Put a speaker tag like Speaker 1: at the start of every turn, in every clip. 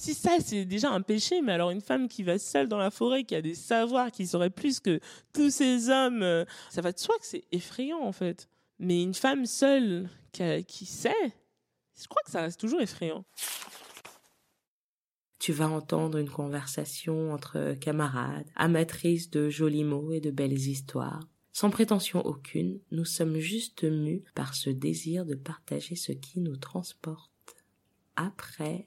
Speaker 1: si ça c'est déjà un péché, mais alors une femme qui va seule dans la forêt, qui a des savoirs, qui saurait plus que tous ces hommes, euh, ça va de soi que c'est effrayant en fait. Mais une femme seule qui, qui sait, je crois que ça reste toujours effrayant.
Speaker 2: Tu vas entendre une conversation entre camarades, amatrices de jolis mots et de belles histoires. Sans prétention aucune, nous sommes juste mus par ce désir de partager ce qui nous transporte. Après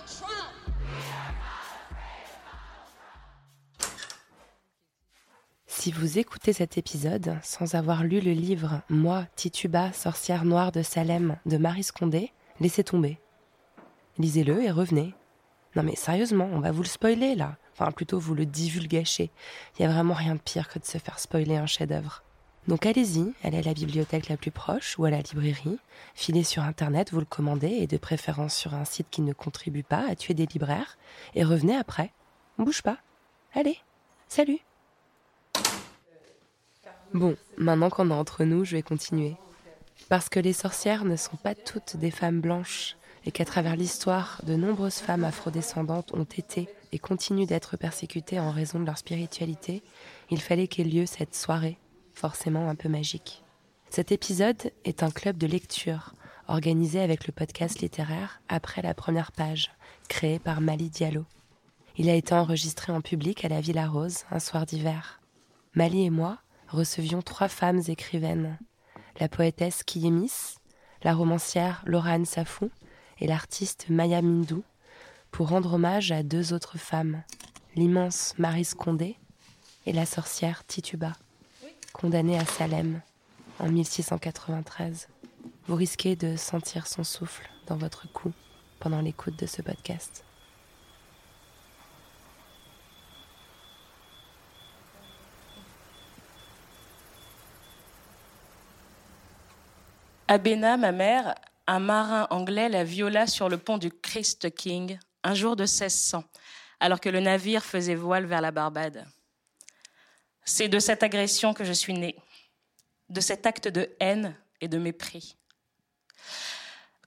Speaker 3: Si vous écoutez cet épisode sans avoir lu le livre Moi, Tituba, sorcière noire de Salem de Marie Scondé, laissez tomber. Lisez-le et revenez. Non mais sérieusement, on va vous le spoiler là. Enfin plutôt vous le divulgacher. Il y a vraiment rien de pire que de se faire spoiler un chef-d'œuvre. Donc allez-y, allez à la bibliothèque la plus proche ou à la librairie, filez sur internet, vous le commandez et de préférence sur un site qui ne contribue pas à tuer des libraires et revenez après. Bouge pas. Allez, salut. Bon, maintenant qu'on est entre nous, je vais continuer. Parce que les sorcières ne sont pas toutes des femmes blanches et qu'à travers l'histoire, de nombreuses femmes afrodescendantes ont été et continuent d'être persécutées en raison de leur spiritualité, il fallait qu'ait lieu cette soirée, forcément un peu magique. Cet épisode est un club de lecture organisé avec le podcast littéraire Après la première page, créé par Mali Diallo. Il a été enregistré en public à la Villa Rose un soir d'hiver. Mali et moi recevions trois femmes écrivaines, la poétesse Kiyemis, la romancière Laurane Safou et l'artiste Maya Mindou, pour rendre hommage à deux autres femmes, l'immense Marie Scondé et la sorcière Tituba, condamnée à Salem en 1693. Vous risquez de sentir son souffle dans votre cou pendant l'écoute de ce podcast.
Speaker 4: À ma mère, un marin anglais la viola sur le pont du Christ King un jour de 1600, alors que le navire faisait voile vers la Barbade. C'est de cette agression que je suis née, de cet acte de haine et de mépris.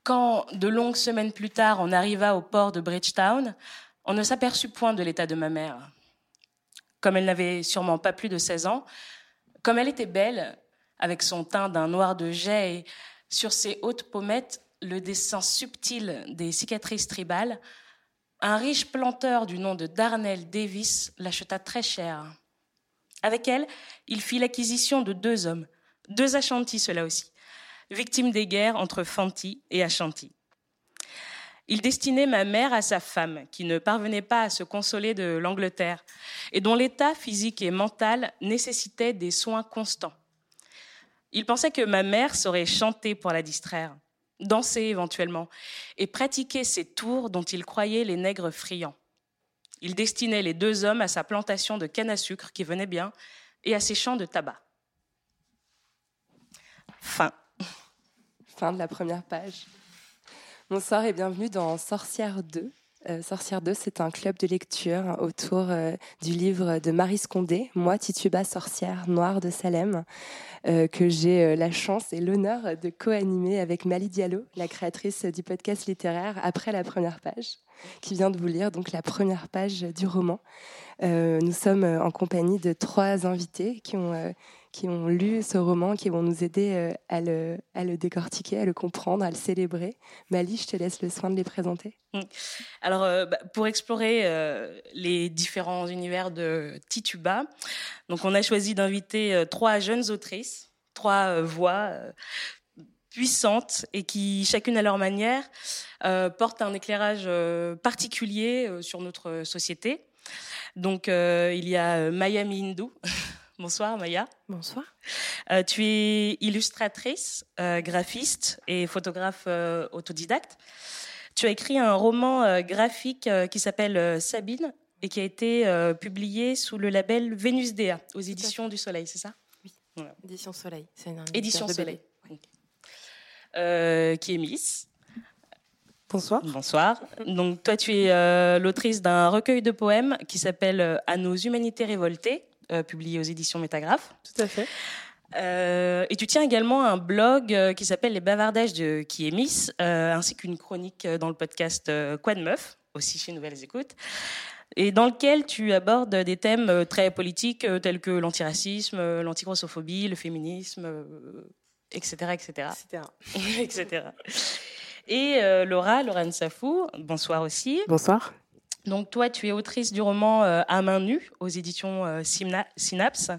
Speaker 4: Quand, de longues semaines plus tard, on arriva au port de Bridgetown, on ne s'aperçut point de l'état de ma mère. Comme elle n'avait sûrement pas plus de 16 ans, comme elle était belle, avec son teint d'un noir de jet et sur ses hautes pommettes le dessin subtil des cicatrices tribales, un riche planteur du nom de Darnell Davis l'acheta très cher. Avec elle, il fit l'acquisition de deux hommes, deux Ashanti ceux-là aussi, victimes des guerres entre Fanti et Ashanti. Il destinait ma mère à sa femme, qui ne parvenait pas à se consoler de l'Angleterre et dont l'état physique et mental nécessitait des soins constants. Il pensait que ma mère saurait chanter pour la distraire, danser éventuellement, et pratiquer ces tours dont il croyait les nègres friands. Il destinait les deux hommes à sa plantation de canne à sucre qui venait bien et à ses champs de tabac. Fin.
Speaker 3: Fin de la première page. Bonsoir et bienvenue dans Sorcière 2. Euh, Sorcière 2, c'est un club de lecture autour euh, du livre de Marie Scondé, Moi, Tituba, sorcière noire de Salem, euh, que j'ai la chance et l'honneur de co-animer avec Mali Diallo, la créatrice du podcast littéraire Après la première page, qui vient de vous lire donc la première page du roman. Nous sommes en compagnie de trois invités qui ont, qui ont lu ce roman, qui vont nous aider euh, à, le, décortiquer, à le comprendre, à le célébrer. Mali, je te laisse le soin de les présenter.
Speaker 4: Alors, euh, bah, pour explorer euh, les différents univers de Tituba, donc on a choisi d'inviter trois jeunes autrices, trois voix puissantes et qui, chacune à leur manière, portent un éclairage particulier sur notre société. Donc, il y a Maya Mindou. Bonsoir Maya.
Speaker 3: Bonsoir.
Speaker 4: Euh, tu es illustratrice, euh, graphiste et photographe euh, autodidacte. Tu as écrit un roman graphique qui s'appelle Sabine et qui a été publié sous le label Vénus DA aux éditions du Soleil, c'est ça?
Speaker 3: Édition Soleil. C'est une
Speaker 4: Édition Soleil. Euh, qui est Miss.
Speaker 5: Bonsoir.
Speaker 4: Bonsoir. Donc toi, tu es l'autrice d'un recueil de poèmes qui s'appelle À nos humanités révoltées, publié aux éditions Métagraphe.
Speaker 5: Tout à fait.
Speaker 4: Euh, et tu tiens également un blog euh, qui s'appelle Les Bavardages de qui est Miss, euh, ainsi qu'une chronique euh, dans le podcast euh, Quoi de meuf, aussi chez Nouvelles Écoutes, et dans lequel tu abordes des thèmes euh, très politiques euh, tels que l'antiracisme, euh, l'antigrossophobie, le féminisme, euh, etc., etc etc. Et euh, Laura, Laurent Safou, bonsoir aussi.
Speaker 5: Bonsoir.
Speaker 4: Donc toi, tu es autrice du roman euh, À main nue aux éditions euh, Synapse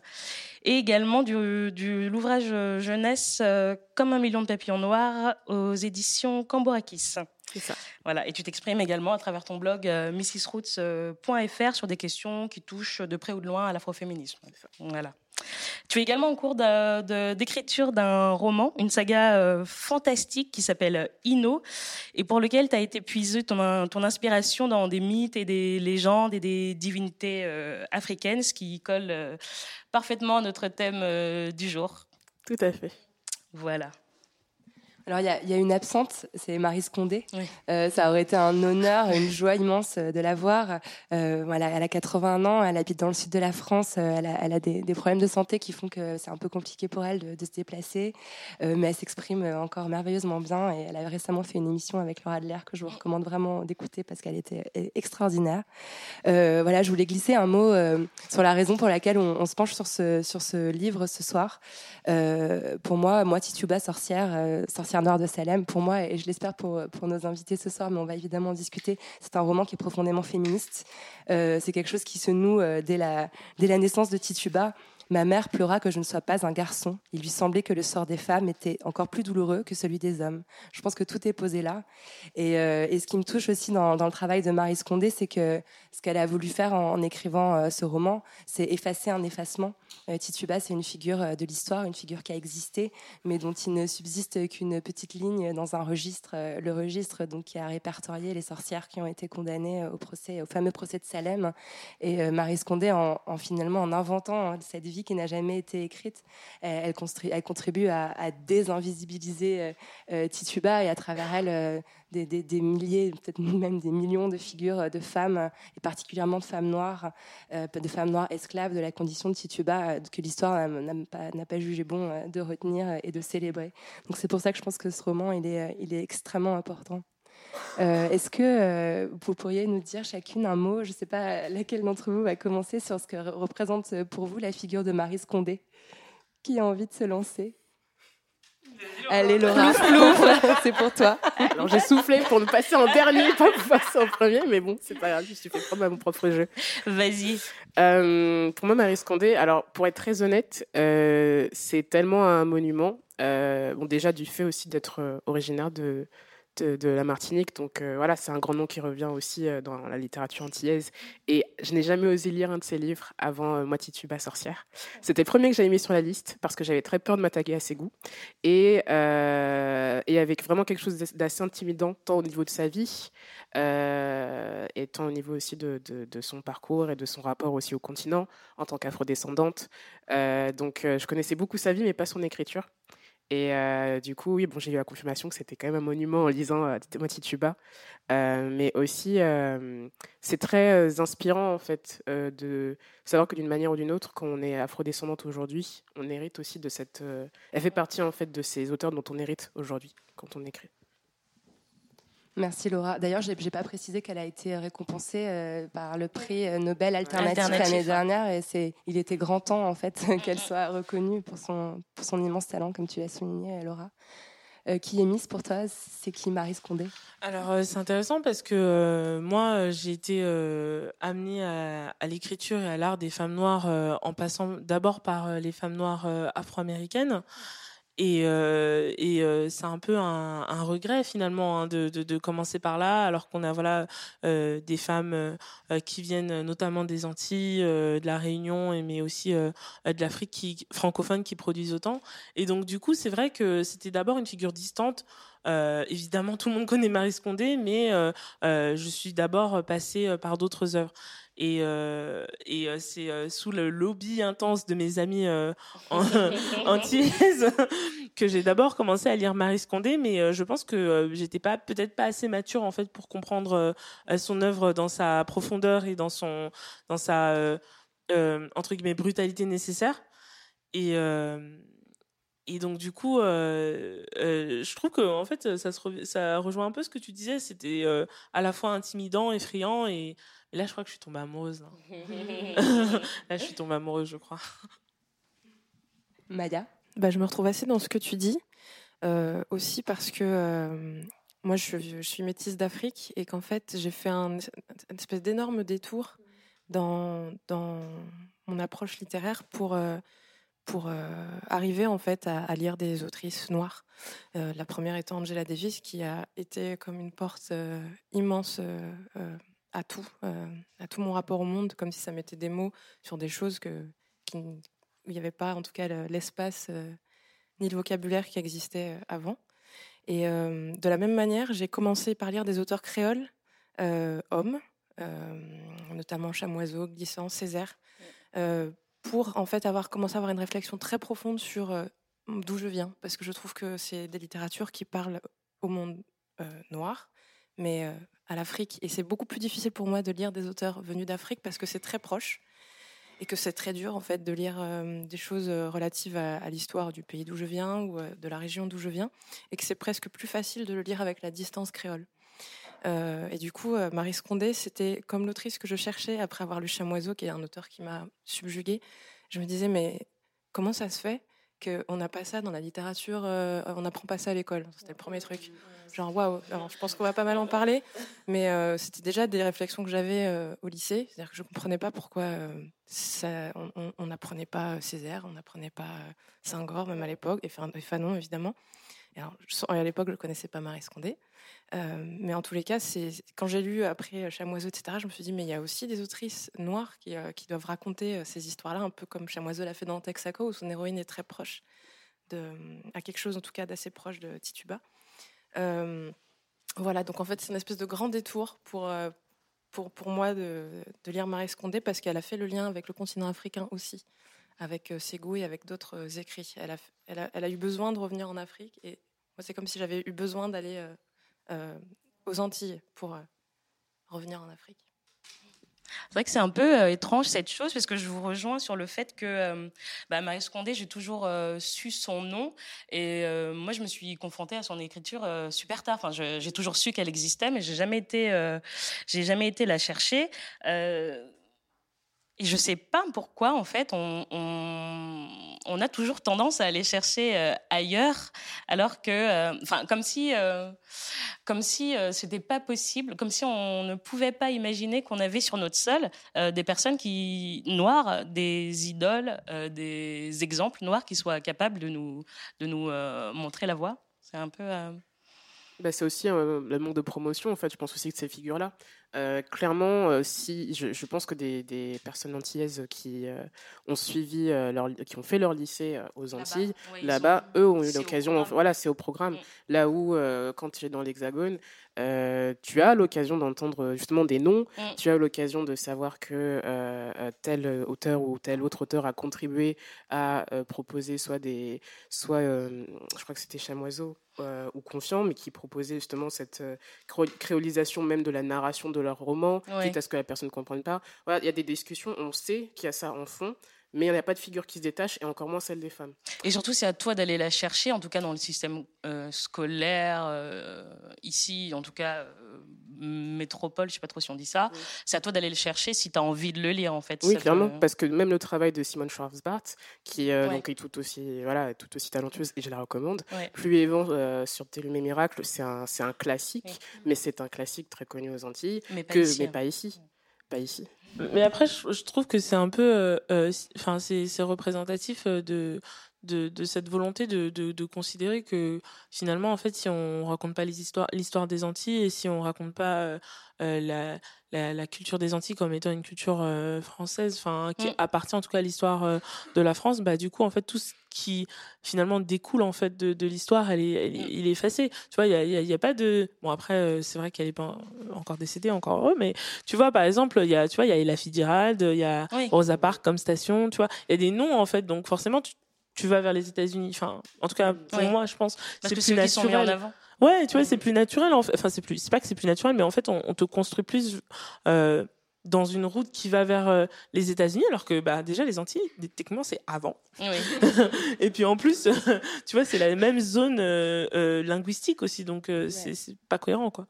Speaker 4: et également du, du l'ouvrage euh, jeunesse euh, Comme un million de papillons noirs aux éditions Cambourakis.
Speaker 5: C'est ça.
Speaker 4: Voilà, et tu t'exprimes également à travers ton blog euh, mrsroots.fr sur des questions qui touchent de près ou de loin à l'afroféminisme. Voilà. Tu es également en cours d'écriture d'un roman, une saga euh, fantastique qui s'appelle Ino, et pour lequel tu as été puisé ton, ton inspiration dans des mythes et des légendes et des divinités euh, africaines, ce qui colle euh, parfaitement à notre thème euh, du jour.
Speaker 5: Tout à fait.
Speaker 4: Voilà.
Speaker 3: Alors, il y a, il y a une absente, c'est Marie Scondé.
Speaker 4: Oui.
Speaker 3: Euh, ça aurait été un honneur, une joie immense euh, de la voir. Euh, elle a 81 ans, elle habite dans le sud de la France, euh, elle a, elle a des, des problèmes de santé qui font que c'est un peu compliqué pour elle de, de se déplacer, Euh, mais elle s'exprime encore merveilleusement bien et elle a récemment fait une émission avec Laura Adler que je vous recommande vraiment d'écouter parce qu'elle était extraordinaire. Voilà, je voulais glisser un mot sur la raison pour laquelle on, on se penche sur ce, sur ce livre ce soir. Pour moi, moi, Tituba, sorcière, euh, noire de Salem, pour moi, et je l'espère pour, nos invités ce soir, mais on va évidemment en discuter, c'est un roman qui est profondément féministe. Euh, c'est quelque chose qui se noue euh, dès la naissance de Tituba. Ma mère pleura que je ne sois pas un garçon. Il lui semblait que le sort des femmes était encore plus douloureux que celui des hommes. Je pense que tout est posé là. Et, euh, ce qui me touche aussi dans, le travail de Marie Scondé, c'est que ce qu'elle a voulu faire en, écrivant euh, ce roman, c'est effacer un effacement. Euh, Tituba, c'est une figure de l'histoire, une figure qui a existé, mais dont il ne subsiste qu'une petite ligne dans un registre, le registre donc qui a répertorié les sorcières qui ont été condamnées au procès, au fameux procès de Salem. Et Marie Scondé, en, en finalement en inventant cette vie qui n'a jamais été écrite, elle, contribue à, à désinvisibiliser euh, euh, Tituba et à travers elle euh, des, milliers, peut-être même des millions de figures de femmes, et particulièrement de femmes noires, de femmes noires esclaves de la condition de Tituba, que l'histoire n'a- pas, jugé bon de retenir et de célébrer. Donc c'est pour ça que je pense que ce roman, il est extrêmement important. Euh, Est-ce que euh, vous pourriez nous dire chacune un mot, je ne sais pas laquelle d'entre vous va commencer, sur ce que re- représente euh, pour vous la figure de Marie Scondé? Qui a envie de se lancer? Allez Laura, c'est pour toi.
Speaker 5: Alors j'ai soufflé pour me passer en dernier, pas pour passer en premier, mais bon, c'est pas grave, je suis fait prendre à mon propre jeu.
Speaker 4: Vas-y.
Speaker 5: Euh, pour moi, Marie Scondé, alors pour être très honnête, euh, c'est tellement un monument. Euh, bon, déjà du fait aussi d'être originaire de, de, de la Martinique, donc euh, voilà, c'est un grand nom qui revient aussi euh, dans la littérature antillaise. Et je n'ai jamais osé lire un de ses livres avant euh, Moi Tituba sorcière. C'était le premier que j'avais mis sur la liste parce que j'avais très peur de m'attaquer à ses goûts et, euh, et avec vraiment quelque chose d'assez intimidant tant au niveau de sa vie euh, et tant au niveau aussi de, de, de son parcours et de son rapport aussi au continent en tant qu'afrodescendante. Euh, donc euh, je connaissais beaucoup sa vie mais pas son écriture. Et euh, du coup, oui, bon, j'ai eu la confirmation que c'était quand même un monument en lisant euh, Moi Tituba. Euh, mais aussi, euh, c'est très euh, inspirant en fait de savoir que d'une manière ou d'une autre, quand on est afrodescendante aujourd'hui, on hérite aussi de cette. elle fait partie en fait de ces auteurs dont on hérite aujourd'hui quand on écrit.
Speaker 3: Merci Laura. D'ailleurs, j'ai j'ai pas précisé qu'elle a été récompensée euh, par le prix euh, Nobel alternatif,
Speaker 4: Alternatif,
Speaker 3: l'année dernière, et c'est, il était grand temps en fait qu'elle soit reconnue pour son pour son immense talent, comme tu l'as souligné, Laura. Euh, qui est Miss pour toi C'est qui Marie Scondé?
Speaker 1: Alors euh, c'est intéressant parce que euh, moi j'ai été euh, amenée à, à l'écriture et à l'art des femmes noires euh, en passant d'abord par euh, les femmes noires euh, afro-américaines et, euh, euh, c'est un peu un, regret finalement hein, de, commencer par là alors qu'on a voilà euh, des femmes qui viennent notamment des Antilles, de la Réunion mais aussi de l'Afrique qui francophone qui produisent autant et donc du coup c'est vrai que c'était d'abord une figure distante évidemment, tout le monde connaît Marie Scondé, mais je suis d'abord passée par d'autres œuvres. Et, euh, et euh, c'est euh, sous le lobby intense de mes amis antillaises que j'ai d'abord commencé à lire Marie Scondé, mais je pense que j'étais pas peut-être pas assez mature en fait pour comprendre son œuvre dans sa profondeur et dans son dans sa entre guillemets brutalité nécessaire. Et et donc du coup, euh, euh, je trouve que en fait, ça se re- ça rejoint un peu ce que tu disais. C'était euh, à la fois intimidant, effrayant, et, et là, je crois que je suis tombée amoureuse. Là, Là, je suis tombée amoureuse, je crois.
Speaker 3: Maya
Speaker 6: Bah, je me retrouve assez dans ce que tu dis, euh, aussi parce que euh, moi, je, je suis métisse d'Afrique et qu'en fait, j'ai fait un, une espèce d'énorme détour dans, dans mon approche littéraire pour, euh, pour euh, arriver en fait à, à lire des autrices noires. Euh, la première étant Angela Davis, qui a été comme une porte euh, immense à tout, euh, à tout mon rapport au monde, comme si ça mettait des mots sur des choses que, qui, où il n'y avait pas, en tout cas, le- l'espace euh, ni le vocabulaire qui existait euh, avant. Et euh, de la même manière, j'ai commencé par lire des auteurs créoles, euh, hommes, euh, notamment Chamoiseau, Glissant, Césaire, pour en fait avoir commencé à avoir une réflexion très profonde sur d'où je viens, parce que je trouve que c'est des littératures qui parlent au monde noir, mais à l'Afrique. Et c'est beaucoup plus difficile pour moi de lire des auteurs venus d'Afrique parce que c'est très proche et que c'est très dur en fait de lire euh, des choses euh, relatives à, l'histoire du pays d'où je viens ou euh, de la région d'où je viens et que c'est presque plus facile de le lire avec la distance créole. Et du coup, Marie Scondé, c'était comme l'autrice que je cherchais après avoir lu Chamoiseau, qui est un auteur qui m'a subjuguée. Je me disais, mais comment ça se fait qu'on n'a pas ça dans la littérature, euh, on n'apprend pas ça à l'école C'était le premier truc. Genre, waouh, je pense qu'on va pas mal en parler, mais euh, c'était déjà des réflexions que j'avais euh, au lycée. C'est-à-dire que je comprenais pas pourquoi on- n'apprenait pas Césaire, on n'apprenait pas Senghor, même à l'époque, et et Fanon, évidemment. Alors, à l'époque, je ne connaissais pas Marie Scondé. Euh, mais en tous les cas, quand j'ai lu après Chamoiseau, etc., je me suis dit, mais il y a aussi des autrices noires qui, euh, doivent raconter euh, ces histoires-là, un peu comme Chamoiseau l'a fait dans Texaco, où son héroïne est très proche, de, à quelque chose en tout cas d'assez proche de Tituba. Euh, voilà, donc en fait, c'est une espèce de grand détour pour, euh, pour, pour moi de, de lire Marie Scondé, parce qu'elle a fait le lien avec le continent africain aussi, avec euh, goûts et avec d'autres euh, écrits. Elle a, eu besoin de revenir en Afrique, et moi, c'est comme si j'avais eu besoin d'aller euh, aux Antilles pour revenir en Afrique.
Speaker 4: C'est vrai que c'est un peu étrange cette chose parce que je vous rejoins sur le fait que bah, Marie Scondé, j'ai toujours su son nom et moi je me suis confrontée à son écriture super tard. Enfin, j'ai toujours su qu'elle existait, mais j'ai jamais été, j'ai jamais été la chercher. Et je sais pas pourquoi, en fait, on, a toujours tendance à aller chercher euh, ailleurs, alors que, euh, enfin, comme si, euh, comme si euh, c'était pas possible, comme si on ne pouvait pas imaginer qu'on avait sur notre sol des personnes qui noires, des idoles, des exemples noirs qui soient capables de nous, de nous montrer la voie. C'est un peu.
Speaker 5: Bah, c'est aussi le manque de promotion, en fait, je pense aussi que ces figures-là. Euh, clairement, euh, si je, je pense que des, des personnes antillaises qui euh, ont suivi leur, qui ont fait leur lycée aux Antilles,
Speaker 4: ouais,
Speaker 5: là-bas, eux ont eu l'occasion, voilà, c'est au programme.
Speaker 4: Mm.
Speaker 5: Là où, quand tu es dans l'Hexagone, euh, tu as l'occasion d'entendre justement des noms,
Speaker 4: Mm.
Speaker 5: tu as l'occasion de savoir que euh, euh, tel auteur ou tel autre auteur a contribué à euh, proposer soit des, soit, euh, je crois que c'était Chamoiseau euh, ou Confiant, mais qui proposait justement cette euh, cré- créolisation même de la narration de leur roman,
Speaker 4: Ouais.
Speaker 5: quitte à ce que la personne ne comprenne pas. Voilà, il y a des discussions, on sait qu'il y a ça en fond, mais il n'y a pas de figure qui se détache, et encore moins celle des femmes.
Speaker 4: Et surtout, c'est à toi d'aller la chercher, en tout cas dans le système euh, scolaire, euh, ici, en tout cas, euh, métropole, je sais pas trop si on dit ça. C'est à toi d'aller le chercher si tu as envie de le lire, en fait.
Speaker 5: Oui, clairement, parce que même le travail de Simone Schwarzbart, qui
Speaker 4: Ouais.
Speaker 5: donc, est tout aussi, voilà, tout aussi talentueuse, et je la recommande,
Speaker 4: Ouais.
Speaker 5: Plus et vent sur Télumé Miracle, c'est un, un classique,
Speaker 4: Oui.
Speaker 5: mais c'est un classique très connu aux Antilles,
Speaker 4: Mais pas
Speaker 5: que,
Speaker 4: ici,
Speaker 5: mais
Speaker 4: hein.
Speaker 5: pas ici. Pas ici.
Speaker 1: Mais après, je, trouve que c'est un peu, euh, euh, enfin, c'est c'est représentatif euh, de de, de cette volonté de, de, de considérer que finalement, en fait, si on raconte pas les histoires, l'histoire des Antilles et si on raconte pas euh, euh, la, la, la culture des Antilles comme étant une culture euh, française, enfin, qui
Speaker 4: Mm.
Speaker 1: appartient en tout cas à l'histoire euh, de la France, bah, du coup, en fait, tout ce qui finalement découle en fait de, de l'histoire, elle est, elle est- il est effacé. Tu vois, il y a, y a- il y a pas de. Bon, après, c'est vrai qu'elle est pas encore décédée, encore heureux, mais tu vois, par exemple, il y a, tu vois, il y a Ella Fitzgerald, il y a
Speaker 4: Oui.
Speaker 1: Rosa Parks comme station, tu vois, il y a des noms en fait, donc forcément, tu, tu vas vers les États-Unis. Enfin, en tout cas, pour
Speaker 4: Oui.
Speaker 1: moi, je pense,
Speaker 4: Parce
Speaker 1: c'est
Speaker 4: que
Speaker 1: plus
Speaker 4: c'est sont mis en
Speaker 1: naturel.
Speaker 4: avant.
Speaker 1: Ouais, tu vois, c'est plus naturel. En fait. Enfin, c'est plus, c'est pas que c'est plus naturel, mais en fait, on, on te construit plus euh, dans une route qui va vers euh, les États-Unis, alors que bah déjà les Antilles, techniquement, c'est avant.
Speaker 4: Oui.
Speaker 1: Et puis en plus, tu vois, c'est la même zone euh, linguistique aussi, donc euh, c'est c'est pas cohérent, quoi.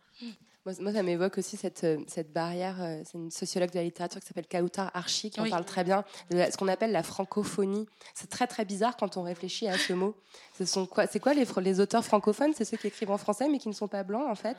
Speaker 3: Moi, ça m'évoque aussi cette, euh, cette barrière. euh, C'est une sociologue de la littérature qui s'appelle Kautar Archi qui en
Speaker 4: Oui.
Speaker 3: parle très bien de ce qu'on appelle la francophonie. C'est très très bizarre quand on réfléchit à ce mot. Ce sont quoi C'est quoi les, auteurs francophones? C'est ceux qui écrivent en français mais qui ne sont pas blancs en fait.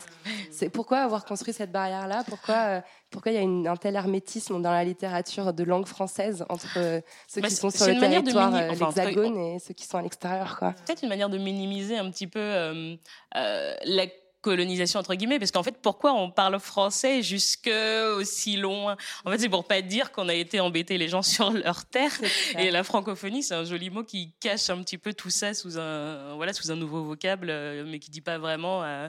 Speaker 3: C'est pourquoi avoir construit cette barrière là Pourquoi euh, pourquoi il y a une- un tel hermétisme dans la littérature de langue française entre ceux
Speaker 4: Bah,
Speaker 3: qui sont sur le territoire,
Speaker 4: enfin,
Speaker 3: l'hexagone et ceux qui sont à l'extérieur quoi.
Speaker 4: peut-être une manière de minimiser un petit peu euh, euh, la colonisation entre guillemets parce qu'en fait pourquoi on parle français jusque aussi loin? En fait c'est pour pas dire qu'on a été embêter les gens sur leur terre. Et la francophonie c'est un joli mot qui cache un petit peu tout ça sous un voilà sous un nouveau vocable euh, mais qui dit pas vraiment euh,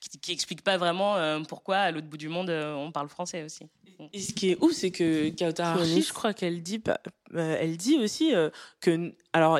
Speaker 4: qui, qui explique pas vraiment euh, pourquoi à l'autre bout du monde euh, on parle français aussi.
Speaker 1: Et ce qui est ouf, c'est que Kautar je crois qu'elle dit, pas- euh, elle dit aussi euh, que, alors,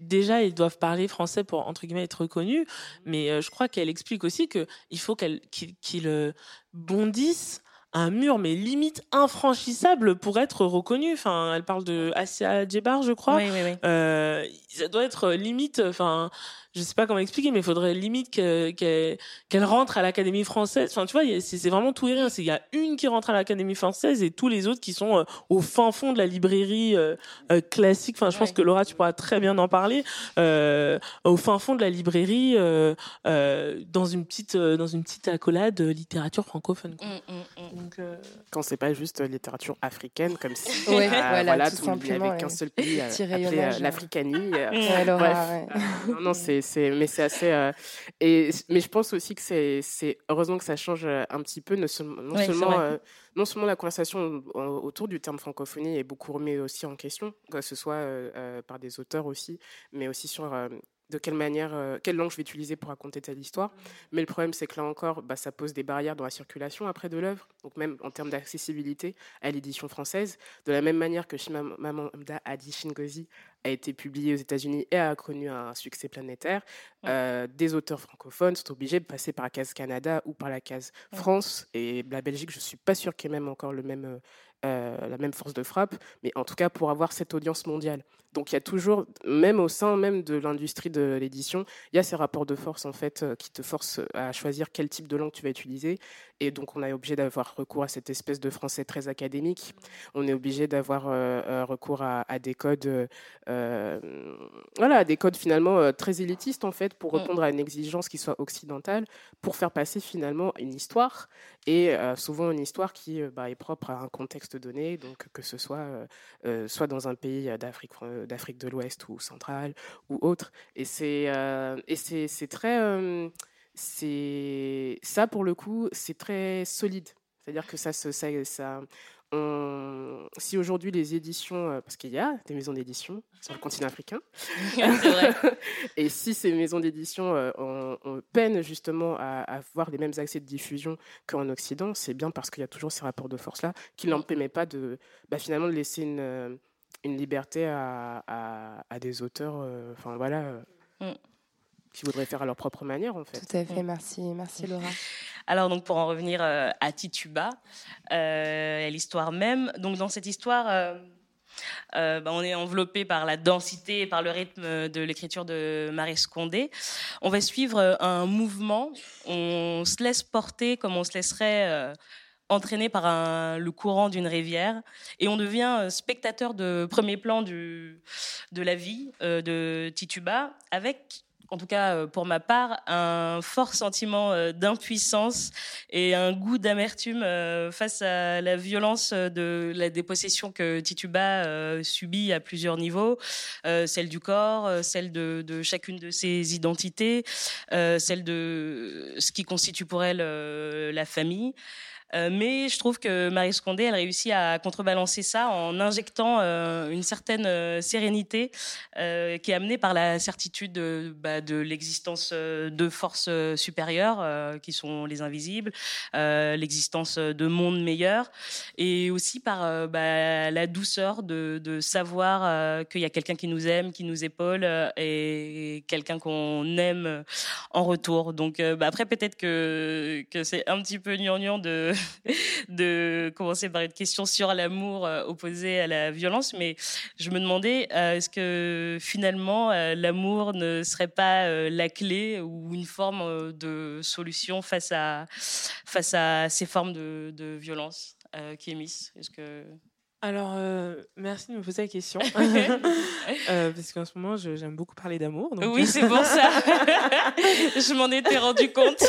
Speaker 1: déjà, ils doivent parler français pour entre guillemets être reconnus, mais euh, je crois qu'elle explique aussi que il faut qu'ils, euh, bondissent un mur, mais limite infranchissable pour être reconnus. Enfin, elle parle de Asia Djebar, je crois.
Speaker 4: oui oui oui
Speaker 1: Euh, ça doit être limite, enfin, je sais pas comment expliquer, mais il faudrait limite que- qu'elle rentre à l'Académie française. Enfin, tu vois, c'est vraiment tout et rien. C'est- Il y a une qui rentre à l'Académie française et tous les autres qui sont euh, au fin fond de la librairie euh, euh, classique. Enfin, je pense
Speaker 4: Ouais.
Speaker 1: que Laura, tu pourras très bien en parler. Euh, au fin fond de la librairie, euh, euh, dans une petite, euh, dans une petite accolade de littérature francophone. quoi.
Speaker 4: Mm, mm, mm.
Speaker 1: Donc, euh,
Speaker 5: Quand c'est pas juste littérature africaine, comme si
Speaker 3: Ouais,
Speaker 5: euh,
Speaker 3: voilà, tout
Speaker 5: tout-
Speaker 3: simplement,
Speaker 5: qu'un
Speaker 3: ouais.
Speaker 5: seul pays euh, appelé euh, l'Africanie. euh,
Speaker 3: Ouais, Laura,
Speaker 5: Bref,
Speaker 3: ouais.
Speaker 5: euh, non, non, c'est, c'est, mais c'est assez. euh, et mais je pense aussi que c'est, heureusement que ça change euh, un petit peu, non non seulement, euh, non seulement la conversation au- autour du terme francophonie est beaucoup remise aussi en question, que ce soit euh, par des auteurs aussi, mais aussi sur de quelle manière, euh, quelle langue je vais utiliser pour raconter telle histoire. Mais le problème, c'est que là encore, bah, ça pose des barrières dans la circulation après de l'œuvre, donc même en termes d'accessibilité à l'édition française. De la même manière que Chimamanda Adichie Ngozi a été publié aux États-Unis et a connu un succès planétaire, euh, des auteurs francophones sont obligés de passer par la case Canada ou par la case France. Et la Belgique, je suis pas sûre qu'il y ait même encore le même, euh, euh, la même force de frappe, mais en tout cas pour avoir cette audience mondiale. Donc il y a toujours, même au sein même de l'industrie de l'édition, il y a ces rapports de force en fait euh, qui te forcent à choisir quel type de langue tu vas utiliser. Et donc on est obligé d'avoir recours à cette espèce de français très académique. On est obligé d'avoir euh, euh, recours à, à des codes, euh, euh, voilà, à des codes finalement euh, très élitistes en fait pour
Speaker 4: Mm.
Speaker 5: répondre à une exigence qui soit occidentale, pour faire passer finalement une histoire et euh, souvent une histoire qui euh, bah, est propre à un contexte donné, donc que ce soit euh, euh, soit dans un pays euh, d'Afrique de l'Ouest ou centrale ou autre. Et c'est très ça pour le coup c'est très solide. C'est-à-dire que ça se ça, ça on- si aujourd'hui les éditions, euh, parce qu'il y a des maisons d'édition sur le continent africain,
Speaker 4: vrai.
Speaker 5: Et si ces maisons d'édition euh, ont, ont peine justement à, à avoir les mêmes accès de diffusion qu'en Occident, c'est bien parce qu'il y a toujours ces rapports de force-là qui n'en permettent pas de, bah, finalement de laisser une, euh, une liberté à, à, à des auteurs, euh, enfin voilà, euh,
Speaker 4: Mm.
Speaker 5: Qui voudraient faire à leur propre manière en fait.
Speaker 3: Tout à fait, merci, merci Laura.
Speaker 4: Alors donc pour en revenir euh, à Tituba, euh, et l'histoire même. Donc dans cette histoire, euh, euh, bah, on est enveloppé par la densité et par le rythme de l'écriture de Marie Scondé. On va suivre un mouvement. On se laisse porter comme on se laisserait euh, entraîner par un- le courant d'une rivière et on devient spectateur de premier plan du, de la vie euh, de Tituba avec en tout cas euh, pour ma part, un fort sentiment euh, d'impuissance et un goût d'amertume euh, face à la violence de la dépossession que Tituba subit à plusieurs niveaux, celle du corps, celle de, de, chacune de ses identités, celle de ce qui constitue pour elle la famille. Euh, mais je trouve que Marie Scondé, elle réussit à contrebalancer ça en injectant euh, une certaine euh, sérénité qui est amenée par la certitude de, bah, de l'existence de forces supérieures qui sont les invisibles, l'existence de mondes meilleurs, et aussi par bah, la douceur de, de savoir qu'il y a quelqu'un qui nous aime, qui nous épaule, et quelqu'un qu'on aime en retour. Donc bah, après, peut-être que, que c'est un petit peu gnangnan de de commencer par une question sur l'amour euh, opposé à la violence, mais je me demandais, euh, est-ce que finalement euh, l'amour ne serait pas la clé ou une forme de solution face à, face à ces formes de, violence qui émissent Est-ce que
Speaker 1: alors, merci de me poser la question. parce qu'en ce moment, j'aime beaucoup parler d'amour.
Speaker 4: Oui, c'est pour ça. je m'en étais rendu compte.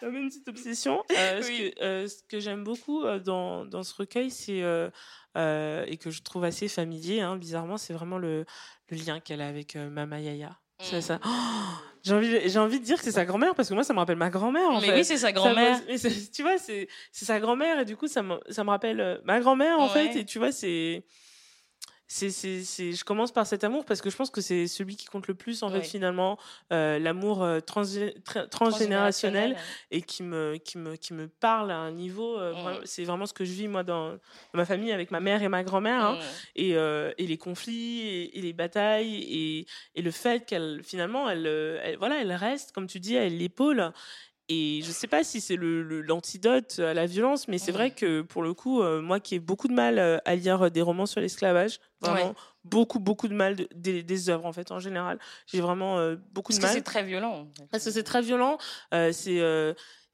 Speaker 1: Comme une petite obsession. ce que, ce que j'aime beaucoup dans, dans, ce recueil, c'est. et que je trouve assez familier, hein, bizarrement, c'est vraiment le, le lien qu'elle a avec Mama Yaya. C'est ça. Oh, j'ai envie, j'ai envie de dire que c'est sa grand-mère parce que moi, ça me rappelle ma grand-mère. En
Speaker 4: mais oui, c'est sa grand-mère.
Speaker 1: tu vois, c'est, c'est sa grand-mère et du coup, ça me, ça me rappelle ma grand-mère en fait. Et tu vois, c'est, c'est, je commence par cet amour parce que je pense que c'est celui qui compte le plus en fait finalement euh, l'amour euh, transgénérationnel et qui me qui me qui me parle à un niveau euh, mmh. c'est vraiment ce que je vis moi dans, ma famille avec ma mère et ma grand-mère hein, mmh. et, et les conflits et, les batailles et, et le fait qu'elle finalement elle, elle, voilà elle reste comme tu dis elle l'épaule et je ne sais pas si c'est l'antidote à la violence, mais c'est vrai que pour le coup, euh, moi qui ai beaucoup de mal euh, à lire des romans sur l'esclavage, vraiment beaucoup, beaucoup de mal des, des, œuvres en fait en général, j'ai vraiment euh, beaucoup
Speaker 4: de
Speaker 1: mal.
Speaker 4: Parce que c'est très violent.
Speaker 1: Parce que c'est très violent. c'est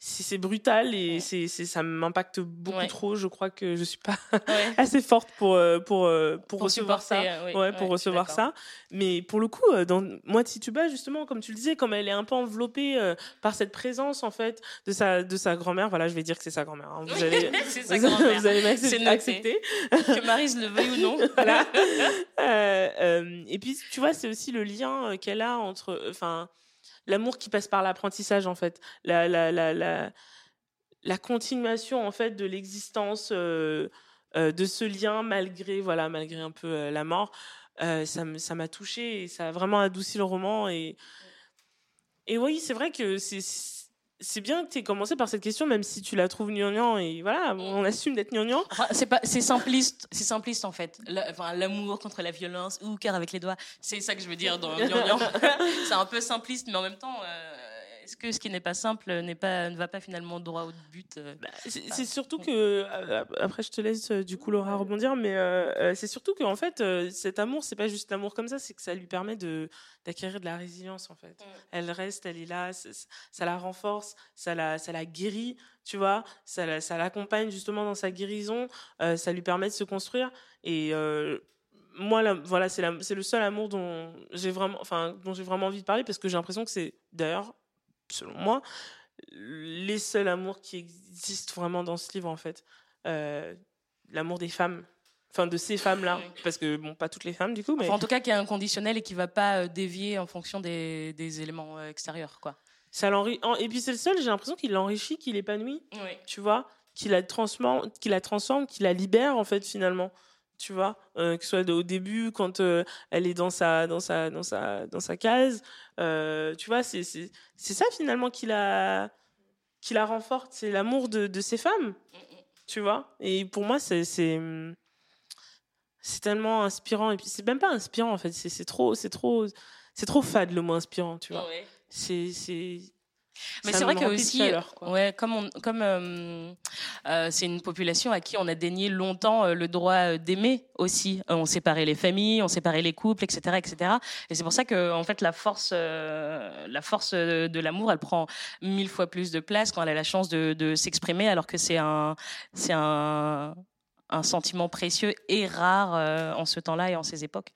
Speaker 1: c'est brutal et c'est ça m'impacte beaucoup trop. Je crois que je suis pas assez forte pour euh, pour euh, pour, recevoir ça. euh, ouais, pour recevoir ça. Mais pour le coup dans moi Tituba justement comme tu le disais comme elle est un peu enveloppée par cette présence en fait de sa de sa grand-mère voilà je vais dire que c'est sa grand-mère hein. vous allez
Speaker 4: vous, allez m'accepter que Marise le veuille ou non.
Speaker 1: Voilà. Et puis tu vois c'est aussi le lien qu'elle a entre enfin l'amour qui passe par l'apprentissage en fait, la, la, la, la, la continuation en fait de l'existence euh, euh, de ce lien malgré voilà malgré un peu euh, la mort. ça ça m'a touché et ça a vraiment adouci le roman et et oui c'est vrai que c'est c'est bien que tu aies commencé par cette question, même si tu la trouves gnangnan et voilà, on assume d'être gnangnan.
Speaker 4: c'est pas, c'est simpliste, c'est simpliste en fait. enfin, l'amour contre la violence ou cœur avec les doigts, c'est ça que je veux dire dans gnangnan. c'est un peu simpliste, mais en même temps, euh, est-ce que ce qui n'est pas simple n'est pas, ne va pas finalement droit au but euh
Speaker 1: bah, C'est surtout que, euh, après je te laisse euh, du coup Laura rebondir, mais c'est surtout qu'en fait cet amour, c'est pas juste l'amour comme ça, c'est que ça lui permet d'acquérir de la résilience en fait. Mmh. Elle reste, elle est là, ça, la renforce, ça la, ça la guérit, tu vois, ça, ça l'accompagne justement dans sa guérison, ça lui permet de se construire et moi, voilà, c'est le seul amour dont j'ai vraiment, enfin, dont j'ai vraiment envie de parler parce que j'ai l'impression que c'est d'ailleurs selon moi, les seuls amours qui existent vraiment dans ce livre, en fait. Euh, l'amour des femmes. Enfin, de ces femmes-là. Parce que, bon, pas toutes les femmes, du coup. Mais...
Speaker 4: en tout cas, qui est inconditionnel et qui va pas euh, dévier en fonction des, éléments euh, extérieurs, quoi.
Speaker 1: Ça Et puis, c'est le seul, j'ai l'impression qu'il l'enrichit, qu'il l'épanouit. Tu vois Qu'il la transforme, qu'il la transforme, qu'il la libère, en fait, finalement tu vois, euh, que ce soit au début quand euh, elle est dans sa dans sa dans sa dans sa case, euh, tu vois, c'est c'est c'est ça finalement qui la qui la renforce, c'est l'amour de de ces femmes, tu vois. Et pour moi, c'est c'est c'est tellement inspirant et puis c'est même pas inspirant en fait, c'est c'est trop c'est trop c'est trop fade le mot inspirant, tu vois. C'est c'est
Speaker 4: mais c'est vrai que aussi, ouais, comme on, comme euh, euh, c'est une population à qui on a dénié longtemps euh, le droit d'aimer aussi. on séparait les familles, on séparait les couples, etc., etc. Et c'est pour ça que en fait la force, la force de l'amour, elle prend mille fois plus de place quand elle a la chance de, de s'exprimer, alors que c'est un, c'est un, un sentiment précieux et rare en ce temps-là et en ces époques.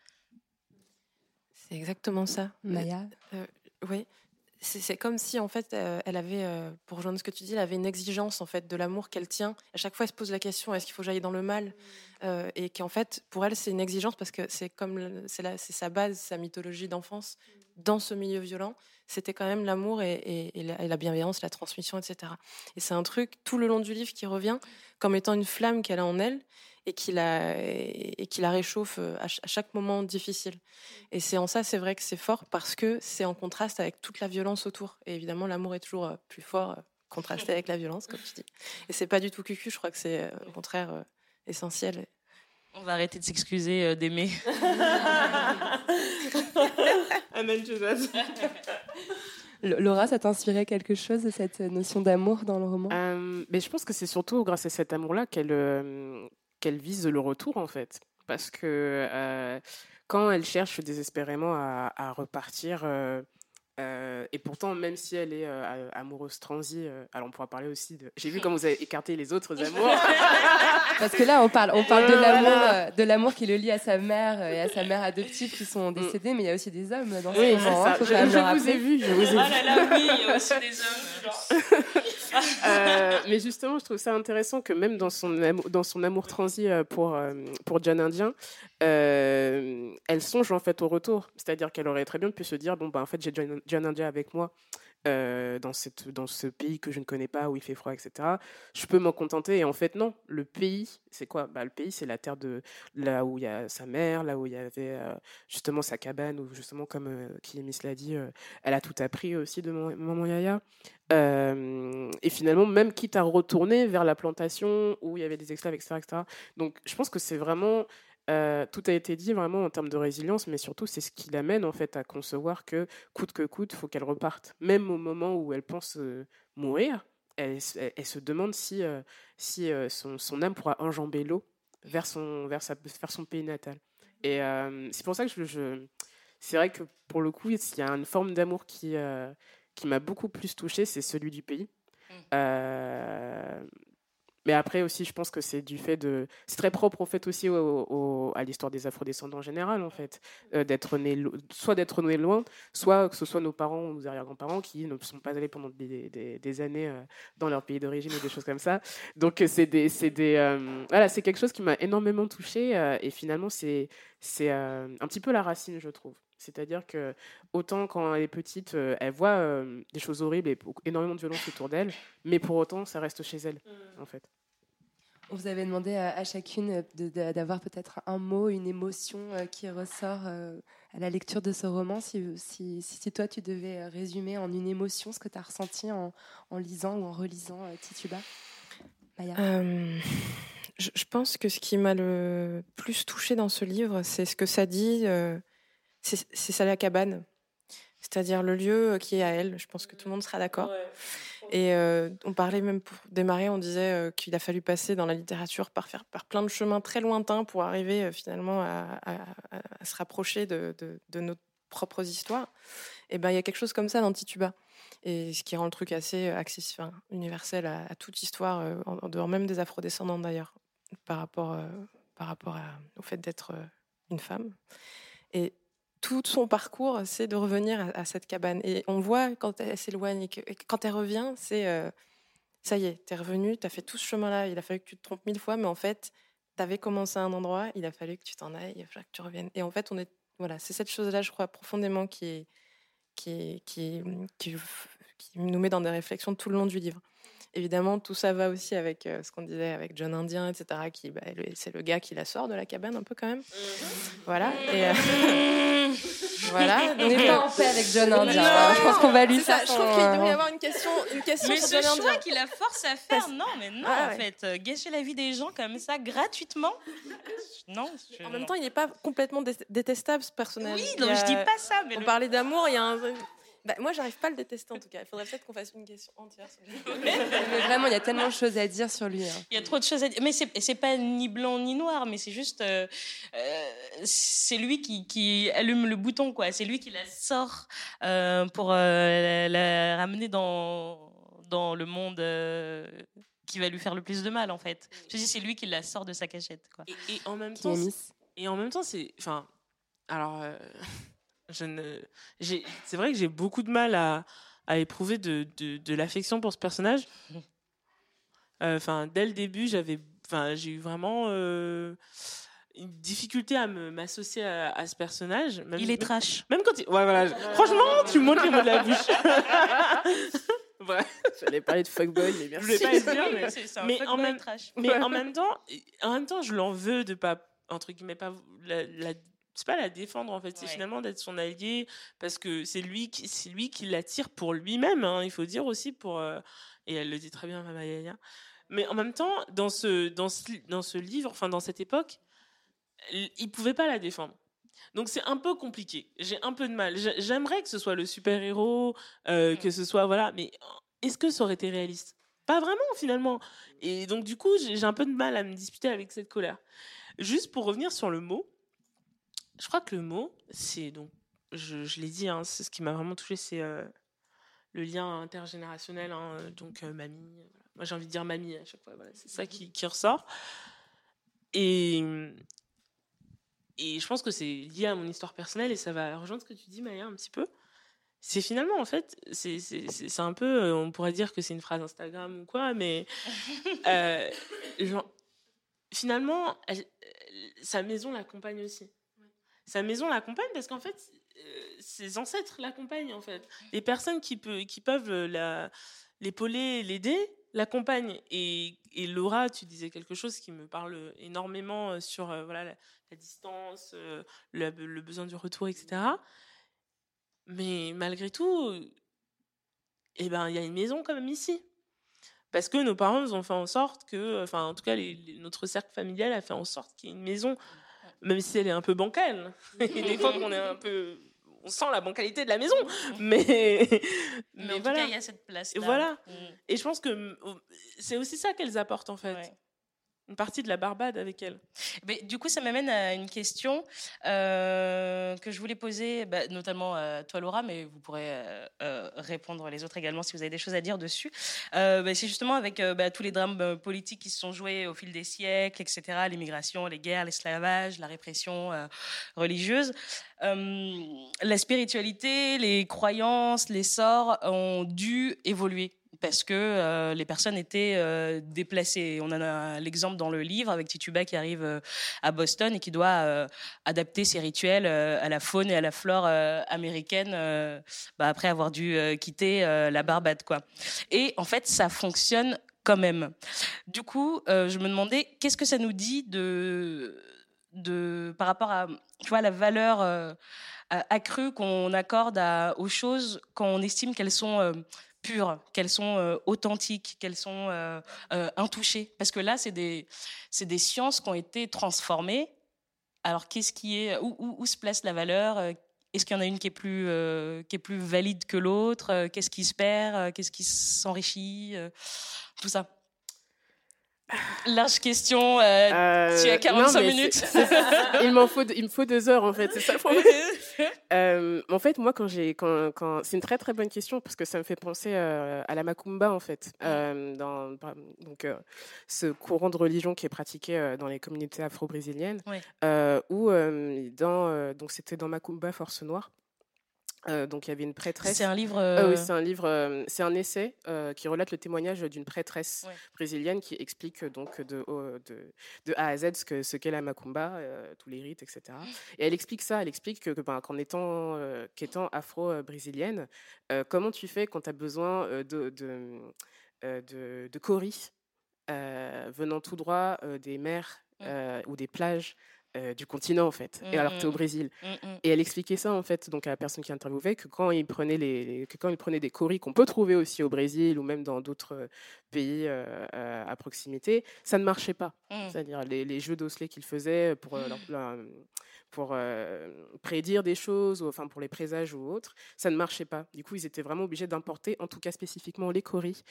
Speaker 6: C'est exactement ça.
Speaker 3: Maya?
Speaker 6: Euh, Oui. C'est comme si, en fait, euh, elle avait, euh, pour rejoindre ce que tu dis, elle avait une exigence, en fait, de l'amour qu'elle tient. À chaque fois, elle se pose la question, est-ce qu'il faut que j'aille dans le mal? Euh, Et qu'en fait, pour elle, c'est une exigence parce que c'est comme, c'est sa base, sa mythologie d'enfance. Dans ce milieu violent, c'était quand même l'amour et, et- et la, et la bienveillance, la transmission, etc. Et c'est un truc, tout le long du livre, qui revient comme étant une flamme qu'elle a en elle et qui la, et, et qui la réchauffe euh, à ch- à chaque moment difficile. Et c'est en ça, c'est vrai que c'est fort parce que c'est en contraste avec toute la violence autour. Et évidemment, l'amour est toujours euh, plus fort euh, contrasté avec la violence, comme tu dis. Et c'est pas du tout cucu, je crois que c'est au contraire euh, essentiel.
Speaker 4: On va arrêter de s'excuser euh, d'aimer.
Speaker 1: Amen, Jesus.
Speaker 3: Laura, ça t'inspirait quelque chose de cette notion d'amour dans le roman?
Speaker 5: Euh, mais je pense que c'est surtout grâce à cet amour-là qu'elle euh, qu'elle vise le retour, en fait. Parce que euh, quand elle cherche désespérément à, repartir, euh, euh, et pourtant, même si elle est euh, amoureuse transie, euh, alors on pourra parler aussi de. J'ai vu comment vous avez écarté les autres amours.
Speaker 3: Parce que là, on parle, on parle de l'amour,
Speaker 5: voilà.
Speaker 3: de l'amour qui le lie à sa mère et à sa mère adoptive qui sont décédés, mais il y a aussi des hommes dans ce
Speaker 5: Oui, c'est
Speaker 3: hein,
Speaker 5: Je, vous ai vu, je vous ai vu.
Speaker 4: Ah là là, oui, il y a aussi des hommes.
Speaker 5: Euh, mais justement, je trouve ça intéressant que même dans son amour, dans son amour transi pour, pour John Indien, euh, elle songe en fait au retour. C'est-à-dire qu'elle aurait très bien pu se dire bon, bah, en fait, j'ai John, Indien avec moi euh, dans, cette, dans ce pays que je ne connais pas, où il fait froid, etc. Je peux m'en contenter. Et en fait, non. Le pays, c'est quoi? Bah, Le pays, c'est la terre de là où il y a sa mère, là où il y avait euh, justement sa cabane, où justement, comme euh, Miss l'a dit, elle a tout appris aussi de maman Yaya. Et finalement, même quitte à retourner vers la plantation où il y avait des esclaves, etc. etc. Donc, je pense que c'est vraiment. Euh, tout a été dit vraiment en termes de résilience, mais surtout, c'est ce qui l'amène en fait à concevoir que coûte que coûte, il faut qu'elle reparte. Même au moment où elle pense euh, mourir, elle, s- elle- elle se demande si, euh, si son, son âme pourra enjamber l'eau vers son, vers, sa, vers son pays natal. Et c'est pour ça que je, je- c'est vrai que pour le coup, il y a une forme d'amour qui, qui m'a beaucoup plus touchée, c'est celui du pays. Euh, mais après aussi, je pense que c'est du fait de... C'est très propre au fait aussi au- au- à l'histoire des afrodescendants en général, en fait. Euh, d'être né, soit d'être né loin, soit que ce soit nos parents ou nos arrière-grands-parents qui ne sont pas allés pendant des, années euh, dans leur pays d'origine ou des choses comme ça. Donc euh, c'est des... c'est des voilà, c'est quelque chose qui m'a énormément touchée et finalement, c'est c'est un petit peu la racine, je trouve. C'est-à-dire que autant quand elle est petite, euh, elle voit euh, des choses horribles et beaucoup- énormément de violence autour d'elle, mais pour autant, ça reste chez elle, en fait.
Speaker 3: On vous avait demandé à, à chacune d'avoir peut-être un mot, une émotion euh, qui ressort euh, à la lecture de ce roman. Si, si, si- si toi, tu devais résumer en une émotion ce que tu as ressenti en, en lisant ou en relisant euh, Tituba. Maya.
Speaker 6: Euh, je, je pense que ce qui m'a le plus touché dans ce livre, c'est ce que ça dit. Euh, c'est ça la cabane, c'est-à-dire le lieu qui est à elle. Je pense que tout le monde sera d'accord. Et euh, on parlait même pour démarrer, on disait euh, qu'il a fallu passer dans la littérature par faire par plein de chemins très lointains pour arriver euh, finalement à, à- à- à se rapprocher de, de- de nos propres histoires. Et ben il y a quelque chose comme ça dans Tituba. Et ce qui rend le truc assez euh, accessible, enfin, universel à, à toute histoire, euh, en, en dehors même des afrodescendants d'ailleurs, par rapport, euh, par rapport à- au fait d'être euh, une femme. Et tout son parcours, c'est de revenir à, cette cabane. Et on voit quand elle s'éloigne et, quand elle revient, c'est euh, ça y est, t'es revenu, t'as fait tout ce chemin-là. Il a fallu que tu te trompes mille fois, mais en fait, t'avais commencé à un endroit, il a fallu que tu t'en ailles, il a fallu que tu reviennes. Et en fait, on est voilà, c'est cette chose-là, je crois profondément qui, qui, qui nous met dans des réflexions tout le long du livre. Évidemment, tout ça va aussi avec euh, ce qu'on disait avec John Indien, etc. Qui, bah, c'est le gars qui la sort de la cabane un peu quand même. Voilà. Et, euh, voilà.
Speaker 3: On n'est pas
Speaker 6: euh,
Speaker 3: en paix avec John Indien.
Speaker 6: Non,
Speaker 3: hein. Je pense qu'on va lui
Speaker 6: c'est ça,
Speaker 3: faire
Speaker 6: Je trouve qu'il devrait y avoir une question, une question
Speaker 4: Mais
Speaker 6: sur
Speaker 4: ce
Speaker 6: John
Speaker 4: choix
Speaker 6: Indien.
Speaker 4: qu'il la force à faire, non, mais non,
Speaker 6: Ah
Speaker 4: en
Speaker 6: ouais.
Speaker 4: fait, gâcher la vie des gens comme ça gratuitement, non. je-
Speaker 6: En même temps, il n'est pas complètement dé- détestable ce personnage.
Speaker 4: Oui, donc
Speaker 6: y
Speaker 4: je
Speaker 6: a-
Speaker 4: dis pas ça, mais
Speaker 6: On
Speaker 4: le-
Speaker 6: parlait d'amour, il y a un. Bah, moi, j'arrive pas à le détester en tout cas. Il faudrait peut-être qu'on fasse une question entière. sur lui.
Speaker 3: Mais vraiment, il y a tellement de choses à dire sur lui. hein.
Speaker 4: Il y a trop de choses à dire. Mais c'est c'est pas ni blanc ni noir, mais c'est juste. euh, euh, c'est lui qui, qui allume le bouton, quoi. C'est lui qui la sort euh, pour euh, la, la ramener dans, dans le monde euh, qui va lui faire le plus de mal, en fait. Je dis, c'est lui qui la sort de sa cachette, quoi.
Speaker 1: Et, et en même
Speaker 3: Qui
Speaker 1: temps, et en même temps, c'est, enfin, alors, euh, Je ne, j'ai, c'est vrai que j'ai beaucoup de mal à, à éprouver de, de, de l'affection pour ce personnage. Euh, Enfin, dès le début, j'avais, enfin, j'ai eu vraiment euh, une difficulté à m'associer à, à ce personnage. Même,
Speaker 4: Il est trash.
Speaker 1: Même quand il... Ouais, voilà. Franchement, tu me montres les mots de la bouche. ouais.
Speaker 5: J'allais parler de fuckboy, mais
Speaker 1: Je
Speaker 5: merci.
Speaker 1: voulais pas le dire, mais,
Speaker 4: un
Speaker 1: mais en même,
Speaker 4: trash.
Speaker 1: mais en même temps, en même temps, je l'en veux de pas entre guillemets pas la, la- c'est pas la défendre en fait, c'est finalement d'être son allié parce que c'est lui qui c'est lui qui l'attire pour lui-même. hein, il faut dire aussi pour euh, et elle le dit très bien, Mama Yaya. Mais en même temps, dans ce dans ce dans ce livre, enfin dans cette époque, il pouvait pas la défendre. Donc c'est un peu compliqué. J'ai un peu de mal. J'ai- J'aimerais que ce soit le super héros,
Speaker 4: Mm.
Speaker 1: que ce soit voilà, mais est-ce que ça aurait été réaliste? Pas vraiment finalement. Et donc du coup, j'ai un peu de mal à me disputer avec cette colère. Juste pour revenir sur le mot, je crois que le mot, c'est donc, je, je l'ai dit, hein, c'est ce qui m'a vraiment touché, c'est euh, le lien intergénérationnel. hein, donc euh, mamie, voilà. moi j'ai envie de dire mamie à chaque fois. Voilà, c'est ça qui, qui ressort. Et et je pense que c'est lié à mon histoire personnelle et ça va rejoindre ce que tu dis, Maya, un petit peu. C'est finalement, en fait, c'est un peu, euh, on pourrait dire que c'est une phrase Instagram ou quoi, mais euh, genre, finalement, elle- sa maison l'accompagne aussi. Sa maison l'accompagne parce qu'en fait, euh, ses ancêtres l'accompagnent, en fait. Les personnes qui, peut, qui peuvent euh, l'épauler, l'aider, l'accompagnent. Et, Laura, tu disais quelque chose qui me parle énormément euh, sur voilà, la, distance, le, besoin du retour, etc. Mais malgré tout, eh ben, il y a une maison quand même ici. Parce que nos parents nous ont fait en sorte que, enfin, en tout cas, notre cercle familial a fait en sorte qu'il y ait une maison, même si elle est un peu bancale. Et des fois qu'on est un peu, on sent la bancalité de la maison, mais,
Speaker 4: Mais,
Speaker 1: mais
Speaker 4: en tout
Speaker 1: voilà.
Speaker 4: cas, il y a cette place.
Speaker 1: Et voilà. Et je pense que mm, c'est aussi ça qu'elles apportent en fait. Une partie de la Barbade avec elles.
Speaker 4: Mais du coup, ça m'amène à une question euh, que je voulais poser, bah, notamment à toi, Laura, mais vous pourrez euh, euh, répondre les autres également si vous avez des choses à dire dessus. Bah, c'est justement avec bah, tous les drames politiques qui se sont joués au fil des siècles, etc., l'immigration, les guerres, l'esclavage, la répression religieuse. La spiritualité, les croyances, les sorts ont dû évoluer parce que euh, les personnes étaient euh, déplacées. On a l'exemple dans le livre avec Tituba qui arrive euh, à Boston et qui doit adapter ses rituels à la faune et à la flore américaine bah, après avoir dû quitter la Barbade. Quoi. Et en fait, ça fonctionne quand même. Du coup, je me demandais qu'est-ce que ça nous dit de, de, par rapport à tu vois, la valeur accrue qu'on accorde aux choses quand on estime qu'elles sont pures, qu'elles sont euh, authentiques, qu'elles sont euh, euh, intouchées. Parce que là, c'est des, des sciences qui ont été transformées. Alors, qu'est-ce qui est, où, où, où se place la valeur Est-ce qu'il y en a une qui est plus, qui est plus valide que l'autre Qu'est-ce qui se perd Qu'est-ce qui s'enrichit Tout ça. Large question. tu as 45
Speaker 5: non,
Speaker 4: minutes.
Speaker 5: il m'en faut, il me faut deux heures en fait. C'est ça le problème. Euh, en fait, moi, quand j'ai, quand, quand, c'est une très très bonne question parce que ça me fait penser euh, à la macumba en fait, euh, dans par- donc euh, ce courant de religion qui est pratiqué euh, dans les communautés afro-brésiliennes, euh, où euh, dans, euh, donc c'était dans Macumba Force Noire. Euh, donc il y avait une prêtresse.
Speaker 4: C'est un livre,
Speaker 5: Ah oui,
Speaker 4: euh,
Speaker 5: c'est un livre, euh, c'est un essai qui relate le témoignage d'une prêtresse
Speaker 4: Ouais.
Speaker 5: brésilienne qui explique donc de, au- de, de A à Z ce que ce qu'est la macumba, tous les rites, etc. Et elle explique ça, elle explique que, ben, qu'en étant qu'étant afro-brésilienne, comment tu fais quand tu as besoin de de, de, de cori venant tout droit des mers euh, ou des plages euh, du continent en fait, et alors que tu es au
Speaker 4: Mm, mm.
Speaker 5: Brésil.
Speaker 4: Mm.
Speaker 5: Et elle expliquait ça en fait donc à la personne qui interviewait que quand il prenait les, les- que quand il prenait des coris qu'on peut trouver aussi au Brésil ou même dans d'autres euh, pays euh, à proximité, ça ne marchait pas.
Speaker 4: Mm.
Speaker 5: C'est-à-dire les, les jeux d'osselets qu'ils faisaient pour euh, leur- leur- pour prédire des choses ou enfin pour les présages ou autres, ça ne marchait pas. Du coup, ils étaient vraiment obligés d'importer, en tout cas spécifiquement les coris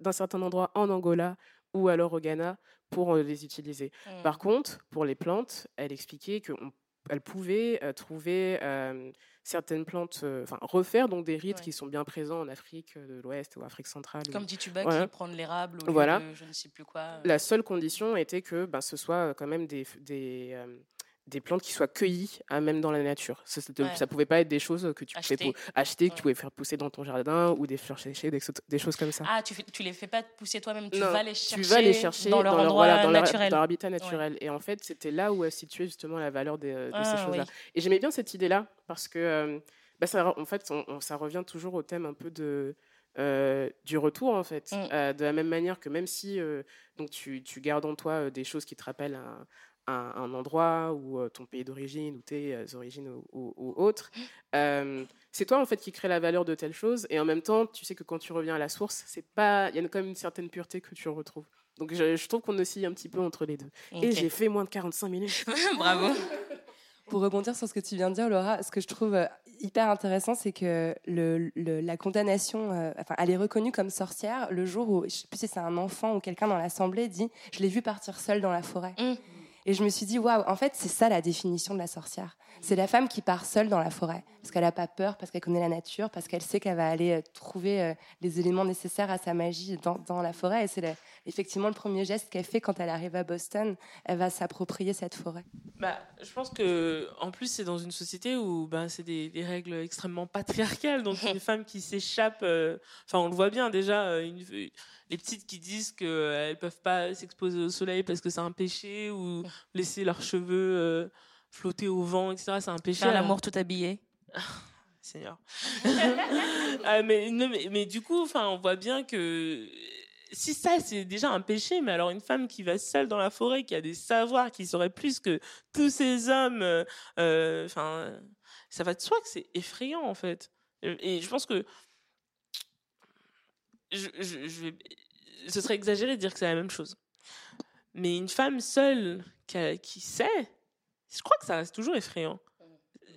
Speaker 5: d'un certain endroit en Angola ou alors au Ghana pour les utiliser.
Speaker 4: Mm.
Speaker 5: Par contre, pour les plantes, elle expliquait qu'elle pouvait euh, trouver euh, certaines plantes, euh, enfin refaire donc des rites
Speaker 4: Ouais.
Speaker 5: qui sont bien présents en Afrique de l'Ouest ou Afrique centrale. ou-
Speaker 4: Comme Tituba
Speaker 5: Voilà.
Speaker 4: qui prend l'érable lieu
Speaker 5: Voilà.
Speaker 4: je ne sais plus quoi.
Speaker 5: La seule condition était que ben, ce soit quand même des, des plantes qui soient cueillies hein, même dans la nature. Ça,
Speaker 4: Ouais.
Speaker 5: ça pouvait pas être des choses que tu
Speaker 4: Acheter.
Speaker 5: pouvais pou- acheter, que tu pouvais faire pousser dans ton jardin ou des fleurs séchées, des, des choses comme ça.
Speaker 4: Ah, tu, tu les fais pas pousser toi-même, tu vas les chercher,
Speaker 5: tu vas les chercher
Speaker 4: dans leur endroit
Speaker 5: voilà, dans leur-
Speaker 4: naturel.
Speaker 5: dans leur habitat naturel. Et en fait, c'était là où est située justement la valeur de ces
Speaker 4: Ah,
Speaker 5: choses-là.
Speaker 4: oui.
Speaker 5: Et j'aimais bien cette idée-là parce que euh, bah, ça, en fait, on- on- ça revient toujours au thème un peu de euh, du retour en fait,
Speaker 4: Mm.
Speaker 5: Euh, de la même manière que même si euh, donc tu, tu gardes en toi des choses qui te rappellent un, un, un endroit ou euh, ton pays d'origine ou tes euh, origines ou, ou, ou autres,
Speaker 4: Mm.
Speaker 5: euh, c'est toi en fait qui crée la valeur de telle chose et en même temps tu sais que quand tu reviens à la source, c'est pas, il y a quand même une certaine pureté que tu retrouves. Donc je, je trouve qu'on oscille un petit peu entre les deux. Et j'ai fait moins de 45 minutes.
Speaker 4: Bravo.
Speaker 3: Pour rebondir sur ce que tu viens de dire, Laura, ce que je trouve hyper intéressant, c'est que le, le- la condamnation, euh, enfin, elle est reconnue comme sorcière le jour où, je sais plus si c'est un enfant ou quelqu'un dans l'assemblée dit, je l'ai vue partir seule dans la forêt.
Speaker 4: Mm.
Speaker 3: Et je me suis dit, waouh, en fait, c'est ça la définition de la sorcière. C'est la femme qui part seule dans la forêt, parce qu'elle n'a pas peur, parce qu'elle connaît la nature, parce qu'elle sait qu'elle va aller euh, trouver euh, les éléments nécessaires à sa magie dans, dans la forêt. Et c'est effectivement le premier geste qu'elle fait quand elle arrive à Boston. Elle va s'approprier cette forêt.
Speaker 1: Bah, je pense que en plus c'est dans une société où ben c'est des, des règles extrêmement patriarcales donc une femme qui s'échappe euh, enfin on le voit bien déjà une- les petites qui disent que euh, elles peuvent pas s'exposer au soleil parce que c'est un péché ou laisser leurs cheveux euh, flotter au vent etc c'est un péché
Speaker 4: Faire
Speaker 1: Alors-
Speaker 4: l'amour tout habillé.
Speaker 1: Seigneur. Ah, mais, non, mais, mais du coup, enfin, on voit bien que si ça, c'est déjà un péché, mais alors une femme qui va seule dans la forêt, qui a des savoirs, qui saurait plus que tous ces hommes, euh, euh, ça va de soi que c'est effrayant, en fait. Et je pense que je, je- je vais- ce serait exagéré de dire que c'est la même chose. Mais une femme seule qui, a- qui sait, je crois que ça reste toujours effrayant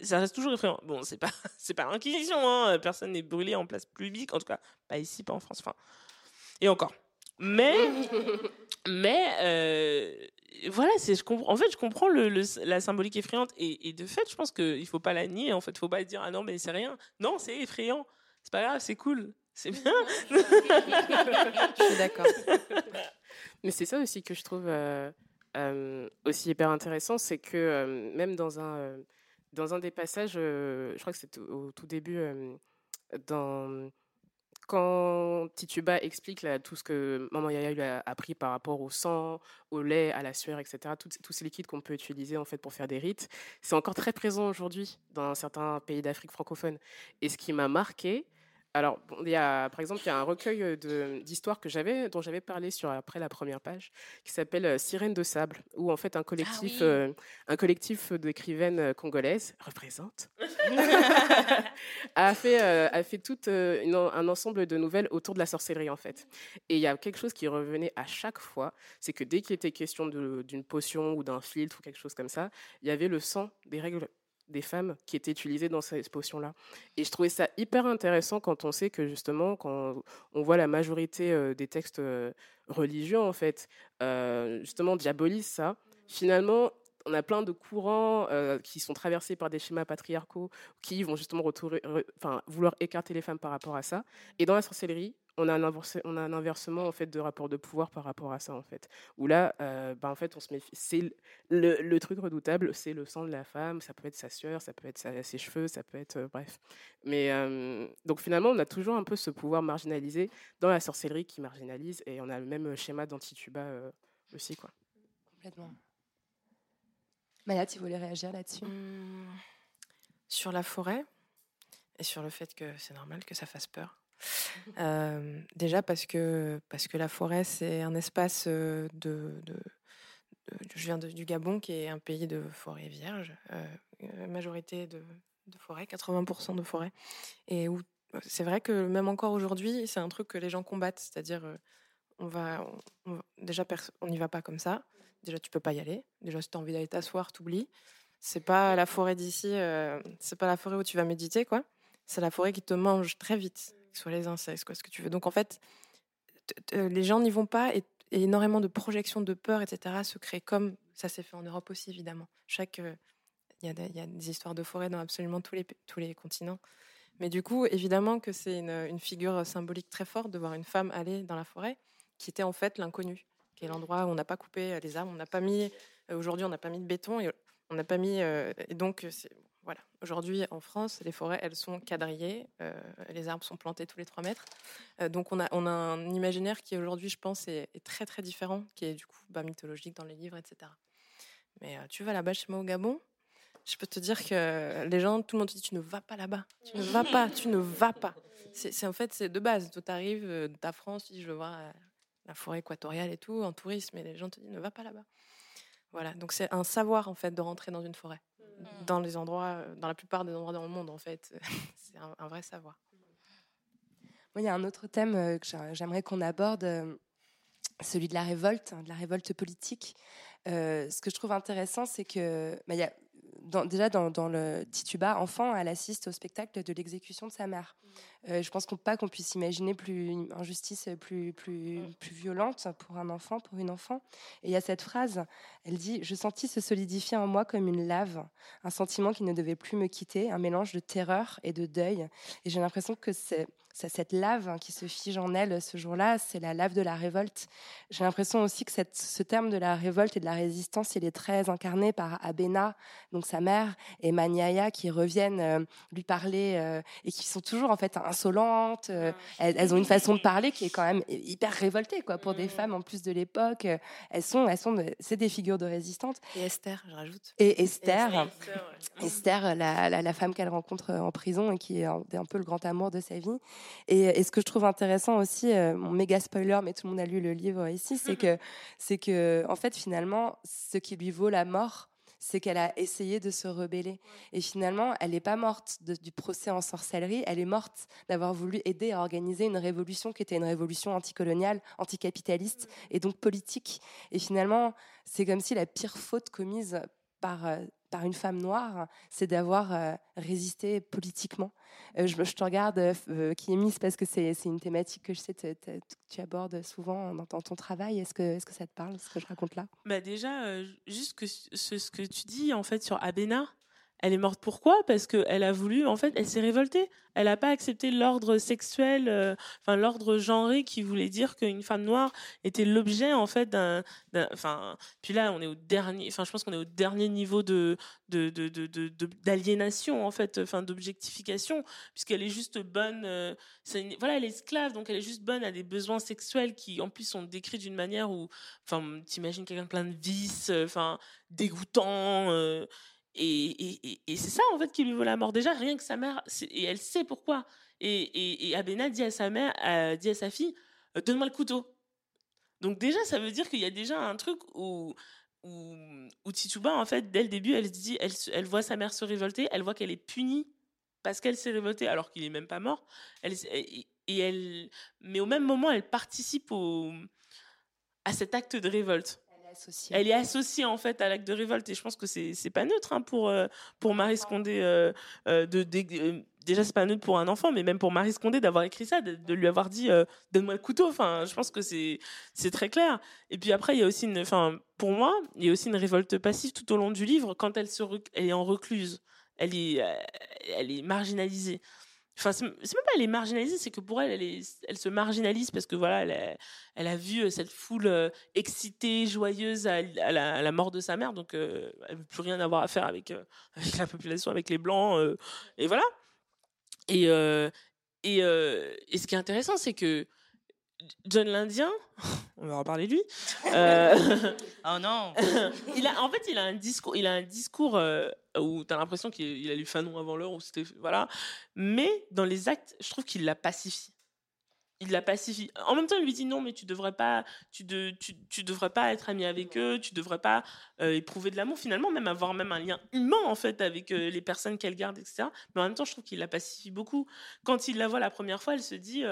Speaker 1: ça reste toujours effrayant. Bon, c'est pas, c'est pas l'inquisition, hein. Personne n'est brûlé en place publique, en tout cas, pas ici, pas en France. Enfin, et encore. Mais, mais, euh, voilà, c'est, je comprends. En fait, je comprends le, le- la symbolique effrayante, et, et de fait, je pense qu'il faut pas la nier. En fait, faut pas dire ah non, mais c'est rien. Non, c'est effrayant. C'est pas grave, c'est cool, c'est bien.
Speaker 6: Je suis d'accord.
Speaker 5: Mais c'est ça aussi que je trouve euh, euh, aussi hyper intéressant, c'est que même dans un, dans un des passages, je crois que c'est au, tout début, quand Tituba explique tout ce que Maman Yaya lui a appris par rapport au sang, au lait, à la sueur, etc., tous ces liquides qu'on peut utiliser en fait pour faire des rites, c'est encore très présent aujourd'hui dans certains pays d'Afrique francophone. Et ce qui m'a marqué, alors, il y a, par exemple, il y a un recueil euh, d'histoires que j'avais, dont j'avais parlé sur après la première page, qui s'appelle euh, Sirène de sable, où en fait un collectif,
Speaker 4: oui.
Speaker 5: euh, un collectif d'écrivaines congolaises représente a fait, euh, a fait tout euh, une- un ensemble de nouvelles autour de la sorcellerie en fait. Et il y a quelque chose qui revenait à chaque fois, c'est que dès qu'il était question d'une potion ou d'un filtre ou quelque chose comme ça, il y avait le sang des règles des femmes qui étaient utilisées dans ces potions-là. Et je trouvais ça hyper intéressant quand on sait que justement, quand on voit la majorité euh, des textes euh, religieux, en fait, euh, justement, diabolisent ça, finalement, on a plein de courants euh, qui sont traversés par des schémas patriarcaux qui vont justement vouloir écarter les femmes par rapport à ça. Et dans la sorcellerie, on a un, inversement en fait de rapport de pouvoir par rapport à ça en fait. Où là, euh, bah, en fait, on se méfie. C'est le, truc redoutable, c'est le sang de la femme. Ça peut être sa sueur, ça peut être sa- ses cheveux, ça peut être euh, bref. Mais euh, donc finalement, on a toujours un peu ce pouvoir marginalisé dans la sorcellerie qui marginalise, et on a le même schéma d'antituba aussi quoi.
Speaker 3: Complètement. Maya, tu voulais réagir là-dessus?
Speaker 6: Hum, Sur la forêt et sur le fait que c'est normal que ça fasse peur. Euh, déjà parce que, parce que la forêt, c'est un espace euh, de, de- de- Je viens de- du Gabon, qui est un pays de forêt vierge, euh, majorité de, de forêt, 80% de forêt. Et où c'est vrai que même encore aujourd'hui, c'est un truc que les gens combattent. C'est-à-dire, on va, on- on- déjà, on n'y va pas comme ça. Déjà, tu peux pas y aller. Déjà, si tu as envie d'aller t'asseoir, t'oublies. C'est pas la forêt d'ici, euh, c'est pas la forêt où tu vas méditer, quoi. C'est la forêt qui te mange très vite, que soit les insectes, quoi, ce que tu veux. Donc, en fait, t- les gens n'y vont pas et, énormément de projections de peur, etc., se créent comme ça s'est fait en Europe aussi, évidemment. Chaque, euh, il y, a des- histoires de forêt dans absolument tous les, tous les continents. Mais du coup, évidemment que c'est une, une figure symbolique très forte de voir une femme aller dans la forêt, qui était en fait l'inconnu, qui est l'endroit où on n'a pas coupé euh, les arbres, on n'a pas mis, euh, aujourd'hui, on n'a pas mis de béton. Et On n'a pas mis. euh, et donc, voilà. Aujourd'hui, en France, les forêts, elles sont quadrillées. les arbres sont plantés tous les 3 mètres. Donc, on a, on a un imaginaire qui, aujourd'hui, je pense, est, très, très différent, qui est du coup bah, mythologique dans les livres, etc. Mais tu vas là-bas chez moi au Gabon, je peux te dire que les gens, tout le monde te dit tu ne vas pas là-bas, tu ne vas pas, tu ne vas pas. C'est en fait c'est de base. Toi, t'arrives ta France, tu dis je veux voir la forêt équatoriale et tout en tourisme, et les gens te disent ne va pas là-bas. Voilà, donc c'est un savoir en fait de rentrer dans une forêt, dans les endroits, euh, dans la plupart des endroits dans le monde en fait, c'est un, un vrai savoir.
Speaker 3: Moi, il y a un autre thème euh, que j'a- j'aimerais qu'on aborde, euh, celui de la révolte, hein, de la révolte politique. Euh, ce que je trouve intéressant, c'est que bah, il y a, dans- déjà dans, dans le Tituba, enfant, elle assiste au spectacle de l'exécution de sa mère. Euh, je pense qu'on pas qu'on puisse imaginer plus une injustice plus plus plus violente pour un enfant, pour une enfant. Et il y a cette phrase, elle dit "Je sentis se solidifier en moi comme une lave, un sentiment qui ne devait plus me quitter, un mélange de terreur et de deuil." Et j'ai l'impression que c'est c'est cette lave hein, qui se fige en elle ce jour-là, c'est la lave de la révolte. J'ai l'impression aussi que cette, ce terme de la révolte et de la résistance, il est très incarné par Abena, donc sa mère, et Maniaya, qui reviennent euh, lui parler euh, et qui sont toujours en fait insolentes. euh, elles, elles ont une façon de parler qui est quand même hyper révoltée, quoi, pour des femmes en plus de l'époque. euh, Elles sont, elles sont, de- c'est des figures de résistante.
Speaker 6: Et Esther, je rajoute.
Speaker 3: Et Esther,
Speaker 6: Esther, ouais.
Speaker 3: Esther, la, la, la femme qu'elle rencontre en prison et qui est un, un peu le grand amour de sa vie. Et, et ce que je trouve intéressant aussi, euh, mon méga spoiler, mais tout le monde a lu le livre ici, c'est que, c'est que, en fait, finalement, ce qui lui vaut la mort, c'est qu'elle a essayé de se rebeller. Et finalement, elle n'est pas morte de- du procès en sorcellerie, elle est morte d'avoir voulu aider à organiser une révolution qui était une révolution anticoloniale, anticapitaliste et donc politique. Et finalement, c'est comme si la pire faute commise par, euh, par une femme noire, c'est d'avoir euh, résisté politiquement. Euh, je, je te regarde, euh, euh, Kiemi, c'est parce que c'est une thématique que je sais que tu abordes souvent dans, ton travail. Est-ce que, est que ça te parle, ce que je raconte là?
Speaker 1: Bah déjà, euh, juste ce, ce que tu dis en fait sur Abena, elle est morte pourquoi? Parce qu'elle a voulu, en fait, elle s'est révoltée. Elle n'a pas accepté l'ordre sexuel, euh, enfin l'ordre genré qui voulait dire qu'une femme noire était l'objet en fait d'un, enfin. Puis là, on est au dernier, enfin je pense qu'on est au dernier niveau de de de de- d'aliénation en fait, enfin d'objectification, puisqu'elle est juste bonne. euh, voilà, elle est esclave, donc elle est juste bonne à des besoins sexuels qui en plus sont décrits d'une manière où enfin t'imagines quelqu'un plein de vices euh, enfin dégoûtant et, c'est ça en fait qui lui vaut la mort. Déjà rien que sa mère et elle sait pourquoi. Et, et, Abena dit à sa mère dit à sa fille euh, donne-moi le couteau. Donc déjà ça veut dire qu'il y a déjà un truc où où, où Tituba en fait dès le début elle dit elle, elle voit sa mère se révolter elle voit qu'elle est punie parce qu'elle s'est révoltée alors qu'il est même pas mort. Et elle mais au même moment elle participe au à cet acte de révolte.
Speaker 3: Elle est associée.
Speaker 1: En fait à l'acte de révolte et je pense que c'est c'est pas neutre hein, pour euh, pour Marie Scondé euh, euh, de, euh, déjà c'est pas neutre pour un enfant mais même pour Marie Scondé d'avoir écrit ça de, lui avoir dit euh, donne-moi le couteau enfin je pense que c'est c'est très clair. Et puis après il y a aussi enfin pour moi il y a aussi une révolte passive tout au long du livre quand elle elle est en recluse. Elle est elle est marginalisée Enfin, c'est même pas elle est marginalisée, c'est que pour elle, elle, se marginalise parce que voilà, elle a, vu euh, cette foule euh, excitée, joyeuse à, la, mort de sa mère, donc euh, elle veut plus rien avoir à faire avec, euh, la population, avec les blancs, et voilà. Et ce qui est intéressant, c'est que John l'Indien, on va en parler de lui. euh,
Speaker 4: Oh non
Speaker 1: il a, en fait, il a un discours, il a un discours euh, où tu as l'impression qu'il il a lu Fanon avant l'heure, ou c'était voilà. Mais dans les actes, je trouve qu'il la pacifie. Il la pacifie. En même temps, il lui dit non, mais tu devrais pas, tu, de, tu, tu devrais pas être ami avec eux, tu devrais pas euh, éprouver de l'amour. Finalement, même avoir même un lien humain en fait avec euh, les personnes qu'elle garde, etc. Mais en même temps, je trouve qu'il la pacifie beaucoup. Quand il la voit la première fois, elle se dit.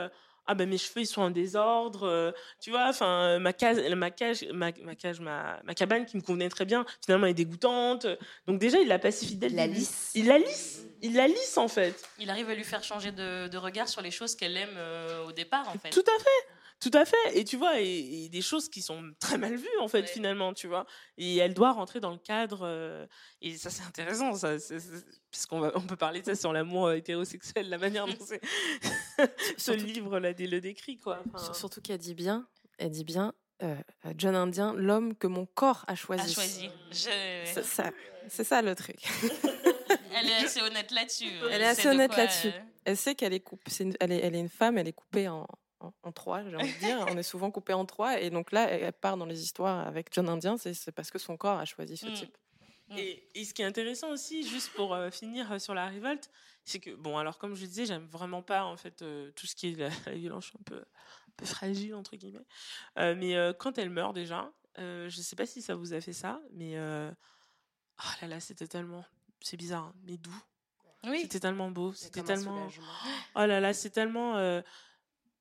Speaker 1: Euh, ah ben mes cheveux ils sont en désordre euh, tu vois enfin ma case ma cage ma, ma cage ma, ma cabane qui me convenait très bien finalement elle est dégoûtante. Donc déjà il la pacifie dès le
Speaker 3: La lisse.
Speaker 1: il la lisse. Il la lisse en fait.
Speaker 4: Il arrive à lui faire changer de, de regard sur les choses qu'elle aime euh, au départ, en fait.
Speaker 1: tout à fait tout à fait et tu vois et, et des choses qui sont très mal vues en fait
Speaker 4: Ouais.
Speaker 1: finalement tu vois et elle doit rentrer dans le cadre euh, et ça c'est intéressant ça c'est- c'est- puisqu'on va on peut parler de ça sur l'amour euh, hétérosexuel la manière dont c'est ce
Speaker 6: Surtout-
Speaker 1: livre là le décrit quoi Enfin,
Speaker 6: Sur- Surtout qu'elle dit bien, elle dit bien, euh, John Indien, l'homme que mon corps a choisi.
Speaker 4: A choisi. Je-
Speaker 6: C'est ça, c'est ça le truc.
Speaker 4: Elle est assez honnête là-dessus.
Speaker 6: Elle est assez honnête là-dessus. Elle sait qu'elle est une- elle, est, elle est une femme, elle est coupée en, en, en trois, j'ai envie de dire. On est souvent coupé en trois. Et donc là, elle, part dans les histoires avec John Indien, c'est parce que son corps a choisi ce
Speaker 4: Mm.
Speaker 6: type.
Speaker 1: Et, et ce qui est intéressant aussi, juste pour euh, finir euh, sur la révolte, c'est que, bon, alors comme je disais, j'aime vraiment pas en fait euh, tout ce qui est la, la violence un peu, un peu fragile, entre guillemets. Euh, mais euh, quand elle meurt déjà, euh, je sais pas si ça vous a fait ça, mais euh, oh là là, c'était tellement, c'est bizarre, hein, mais doux.
Speaker 4: Oui.
Speaker 1: C'était tellement beau, c'était tellement. Oh là là, c'est tellement.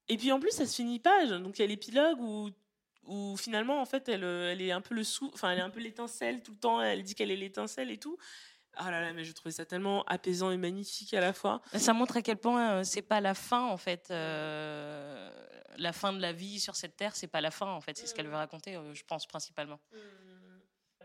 Speaker 1: Et puis en plus, ça se finit pas. Donc il y a l'épilogue où, où finalement, en fait, elle, euh, elle est un peu le sou. Enfin, elle est un peu l'étincelle tout le temps. Elle dit qu'elle est l'étincelle et tout. Ah là là, mais je trouvais ça tellement apaisant et magnifique à la fois.
Speaker 4: Ça montre à quel point euh, c'est pas la fin en fait. euh, la fin de la vie sur cette terre, c'est pas la fin en fait. C'est ce qu'elle veut raconter, euh, je pense principalement.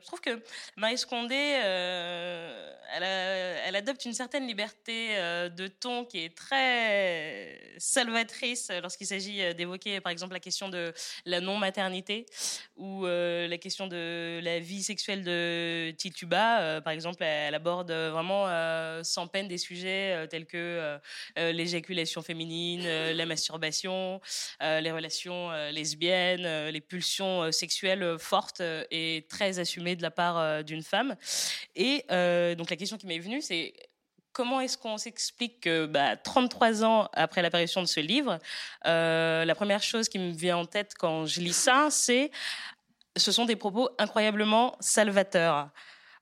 Speaker 4: Je trouve que Marie Scondé, euh, elle, a- elle adopte une certaine liberté euh, de ton qui est très salvatrice lorsqu'il s'agit euh, d'évoquer, par exemple, la question de la non-maternité ou euh, la question de la vie sexuelle de Tituba. Euh, par exemple, elle aborde vraiment euh, sans peine des sujets euh, tels que euh, euh, l'éjaculation féminine, euh, la masturbation, euh, les relations euh, lesbiennes, euh, les pulsions euh, sexuelles euh, fortes euh, et très assumées de la part euh, d'une femme. Et euh, donc la question qui m'est venue, c'est comment est-ce qu'on s'explique que bah, 33 ans après l'apparition de ce livre, euh, la première chose qui me vient en tête quand je lis ça, c'est ce sont des propos incroyablement salvateurs.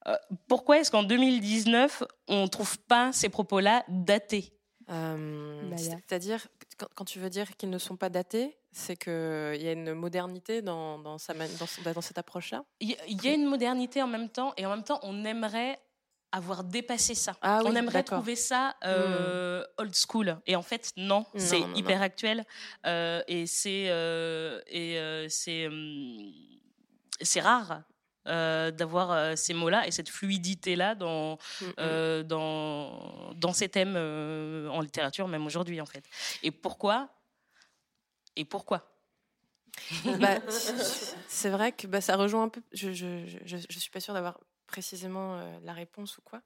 Speaker 4: Euh, pourquoi est-ce qu'en 2019, on ne trouve pas ces propos-là datés?
Speaker 6: Euh,
Speaker 3: Maya.
Speaker 6: C'est-à-dire, quand, tu veux dire qu'ils ne sont pas datés, c'est qu'il y a une modernité dans, dans, sa, man- dans, son- dans cette approche-là
Speaker 4: Il y, a une modernité en même temps, et en même temps, on aimerait avoir dépassé ça.
Speaker 6: Ah oui,
Speaker 4: on aimerait trouver ça euh, old school. Et en fait, non,
Speaker 6: Non,
Speaker 4: c'est hyper
Speaker 6: non.
Speaker 4: actuel. euh, et c'est euh, et euh, c'est hum, c'est rare. Euh, d'avoir euh, ces mots-là et cette fluidité-là dans,
Speaker 6: Mm,
Speaker 4: euh, dans, dans ces thèmes euh, en littérature, même aujourd'hui, en fait. Et pourquoi? Et pourquoi?
Speaker 6: Bah, c'est vrai que bah, ça rejoint un peu. Je, je, je, je suis pas sûre d'avoir précisément euh, la réponse ou quoi,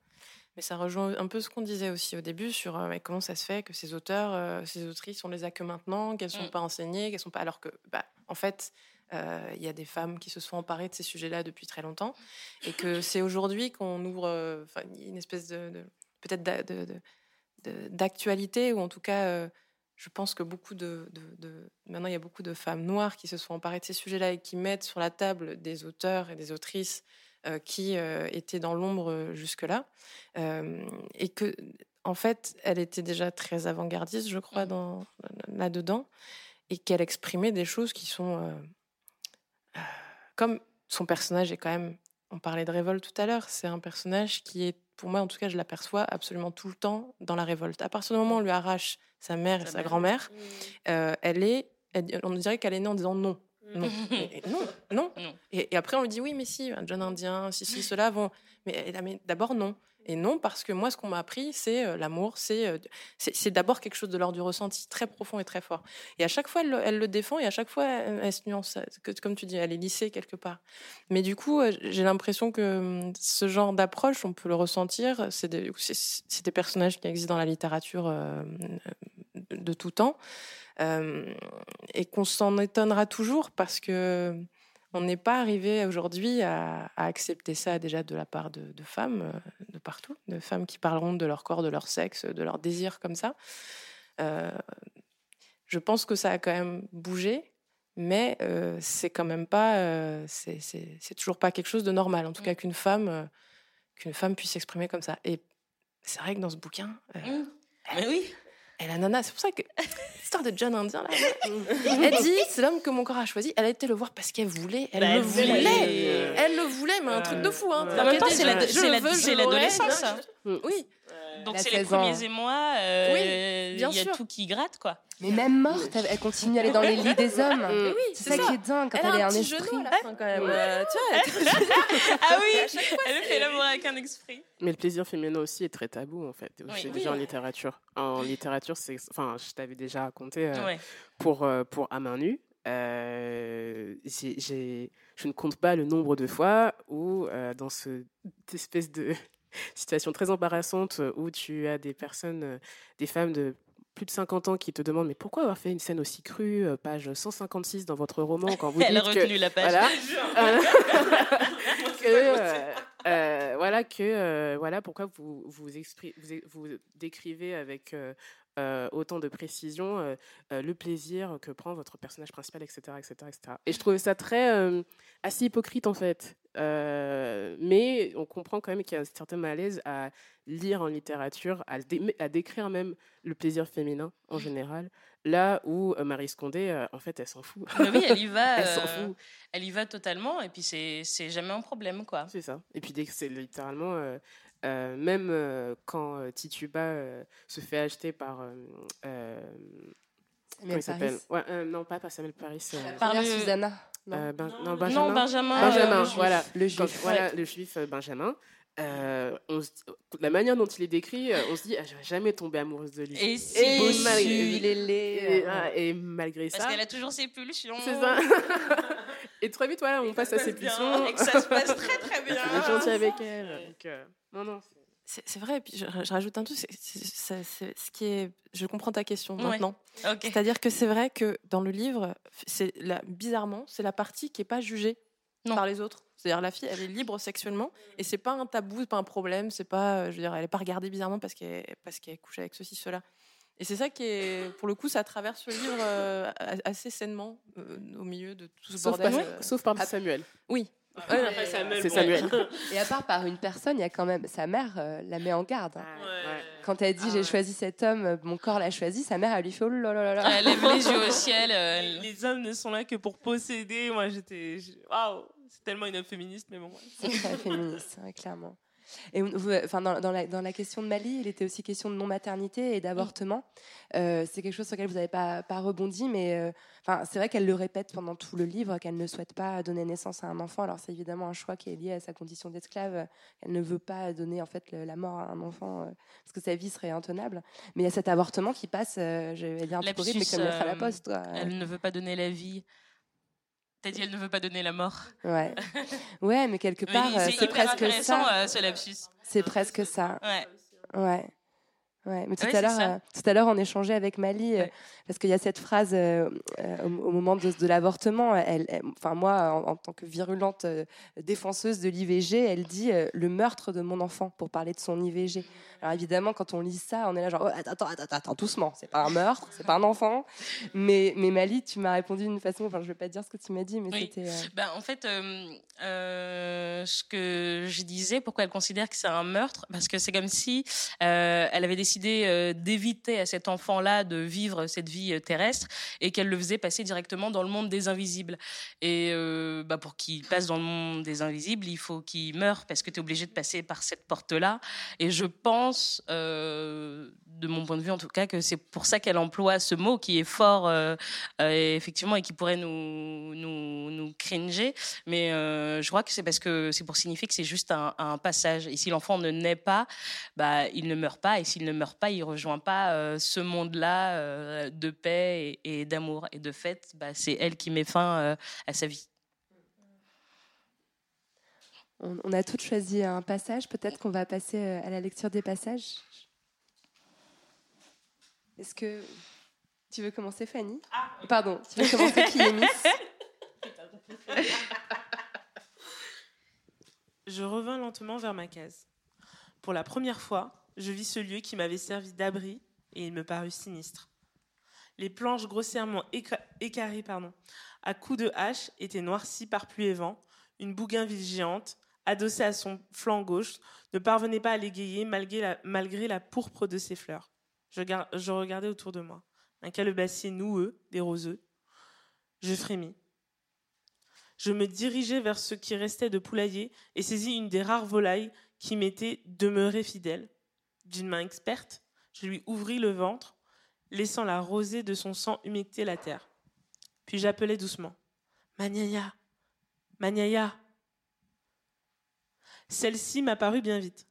Speaker 6: mais ça rejoint un peu ce qu'on disait aussi au début sur euh, mais comment ça se fait que ces auteurs, euh, ces autrices, on les a que maintenant, qu'elles sont
Speaker 4: Mm.
Speaker 6: pas enseignées, qu'elles sont pas. Alors que, bah, en fait, euh, il y a des femmes qui se sont emparées de ces sujets-là depuis très longtemps, et que c'est aujourd'hui qu'on ouvre euh, une espèce de, de- peut-être d'actualité ou en tout cas. euh, je pense que beaucoup de, de- de- maintenant il y a beaucoup de femmes noires qui se sont emparées de ces sujets-là et qui mettent sur la table des auteurs et des autrices euh, qui euh, étaient dans l'ombre euh, jusque-là Euh, et que en fait elle était déjà très avant-gardiste, je crois, dans là-dedans et qu'elle exprimait des choses qui sont euh, euh, comme son personnage est quand même. On parlait de révolte tout à l'heure. C'est un personnage qui est, pour moi en tout cas, je l'aperçois absolument tout le temps dans la révolte. À partir du moment où on lui arrache sa mère et
Speaker 4: Sa
Speaker 6: sa
Speaker 4: mère.
Speaker 6: grand-mère, euh, elle est, elle- on dirait qu'elle est née en disant non. Non, Et- et non, non.
Speaker 4: Non.
Speaker 6: Et, et après, on lui dit oui, mais si, un John Indien, si, si, ceux-là vont. Mais, a- mais d'abord, non. Et non, parce que moi, ce qu'on m'a appris, c'est l'amour, c'est c'est d'abord quelque chose de l'ordre du ressenti très profond et très fort. Et à chaque fois, elle, le- défend et à chaque fois, elle, se nuance. Comme tu dis, elle est lissée quelque part. Mais du coup, j'ai l'impression que hum, ce genre d'approche, on peut le ressentir. C'est des, personnages qui existent dans la littérature euh, de, de tout temps. Euh, et qu'on s'en étonnera toujours parce que on n'est pas arrivé aujourd'hui à, à accepter ça déjà de la part de, de femmes euh, de partout, de femmes qui parleront de leur corps, de leur sexe, de leur désir comme ça. Euh, je pense que ça a quand même bougé, mais euh, c'est quand même pas, euh, c'est- toujours pas quelque chose de normal. En tout cas, qu'une femme, qu'une femme puisse s'exprimer comme ça. Et c'est vrai que dans ce bouquin,
Speaker 4: Mmh. Mais oui.
Speaker 6: Et la nana, c'est pour ça que l'histoire de John Indien, là, elle dit c'est l'homme que mon corps a choisi. Elle a été le voir parce qu'elle voulait. Elle
Speaker 4: Bah,
Speaker 6: le voulait.
Speaker 4: voulait.
Speaker 6: Elle le voulait, mais un truc de fou. Hein.
Speaker 4: En même temps, c'est la- l'adolescence.
Speaker 6: Oui.
Speaker 4: Donc
Speaker 3: Elle a
Speaker 4: c'est les
Speaker 3: 16 ans.
Speaker 4: premiers émois. euh,
Speaker 6: Oui,
Speaker 4: il
Speaker 6: bien
Speaker 4: y a
Speaker 6: sûr.
Speaker 4: tout qui gratte, quoi.
Speaker 3: Mais même morte, elle, elle continue à aller dans les lits des hommes.
Speaker 6: Oui,
Speaker 3: C'est ça, qui est dingue quand
Speaker 6: Elle
Speaker 3: elle,
Speaker 6: a
Speaker 3: est
Speaker 6: un petit
Speaker 3: esprit.
Speaker 6: genou à la fin, quand même. Euh, tu vois, elle-
Speaker 4: Ah oui, elle fait l'amour avec un esprit.
Speaker 5: Mais le plaisir féminin aussi est très tabou, en fait. C'est
Speaker 4: Oui.
Speaker 5: déjà en littérature. En littérature, c'est. Enfin, je t'avais déjà raconté. euh,
Speaker 4: Ouais.
Speaker 5: pour, euh, pour À main nue, euh, j'ai- j'ai- je ne compte pas le nombre de fois où, euh, dans ce- cette espèce de situation très embarrassante où tu as des personnes, euh, des femmes de plus de 50 ans qui te demandent mais pourquoi avoir fait une scène aussi crue, euh, page 156 dans votre roman quand vous
Speaker 4: Elle a
Speaker 5: dites que
Speaker 4: retenu la page.
Speaker 5: voilà, que, euh, euh, voilà que euh, voilà pourquoi vous vous décrivez avec euh, autant de précision euh, euh, le plaisir que prend votre personnage principal, etc., etc., etc. Et je trouvais ça très assez hypocrite en fait. Mais on comprend quand même qu'il y a un certain malaise à lire en littérature, à, le dé- à décrire même le plaisir féminin en général, là où Marie Scondé, en fait, elle s'en fout.
Speaker 4: Mais oui, elle y va.
Speaker 5: Elle s'en fout.
Speaker 4: elle y va totalement, et puis c'est c'est jamais un problème, quoi.
Speaker 5: C'est ça. Et puis dès que c'est littéralement, euh, même euh, quand euh, Tituba euh, se fait acheter par. euh, euh, comment il s'appelle
Speaker 3: Paris.
Speaker 5: ouais, euh, Non, pas, pas Samuel Paris. euh,
Speaker 4: Par le-
Speaker 3: Susanna. Non.
Speaker 5: euh, Ben- non,
Speaker 4: Non,
Speaker 5: Benjamin.
Speaker 4: Benjamin.
Speaker 5: Benjamin,
Speaker 4: euh, le juif.
Speaker 5: voilà.
Speaker 3: Le
Speaker 5: Quand-
Speaker 3: juif.
Speaker 5: voilà, le juif euh, Benjamin. euh, on se- la manière dont il est décrit, on se dit, ah, je vais jamais tomber amoureuse de lui.
Speaker 4: Et si
Speaker 3: Et il est laid.
Speaker 5: et, ah, et malgré
Speaker 4: Parce
Speaker 5: ça,
Speaker 4: qu'elle a toujours ses pulsions.
Speaker 5: c'est ça. et très vite, voilà, on passe à ses pulsions.
Speaker 4: Et que ça se passe très très bien.
Speaker 5: On est gentil avec elle. Donc, euh, non, non. c'est-
Speaker 6: vrai, et puis je, je rajoute un truc, c'est- ce qui est, je comprends ta question
Speaker 4: Ouais.
Speaker 6: maintenant. C'est-à-dire que c'est vrai que dans le livre, c'est la, bizarrement, c'est la partie qui est pas jugée
Speaker 4: Non.
Speaker 6: par les autres. C'est-à-dire la fille, elle est libre sexuellement et c'est pas un tabou, c'est pas un problème, c'est pas, euh, je veux dire, elle est pas regardée bizarrement parce qu'elle parce qu'elle couche avec ceci cela. Et c'est ça qui est, pour le coup, ça traverse le livre euh, a- assez sainement euh, au milieu de tout ce
Speaker 5: Sauf,
Speaker 6: bordel.
Speaker 5: par,
Speaker 6: euh.
Speaker 5: sauf par Samuel.
Speaker 6: Oui.
Speaker 3: Ouais,
Speaker 1: Après Samuel,
Speaker 5: C'est. Samuel.
Speaker 3: Et à part par une personne, il y a quand même sa mère euh, la met en garde. hein.
Speaker 1: Ouais.
Speaker 3: Quand elle dit j'ai choisi cet homme, euh, mon corps l'a choisi, sa mère elle lui fait oh là là là là.
Speaker 4: Elle lève les yeux au ciel. euh, elle-
Speaker 1: Les hommes ne sont là que pour posséder. Moi, j'étais. Waouh! C'est tellement une œuvre féministe, mais bon. ouais.
Speaker 3: C'est très féministe, ouais, clairement. Et enfin, dans, dans la, dans la question de Mali, il était aussi question de non-maternité et d'avortement. Euh, c'est quelque chose sur lequel vous n'avez pas, pas rebondi, mais euh, enfin, c'est vrai qu'elle le répète pendant tout le livre, qu'elle ne souhaite pas donner naissance à un enfant. Alors c'est évidemment un choix qui est lié à sa condition d'esclave. Elle ne veut pas donner en fait le- la mort à un enfant euh, parce que sa vie serait intenable. Mais il y a cet avortement qui passe, je vais dire un truc horrible, mais comme la poste. quoi.
Speaker 4: Elle ne veut pas donner la vie. T'as dit elle ne veut pas donner la mort.
Speaker 3: Ouais. ouais, mais quelque part, euh,
Speaker 4: c'est
Speaker 3: presque ça.
Speaker 4: euh, ce lapsus.
Speaker 3: C'est presque ça.
Speaker 4: Ouais.
Speaker 3: Ouais. Ouais, mais tout à l'heure, euh, tout à l'heure, on échangeait avec Mali euh,
Speaker 4: Ouais.
Speaker 3: parce qu'il y a cette phrase euh, au, au moment de, de l'avortement. Elle, elle- enfin moi, en, en tant que virulente défenseuse de l'IVG, elle dit le meurtre de mon enfant pour parler de son IVG. Alors évidemment, quand on lit ça, on est là genre Oh, attends, attends, attends, doucement. C'est pas un meurtre, c'est pas un enfant. Mais, mais Mali, tu m'as répondu d'une façon. Enfin, je vais pas te dire ce que tu m'as dit, mais
Speaker 4: Oui.
Speaker 3: c'était.
Speaker 4: Ben, en fait, ce que je disais, pourquoi elle considère que c'est un meurtre, parce que c'est comme si elle avait décidé euh, d'éviter à cet enfant-là de vivre cette vie euh, terrestre et qu'elle le faisait passer directement dans le monde des invisibles. Et euh, bah, pour qu'il passe dans le monde des invisibles, il faut qu'il meure parce que tu es obligé de passer par cette porte-là. Et je pense, de mon point de vue en tout cas, que c'est pour ça qu'elle emploie ce mot qui est fort, effectivement, et qui pourrait nous, cringer. Mais je crois que c'est parce que c'est pour signifier que c'est juste un, un passage. Et si l'enfant ne naît pas, bah, il ne meurt pas. Et s'il ne meurt pas, il rejoint pas euh, ce monde-là euh, de paix et, et d'amour. Et de fait, bah, c'est elle qui met fin euh, à sa vie.
Speaker 3: on, on a toutes choisi un passage. Peut-être qu'on va passer à la lecture des passages. Est-ce que tu veux commencer, Fanny? Pardon, tu veux commencer, qui est Miss?
Speaker 1: Je revins lentement vers ma case. Pour la première fois, je vis ce lieu qui m'avait servi d'abri et il me parut sinistre. Les planches grossièrement éca- écarrées pardon, à coups de hache étaient noircies par pluie et vent. Une bougainville géante, adossée à son flanc gauche, ne parvenait pas à l'égayer malgré la, pourpre de ses fleurs. Je regardais autour de moi. Un calebassier noueux, des roseux. Je frémis. Je me dirigeai vers ce qui restait de poulailler et saisis une des rares volailles qui m'était demeurée fidèle. D'une main experte, je lui ouvris le ventre, laissant la rosée de son sang humecter la terre. Puis j'appelai doucement Maniaya Maniaya Celle-ci m'apparut bien vite.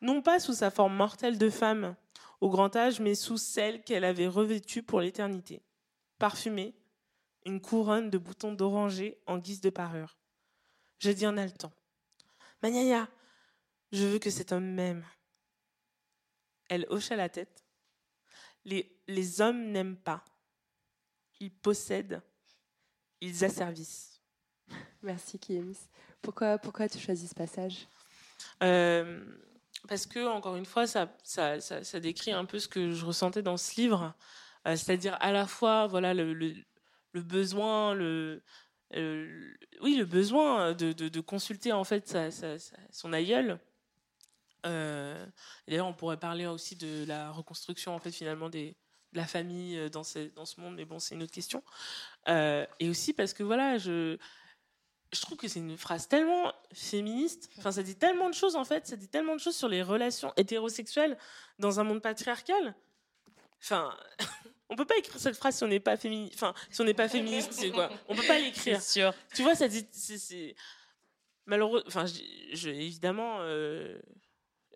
Speaker 1: Non pas sous sa forme mortelle de femme, au grand âge, mais sous celle qu'elle avait revêtue pour l'éternité. Parfumée, une couronne de boutons d'oranger en guise de parure. Je dis en haletant Maniaya, je veux que cet homme m'aime. Elle hocha la tête. Les, les hommes n'aiment pas. Ils possèdent. Ils asservissent.
Speaker 3: Merci Kiemis. Pourquoi, pourquoi tu choisis ce passage?
Speaker 1: Euh, parce que, encore une fois, ça, ça, ça, ça décrit un peu ce que je ressentais dans ce livre. Euh, C'est-à-dire à la fois voilà, le, le, le besoin, le, euh, oui, le besoin de, de, de consulter en fait sa, sa, sa- son aïeul. Euh, D'ailleurs, on pourrait parler aussi de la reconstruction en fait finalement des, de la famille euh, dans ce, dans ce monde, mais bon, c'est une autre question. Euh, et aussi parce que voilà, je, je trouve que c'est une phrase tellement féministe. Enfin, ça dit tellement de choses en fait. Ça dit tellement de choses sur les relations hétérosexuelles dans un monde patriarcal. Enfin, on peut pas écrire cette phrase si on n'est pas féministe. Enfin, si on n'est pas féministe, c'est quoi? On peut pas l'écrire.
Speaker 4: Sûr.
Speaker 1: Tu vois, ça dit, c'est- c'est malheureux. Enfin, je, je- évidemment, euh,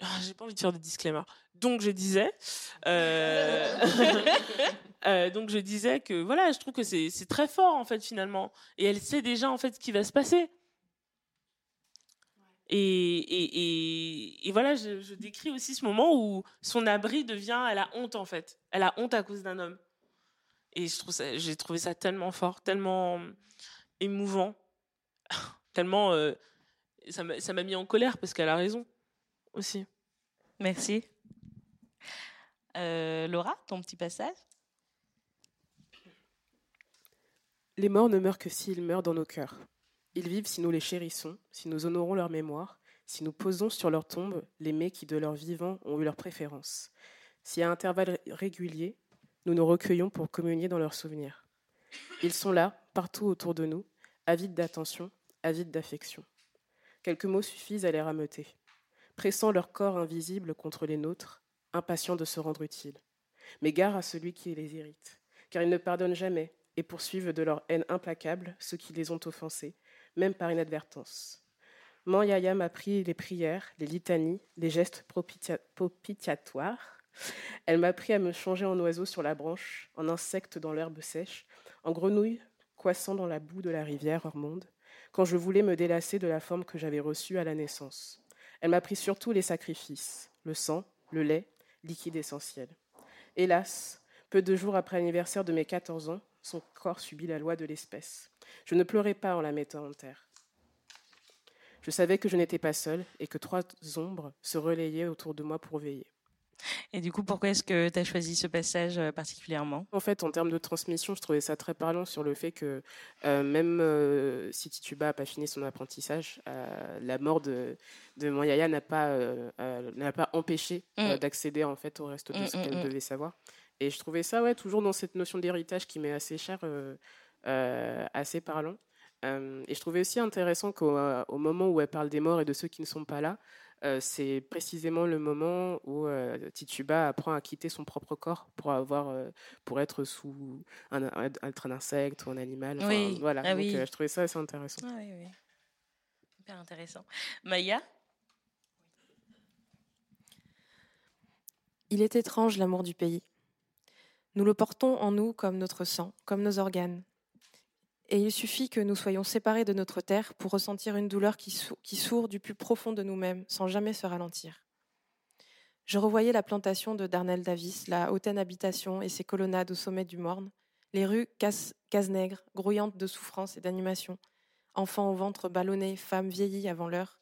Speaker 1: ah, j'ai pas envie de faire de disclaimer. Donc je disais, euh, euh, donc je disais que voilà, je trouve que c'est très fort en fait finalement, et elle sait déjà en fait ce qui va se passer. Et, et, et, et voilà, je, je décris aussi ce moment où son abri devient, elle a honte en fait, elle a honte à cause d'un homme. Et je trouve ça, j'ai trouvé ça tellement fort, tellement émouvant, tellement euh, ça m'a mis en colère parce qu'elle a raison aussi.
Speaker 4: Merci. Euh, Laura, ton petit passage
Speaker 5: Les morts ne meurent que s'ils meurent dans nos cœurs. Ils vivent si nous les chérissons, si nous honorons leur mémoire, si nous posons sur leur tombe les mets qui de leurs vivants ont eu leur préférence, si à intervalles réguliers, nous nous recueillons pour communier dans leurs souvenirs. Ils sont là, partout autour de nous, avides d'attention, avides d'affection. Quelques mots suffisent à les rameuter, pressant leur corps invisible contre les nôtres, impatients de se rendre utiles. Mais gare à celui qui les irrite, car ils ne pardonnent jamais et poursuivent de leur haine implacable ceux qui les ont offensés, même par inadvertance. Manyaya m'a appris les prières, les litanies, les gestes propitia- propitiatoires. Elle m'a appris à me changer en oiseau sur la branche, en insecte dans l'herbe sèche, en grenouille coissant dans la boue de la rivière Ormonde, quand je voulais me délasser de la forme que j'avais reçue à la naissance. Elle m'a appris surtout les sacrifices, le sang, le lait, liquide essentiel. Hélas, peu de jours après l'anniversaire de mes 14 ans, son corps subit la loi de l'espèce. Je ne pleurais pas en la mettant en terre. Je savais que je n'étais pas seule et que trois ombres se relayaient autour de moi pour veiller.
Speaker 4: Et du coup, pourquoi est-ce que tu as choisi ce passage euh, particulièrement?
Speaker 5: En fait, en termes de transmission, je trouvais ça très parlant sur le fait que euh, même euh, si Tituba n'a pas fini son apprentissage, euh, la mort de, de Moyaya n'a pas, n'a pas empêché
Speaker 4: Mm.
Speaker 5: d'accéder en fait au reste de
Speaker 4: Mm,
Speaker 5: ce
Speaker 4: mm,
Speaker 5: qu'elle devait savoir. Et je trouvais ça, ouais, toujours dans cette notion d'héritage qui m'est assez chère, assez parlant. Et je trouvais aussi intéressant qu'au au moment où elle parle des morts et de ceux qui ne sont pas là, c'est précisément le moment où euh, Tituba apprend à quitter son propre corps pour avoir, euh, pour être sous un, un- être un insecte ou un animal. Enfin,
Speaker 4: Oui.
Speaker 5: Voilà.
Speaker 4: Ah
Speaker 5: Donc,
Speaker 4: oui.
Speaker 5: euh, je trouvais ça assez intéressant.
Speaker 4: Ah oui, oui. Hyper intéressant. Maya?
Speaker 6: Il est étrange l'amour du pays. Nous le portons en nous comme notre sang, comme nos organes. Et il suffit que nous soyons séparés de notre terre pour ressentir une douleur qui, sou- qui sourd du plus profond de nous-mêmes, sans jamais se ralentir. Je revoyais la plantation de Darnell Davis, la hautaine habitation et ses colonnades au sommet du Morne, les rues casse, casse-nègres, grouillantes de souffrance et d'animation, enfants au ventre ballonné, femmes vieillies avant l'heure,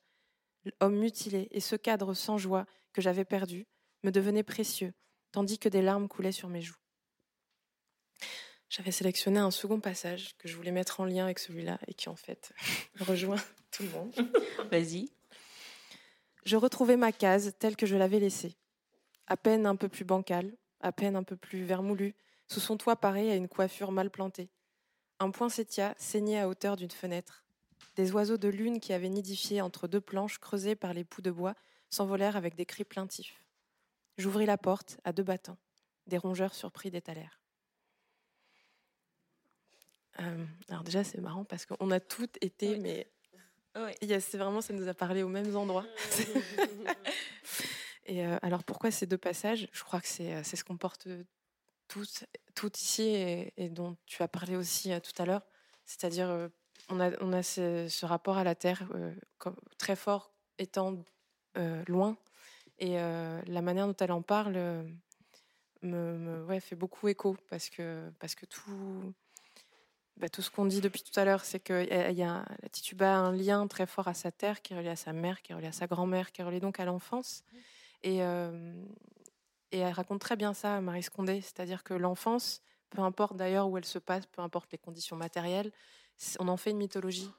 Speaker 6: hommes mutilés, et ce cadre sans joie que j'avais perdu me devenait précieux, tandis que des larmes coulaient sur mes joues. J'avais sélectionné un second passage que je voulais mettre en lien avec celui-là et qui en fait rejoint tout le monde.
Speaker 4: Vas-y.
Speaker 6: Je retrouvais ma case telle que je l'avais laissée, à peine un peu plus bancale, à peine un peu plus vermoulue, sous son toit pareil à une coiffure mal plantée. Un poinsettia saignait à hauteur d'une fenêtre. Des oiseaux de lune qui avaient nidifié entre deux planches creusées par les poux de bois s'envolèrent avec des cris plaintifs. J'ouvris la porte à deux battants. Des rongeurs surpris d'étalèrent. Euh, alors déjà, c'est marrant parce qu'on a toutes été, mais a- c'est vraiment, ça nous a parlé aux mêmes endroits. Et euh, alors pourquoi ces deux passages? Je crois que c'est euh, c'est ce qu'on porte tout, tout ici et, et dont tu as parlé aussi tout à l'heure, c'est-à-dire on a, on a ce, ce rapport à la terre euh, comme- très fort étant loin. Et la manière dont elle en parle me, me- ouais, fait beaucoup écho parce que, parce que tout, bah, tout ce qu'on dit depuis tout à l'heure, c'est que y a, y a- la Tituba a un lien très fort à sa terre, qui est relié à sa mère, qui est relié à sa grand-mère, qui est relié donc à l'enfance. Et, euh, elle raconte très bien ça, Marie Scondé, c'est-à-dire que l'enfance, peu importe d'ailleurs où elle se passe, peu importe les conditions matérielles, on en fait une mythologie.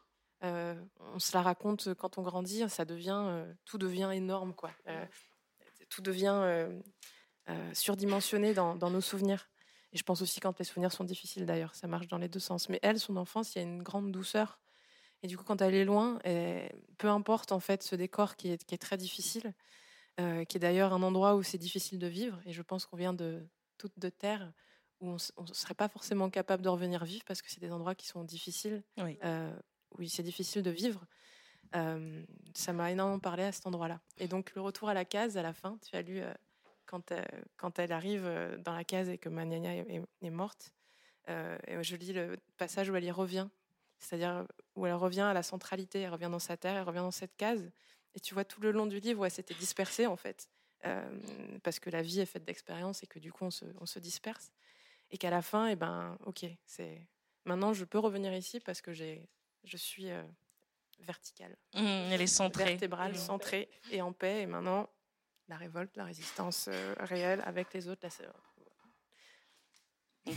Speaker 6: Euh, on se la raconte quand on grandit, ça devient, euh, tout devient énorme, quoi. Tout devient surdimensionné dans nos souvenirs. Et je pense aussi quand les souvenirs sont difficiles d'ailleurs, ça marche dans les deux sens. Mais elle, son enfance, il y a une grande douceur. Et du coup, quand elle est loin, et peu importe en fait ce décor qui est, qui est très difficile, euh, qui est d'ailleurs un endroit où c'est difficile de vivre. Et je pense qu'on vient de toutes de terre où on ne serait pas forcément capable de revenir vivre parce que c'est des endroits qui sont difficiles,
Speaker 4: Oui.
Speaker 6: euh, où c'est difficile de vivre. Euh, ça m'a énormément parlé à cet endroit-là. Et donc le retour à la case à la fin, tu as lu euh, quand, euh, quand elle arrive euh, dans la case et que ma gna est, est- morte. euh, et je lis le passage où elle y revient, c'est-à-dire où elle revient à la centralité, elle revient dans sa terre, elle revient dans cette case. Et tu vois tout le long du livre où elle s'était dispersée en fait, euh, parce que la vie est faite d'expériences et que du coup on se, on se disperse. Et qu'à la fin, et ben, ok, c'est maintenant je peux revenir ici parce que j'ai, je suis euh, verticale,
Speaker 4: Mmh, elle est centrée.
Speaker 6: vertébrale,
Speaker 4: Mmh.
Speaker 6: centrée et en paix. Et maintenant, la révolte, la résistance euh, réelle avec les autres. Là,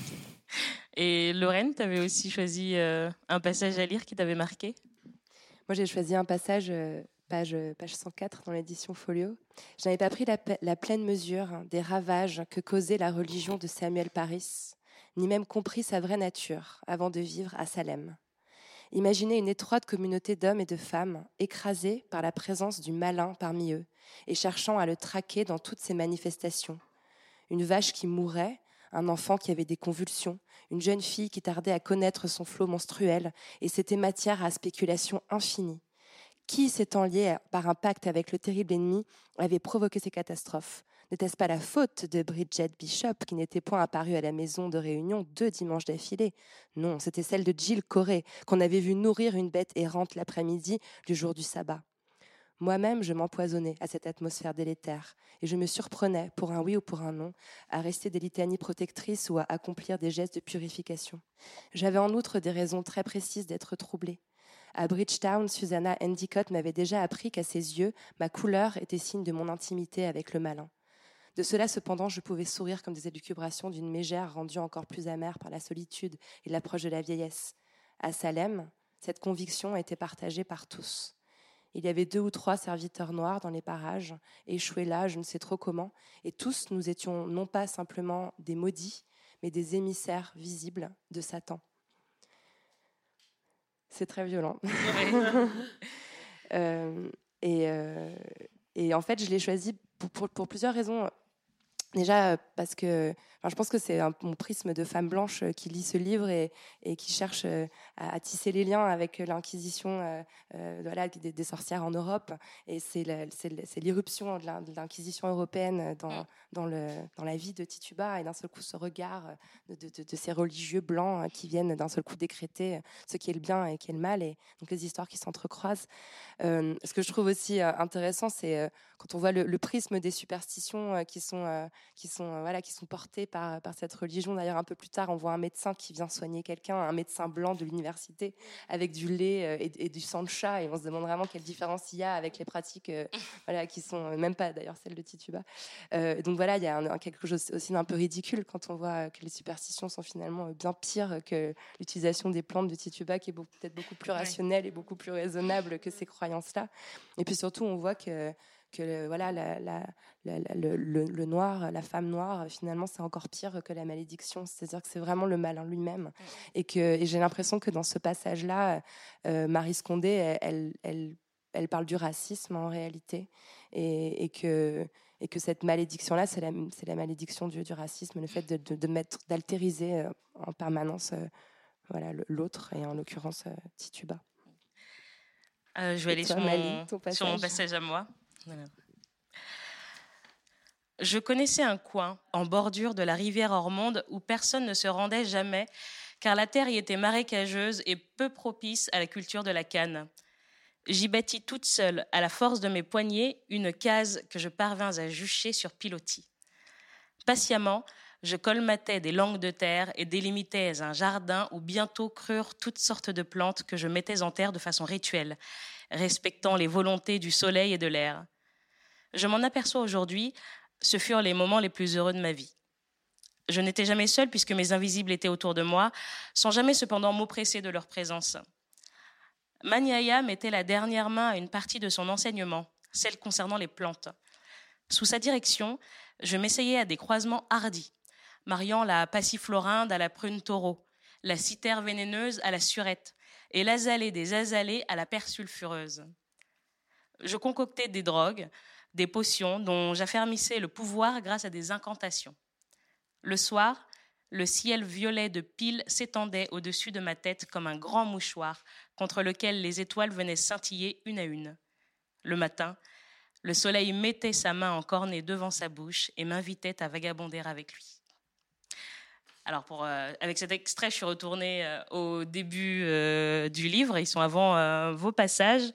Speaker 4: Et Lorraine, tu avais aussi choisi euh, un passage à lire qui t'avait marqué?
Speaker 3: Moi, j'ai choisi un passage, euh, page, page 104 dans l'édition Folio. Je n'avais pas pris la pleine mesure hein, des ravages que causait la religion de Samuel Paris, ni même compris sa vraie nature avant de vivre à Salem. Imaginez une étroite communauté d'hommes et de femmes écrasés par la présence du malin parmi eux et cherchant à le traquer dans toutes ses manifestations. Une vache qui mourait, un enfant qui avait des convulsions, une jeune fille qui tardait à connaître son flot menstruel, et c'était matière à spéculation infinie. Qui, s'étant lié par un pacte avec le terrible ennemi, avait provoqué ces catastrophes? N'était-ce pas la faute de Bridget Bishop, qui n'était point apparue à la maison de réunion deux dimanches d'affilée? Non, c'était celle de Jill Corey, qu'on avait vu nourrir une bête errante l'après-midi du jour du sabbat. Moi-même, je m'empoisonnais à cette atmosphère délétère, et je me surprenais, pour un oui ou pour un non, à rester des litanies protectrices ou à accomplir des gestes de purification. J'avais en outre des raisons très précises d'être troublée. À Bridgetown, Susanna Endicott m'avait déjà appris qu'à ses yeux, ma couleur était signe de mon intimité avec le malin. De cela, cependant, je pouvais sourire comme des élucubrations d'une mégère rendue encore plus amère par la solitude et l'approche de la vieillesse. À Salem, cette conviction était partagée par tous. Il y avait deux ou trois serviteurs noirs dans les parages, échoués là, je ne sais trop comment, et tous nous étions non pas simplement des maudits, mais des émissaires visibles de Satan. C'est très violent. Euh, et, euh, et en fait, je l'ai choisi pour, pour, pour plusieurs raisons. Déjà euh, parce que enfin, je pense que c'est mon prisme de femme blanche euh, qui lit ce livre et, et qui cherche euh, à, à tisser les liens avec l'inquisition euh, euh, voilà, des, des sorcières en Europe. Et c'est l'irruption de l'in- de l'inquisition européenne dans, dans, le, dans la vie de Tituba et d'un seul coup ce regard de, de, de- de ces religieux blancs euh, qui viennent d'un seul coup décréter ce qui est le bien et qui est le mal et donc les histoires qui s'entrecroisent. Euh, ce que je trouve aussi intéressant, c'est quand on voit le, le prisme des superstitions qui sont qui sont voilà qui sont portées par par cette religion. D'ailleurs, un peu plus tard, on voit un médecin qui vient soigner quelqu'un, un médecin blanc de l'université avec du lait euh, et, et du sang de chat, et on se demande vraiment quelle différence il y a avec les pratiques euh, voilà qui sont euh, même pas d'ailleurs celles de Tituba. Euh, donc voilà, il y a un, un- quelque chose aussi d'un peu ridicule quand on voit que les superstitions sont finalement bien pires que l'utilisation des plantes de Tituba, qui est peut-être beaucoup plus rationnelle et beaucoup plus raisonnable que ces croyances-là. Et puis surtout, on voit que que le- voilà la- la- la- la- le, le- le noir, la femme noire, finalement, c'est encore pire que la malédiction. C'est-à-dire que c'est vraiment le mal en lui-même. Et que et j'ai l'impression que dans ce passage-là, euh, Marie Scondé, elle, elle, elle, elle parle du racisme en réalité, et, et que et que cette malédiction-là, c'est la, c'est la malédiction du, du racisme, le fait de, de, de mettre, d'altériser euh, en permanence euh, voilà, l'autre, et en l'occurrence euh, Tituba.
Speaker 4: Euh, je vais
Speaker 3: Et
Speaker 4: aller sur, mon, sur
Speaker 3: passage
Speaker 4: à moi. Je connaissais un coin en bordure de la rivière Ormonde où personne ne se rendait jamais, car la terre y était marécageuse et peu propice à la culture de la canne. J'y bâtis toute seule, à la force de mes poignets, une case que je parvins à jucher sur pilotis. Patiemment, je colmatais des langues de terre et délimitais un jardin où bientôt crurent toutes sortes de plantes que je mettais en terre de façon rituelle, respectant les volontés du soleil et de l'air. Je m'en aperçois aujourd'hui, ce furent les moments les plus heureux de ma vie. Je n'étais jamais seule puisque mes invisibles étaient autour de moi, sans jamais cependant m'oppresser de leur présence. Maniaya mettait la dernière main à une partie de son enseignement, celle concernant les plantes. Sous sa direction, je m'essayais à des croisements hardis, mariant la passiflorinde à la prune taureau, la citère vénéneuse à la surette, et l'azalée des azalées à la persulfureuse. Je concoctais des drogues, des potions dont j'affermissais le pouvoir grâce à des incantations. Le soir, le ciel violet de pile s'étendait au-dessus de ma tête comme un grand mouchoir contre lequel les étoiles venaient scintiller une à une. Le matin, le soleil mettait sa main en cornée devant sa bouche et m'invitait à vagabonder avec lui. Alors, euh, avec cet extrait, je suis retournée euh, au début euh, du livre. Ils sont avant vos passages.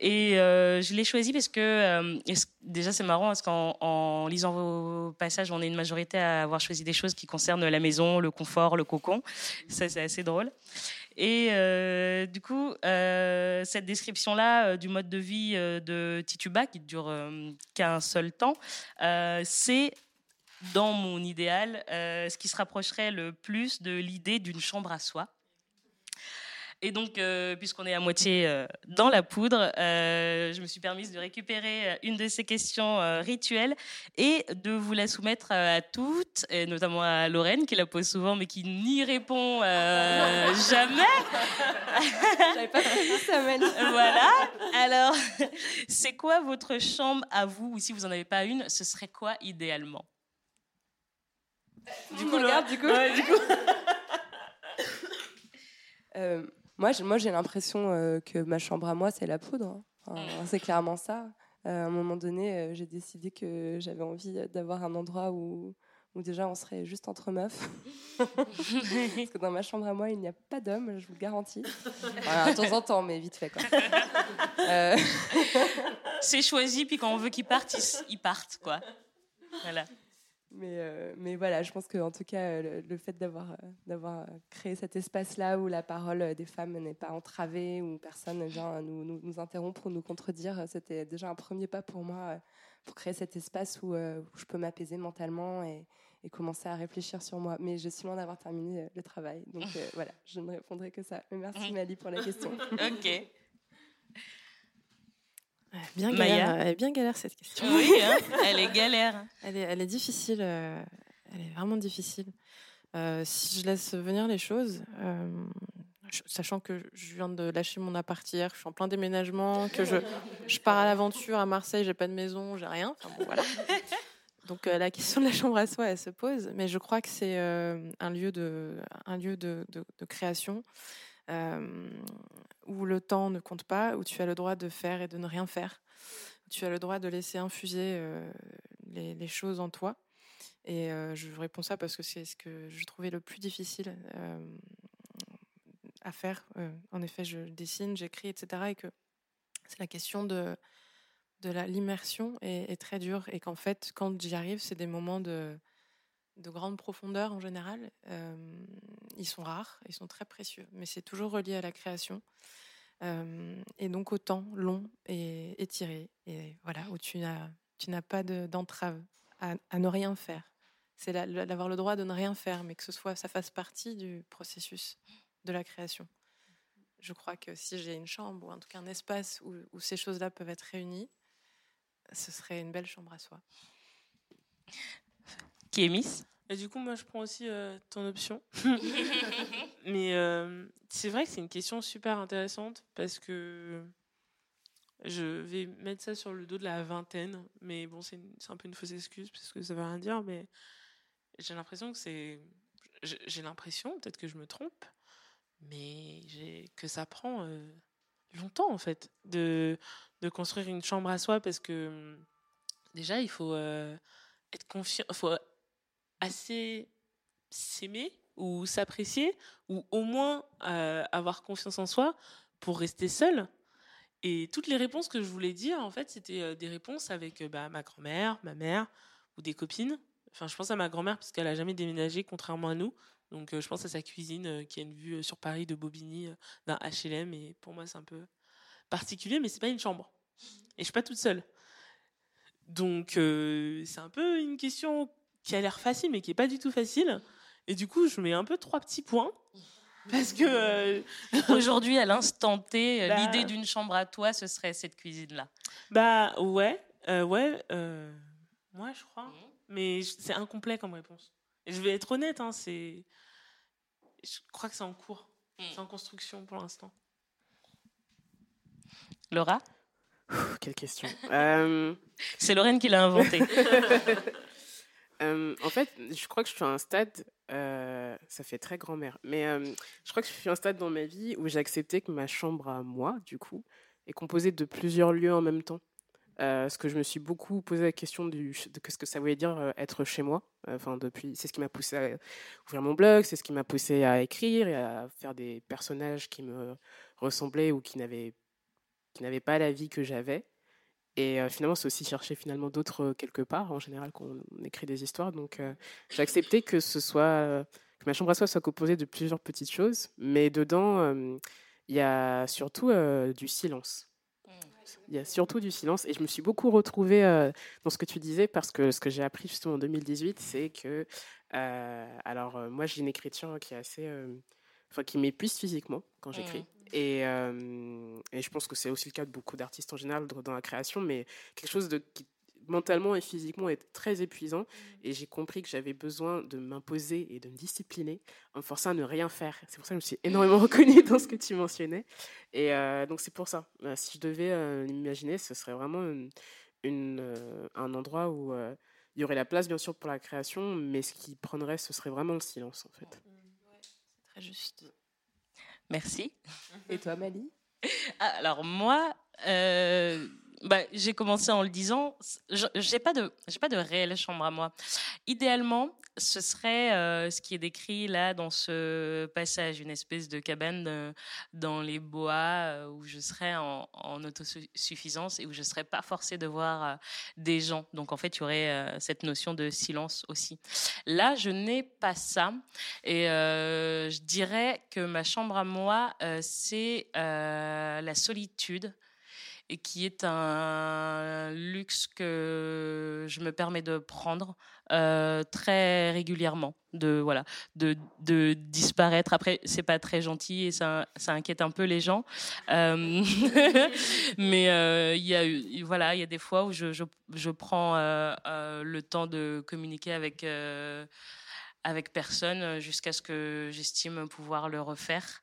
Speaker 4: Et je l'ai choisi parce que, déjà, c'est marrant parce qu'en en lisant vos passages, on est une majorité à avoir choisi des choses qui concernent la maison, le confort, le cocon. Ça, c'est assez drôle. Et du coup, cette description-là du mode de vie de Tituba, qui dure qu'un seul temps, c'est dans mon idéal, euh, ce qui se rapprocherait le plus de l'idée d'une chambre à soi. Et donc, euh, puisqu'on est à moitié euh, dans la poudre, je me suis permise de récupérer une de ces questions rituelles et de vous la soumettre à toutes, et notamment à Lorraine, qui la pose souvent, mais qui n'y répond jamais.
Speaker 6: J'avais pas prévu ça,
Speaker 4: Voilà. Alors, c'est quoi votre chambre à vous, ou si vous n'en avez pas une, ce serait quoi idéalement?
Speaker 6: Du coup, regarde, du coup. Euh, moi, j'ai, moi, j'ai l'impression euh, que ma chambre à moi, c'est la poudre. Hein. Mm. c'est clairement ça. Euh, à un moment donné, j'ai décidé que j'avais envie d'avoir un endroit où, où déjà on serait juste entre meufs. Parce que dans ma chambre à moi, il n'y a pas d'hommes, je vous le garantis. de temps en temps, mais vite fait. Quoi.
Speaker 4: c'est choisi, puis quand on veut qu'ils partent, ils, ils partent. quoi. Voilà.
Speaker 6: Mais, euh, mais voilà, je pense qu'en tout cas, le, fait d'avoir, euh, d'avoir créé cet espace-là où la parole des femmes n'est pas entravée, où personne ne vient nous, nous, nous, interrompre ou nous contredire, c'était déjà un premier pas pour moi euh, pour créer cet espace où, où je peux m'apaiser mentalement et, et, commencer à réfléchir sur moi. Mais je suis loin d'avoir terminé le travail. Donc voilà, je ne répondrai que ça. Mais merci Mali pour la question.
Speaker 4: ok.
Speaker 6: Bien galère, elle est bien galère cette question.
Speaker 4: Oui, hein, elle est galère.
Speaker 6: Elle est, elle est difficile. Euh, elle est vraiment difficile. Euh, si je laisse venir les choses, euh, sachant que je viens de lâcher mon appart hier, je suis en plein déménagement, que je, je pars à l'aventure à Marseille, j'ai pas de maison, j'ai rien. Enfin, bon, voilà. Donc la question de la chambre à soi, elle se pose, mais je crois que c'est un lieu de, un lieu de, de, de création euh, où le temps ne compte pas, où tu as le droit de faire et de ne rien faire, tu as le droit de laisser infuser euh, les, choses en toi. Et euh, je réponds ça parce que c'est ce que je trouvais le plus difficile à faire. en effet, je dessine, j'écris, etc. Et que c'est la question de, l'immersion est, très dure. Et qu'en fait, quand j'y arrive, c'est des moments de, de grande profondeur en général. Euh, ils sont rares, ils sont très précieux, mais c'est toujours relié à la création. Euh, et donc au temps long et étiré, et voilà, où tu n'as, pas d'entrave à, ne rien faire. C'est d'avoir le droit de ne rien faire, mais que ce soit, ça fasse partie du processus de la création. Je crois que si j'ai une chambre, ou en tout cas un espace où, où ces choses-là peuvent être réunies, ce serait une belle chambre à soi
Speaker 4: Miss?
Speaker 1: Et du coup, moi, je prends aussi euh, ton option. Mais euh, c'est vrai que c'est une question super intéressante parce que je vais mettre ça sur le dos de la vingtaine. Mais bon, c'est un peu une fausse excuse parce que ça veut rien dire. Mais j'ai l'impression que c'est. J'ai l'impression, peut-être que je me trompe, mais que ça prend euh, longtemps en fait de, de construire une chambre à soi parce que déjà, il faut être confiant, faut assez s'aimer ou s'apprécier ou au moins euh, avoir confiance en soi pour rester seul. Et toutes les réponses que je voulais dire, en fait, c'était euh, des réponses avec euh, bah, ma grand-mère, ma mère ou des copines. Enfin, je pense à ma grand-mère parce qu'elle a jamais déménagé, contrairement à nous. Donc, je pense à sa cuisine qui a une vue sur Paris de Bobigny d'un HLM. Et pour moi, c'est un peu particulier, mais c'est pas une chambre. Et je suis pas toute seule. Donc, c'est un peu une question qui a l'air facile, mais qui est pas du tout facile. Et du coup, je mets un peu trois petits points. Parce que. euh,
Speaker 4: Aujourd'hui, à l'instant T,
Speaker 1: Bah.
Speaker 4: l'idée d'une chambre à toi, ce serait cette cuisine-là.
Speaker 1: bah, ouais. euh, ouais. Euh, moi, je crois. Mais c'est incomplet comme réponse. Et je vais être honnête, hein, c'est. Je crois que c'est en cours. C'est en construction pour l'instant.
Speaker 4: Laura?
Speaker 5: Quelle question. Euh,
Speaker 4: C'est Lorraine qui l'a inventé.
Speaker 5: Euh, en fait, je crois que je suis à un stade, euh, ça fait très grand-mère, mais euh, je crois que je suis à un stade dans ma vie où j'ai accepté que ma chambre à moi, du coup, est composée de plusieurs lieux en même temps. Parce que je me suis beaucoup posé la question de ce que ça voulait dire être chez moi. Enfin, c'est ce qui m'a poussé à ouvrir mon blog, c'est ce qui m'a poussé à écrire et à faire des personnages qui me ressemblaient ou qui n'avaient pas la vie que j'avais. Et euh, finalement, c'est aussi chercher finalement d'autres euh, quelque part, en général, quand on écrit des histoires. Donc, euh, j'ai accepté que ce soit, que ma chambre à soi soit composée de plusieurs petites choses, mais dedans, il y a surtout du silence. Il y a surtout du silence. Et je me suis beaucoup retrouvée euh, dans ce que tu disais, parce que ce que j'ai appris justement en 2018, c'est que, euh, alors, euh, moi, j'ai une écriture qui est assez. Enfin, qui m'épuise physiquement quand j'écris. Et, euh, et je pense que c'est aussi le cas de beaucoup d'artistes en général dans la création, mais quelque chose de, qui mentalement et physiquement est très épuisant. Et j'ai compris que j'avais besoin de m'imposer et de me discipliner en me forçant à ne rien faire. C'est pour ça que je me suis énormément reconnue dans ce que tu mentionnais. Et euh, donc c'est pour ça. Euh, si je devais euh, l'imaginer, ce serait vraiment une, une, un endroit où il y aurait la place bien sûr pour la création, mais ce qui prendrait, ce serait vraiment le silence en fait.
Speaker 6: Très juste.
Speaker 4: Merci.
Speaker 3: Et toi, Mali?
Speaker 4: Ah, Alors moi, euh, bah, j'ai commencé en le disant, je- j'ai pas de, j'ai pas de réelle chambre à moi. Idéalement, ce serait euh, ce qui est décrit là dans ce passage, une espèce de cabane euh, dans les bois euh, où je serais en, autosuffisance et où je serais pas forcée de voir des gens. Donc en fait, il y aurait cette notion de silence aussi. Là, je n'ai pas ça et je dirais que ma chambre à moi, c'est la solitude et qui est un luxe que je me permets de prendre euh, très régulièrement, de voilà, de, de disparaître. Après, c'est pas très gentil et ça, ça inquiète un peu les gens, Euh, mais euh, il y a voilà, il y a des fois où je, je, je prends le temps de communiquer avec avec personne euh, jusqu'à ce que j'estime pouvoir le refaire.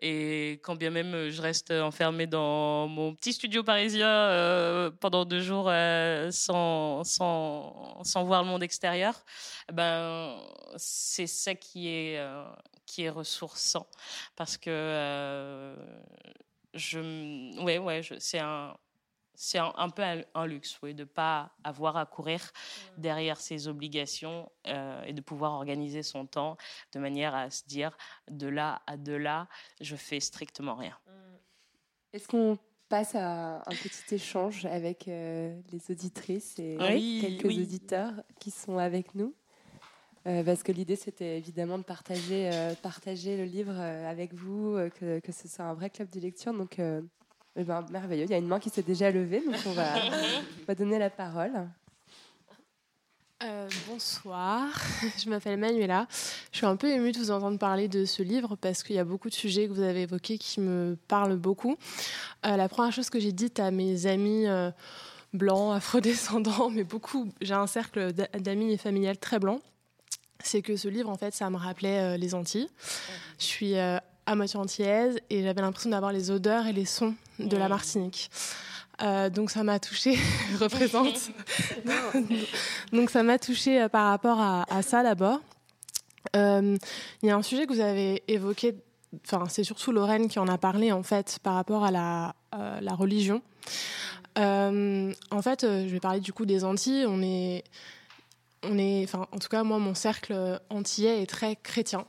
Speaker 4: Et quand bien même euh, je reste enfermée dans mon petit studio parisien euh, pendant deux jours euh, sans, sans, sans voir le monde extérieur, ben, c'est ça qui est, euh, qui est ressourçant. Parce que je, ouais, ouais, c'est un, c'est un, un peu un, un luxe, oui, de ne pas avoir à courir derrière ses obligations euh, et de pouvoir organiser son temps de manière à se dire de là à de là, je fais strictement rien.
Speaker 3: Est-ce qu'on passe à un petit échange avec euh, les auditrices et
Speaker 1: Oui,
Speaker 3: quelques
Speaker 1: oui.
Speaker 3: auditeurs qui sont avec nous? Euh, parce que l'idée, c'était évidemment de partager, euh, partager le livre avec vous, que, que ce soit un vrai club de lecture. Donc, euh, eh ben, merveilleux. Il y a une main qui s'est déjà levée, donc on va, on va donner la parole.
Speaker 7: Euh, bonsoir, je m'appelle Manuela. Je suis un peu émue de vous entendre parler de ce livre parce qu'il y a beaucoup de sujets que vous avez évoqués qui me parlent beaucoup. Euh, la première chose que j'ai dite à mes amis euh, blancs, afrodescendants, mais beaucoup, j'ai un cercle d'a- d'amis et familial très blanc, c'est que ce livre, en fait, ça me rappelait euh, les Antilles. Je suis à moitié antillaise et j'avais l'impression d'avoir les odeurs et les sons de la Martinique. Euh, donc ça m'a touchée, représente. donc ça m'a touchée euh, par rapport à, à ça d'abord. Euh, Il y a un sujet que vous avez évoqué, enfin c'est surtout Lorraine qui en a parlé en fait par rapport à la, euh, la religion. En fait, je vais parler du coup des Antilles. On est on est, enfin, en tout cas, moi, mon cercle antillais est très chrétien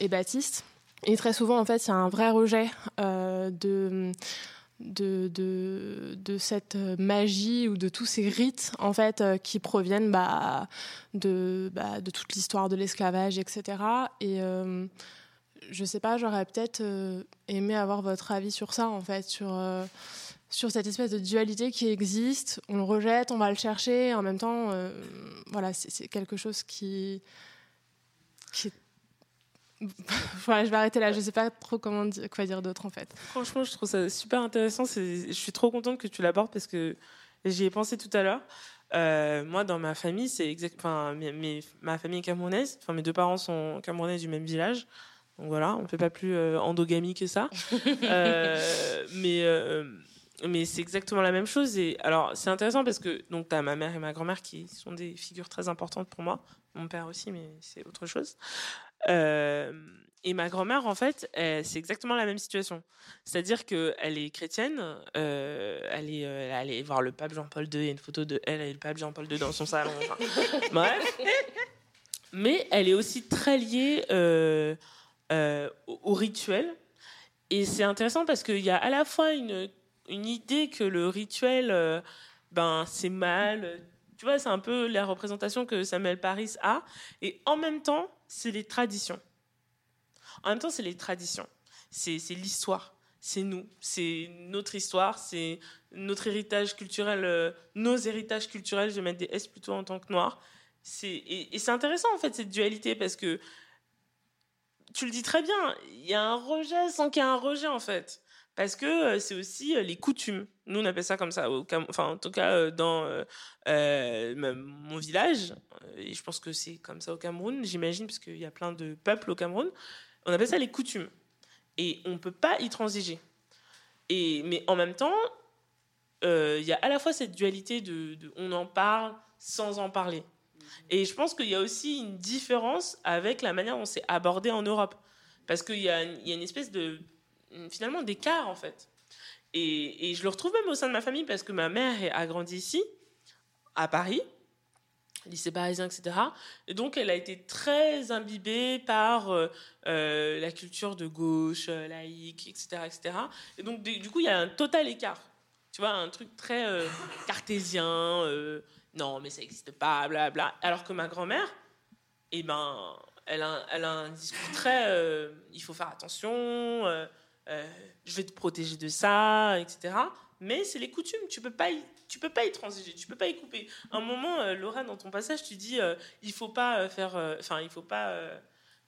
Speaker 7: et baptiste. Et très souvent, en fait, il y a un vrai rejet euh, de, de, de, cette magie ou de tous ces rites, en fait, euh, qui proviennent bah, de, bah, de toute l'histoire de l'esclavage, etc. Et euh, je sais pas, j'aurais peut-être euh, aimé avoir votre avis sur ça, en fait, sur sur cette espèce de dualité qui existe. On le rejette, on va le chercher. En même temps, voilà, c'est quelque chose qui, qui est... je vais arrêter là. Je sais pas trop comment dire, quoi dire d'autre en fait.
Speaker 1: Franchement, je trouve ça super intéressant. Je suis trop contente que tu l'abordes parce que j'y ai pensé tout à l'heure. Euh, moi, dans ma famille, c'est exact. Enfin, mes, ma famille est camerounaise. Enfin, mes deux parents sont camerounais du même village. Donc voilà, on ne fait pas plus euh, endogamie que ça. euh, mais euh, mais c'est exactement la même chose. Et alors, c'est intéressant parce que donc tu as ma mère et ma grand-mère qui sont des figures très importantes pour moi. Mon père aussi, mais c'est autre chose. Et ma grand-mère, en fait, c'est exactement la même situation. C'est-à-dire qu'elle est chrétienne, euh, elle, est, euh, elle est voir le pape Jean-Paul II, il y a une photo de elle et le pape Jean-Paul II dans son salon. Enfin, bref. Mais elle est aussi très liée euh, au, au rituel. Et c'est intéressant parce qu'il y a à la fois une une idée que le rituel, ben, c'est mal. Tu vois, c'est un peu la représentation que Samuel Paris a. Et en même temps, c'est les traditions. En même temps, c'est les traditions. C'est l'histoire. C'est nous. C'est notre histoire. C'est notre héritage culturel. Euh, nos héritages culturels. Je vais mettre des S plutôt en tant que noir. Et, et c'est intéressant, en fait, cette dualité, parce que tu le dis très bien, il y a un rejet sans qu'il y ait un rejet, en fait parce que c'est aussi les coutumes. Nous, on appelle ça comme ça, au enfin, en tout cas dans euh, mon village, et je pense que c'est comme ça au Cameroun, j'imagine, parce qu'il y a plein de peuples au Cameroun, on appelle ça les coutumes. Et on ne peut pas y transiger. Et, mais en même temps, il y a à la fois cette dualité de, on en parle sans en parler. Et je pense qu'il y a aussi une différence avec la manière dont c'est abordé en Europe. Parce qu'il y, a une espèce de finalement d'écart en fait. Et, et, je le retrouve même au sein de ma famille parce que ma mère a grandi ici, à Paris, lycée parisien, etc. Et donc elle a été très imbibée par euh, euh, la culture de gauche, euh, laïque, etc., etc. Et donc du coup il y a un total écart. Tu vois, un truc très cartésien. non, mais ça n'existe pas, bla bla. Alors que ma grand-mère, eh ben, elle a, elle a un discours très. il faut faire attention. Euh, je vais te protéger de ça, etc. Mais c'est les coutumes, tu peux pas y, tu peux pas y transiger, tu peux pas y couper. À un moment, euh, Laura, dans ton passage, tu dis, euh, il faut pas faire, enfin, il faut pas,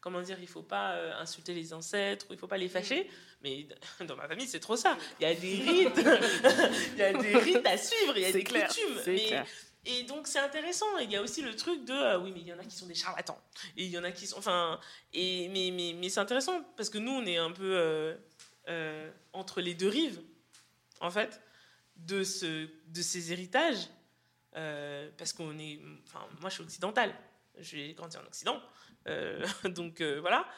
Speaker 1: comment dire, il faut pas insulter les ancêtres, il faut pas les fâcher. Mais dans ma famille, c'est trop ça. Il y a des rites, il y a des rites à suivre, il y a des
Speaker 5: clair,
Speaker 1: coutumes.
Speaker 5: c'est
Speaker 1: Mais-
Speaker 5: clair.
Speaker 1: et donc c'est intéressant. Il y a aussi le truc de euh, oui mais il y en a qui sont des charlatans et il y en a qui sont enfin et mais mais, mais c'est intéressant parce que nous on est un peu euh, euh, entre les deux rives en fait de ce de ces héritages euh, parce qu'on est enfin moi je suis occidentale. J'ai grandi en Occident euh, donc voilà.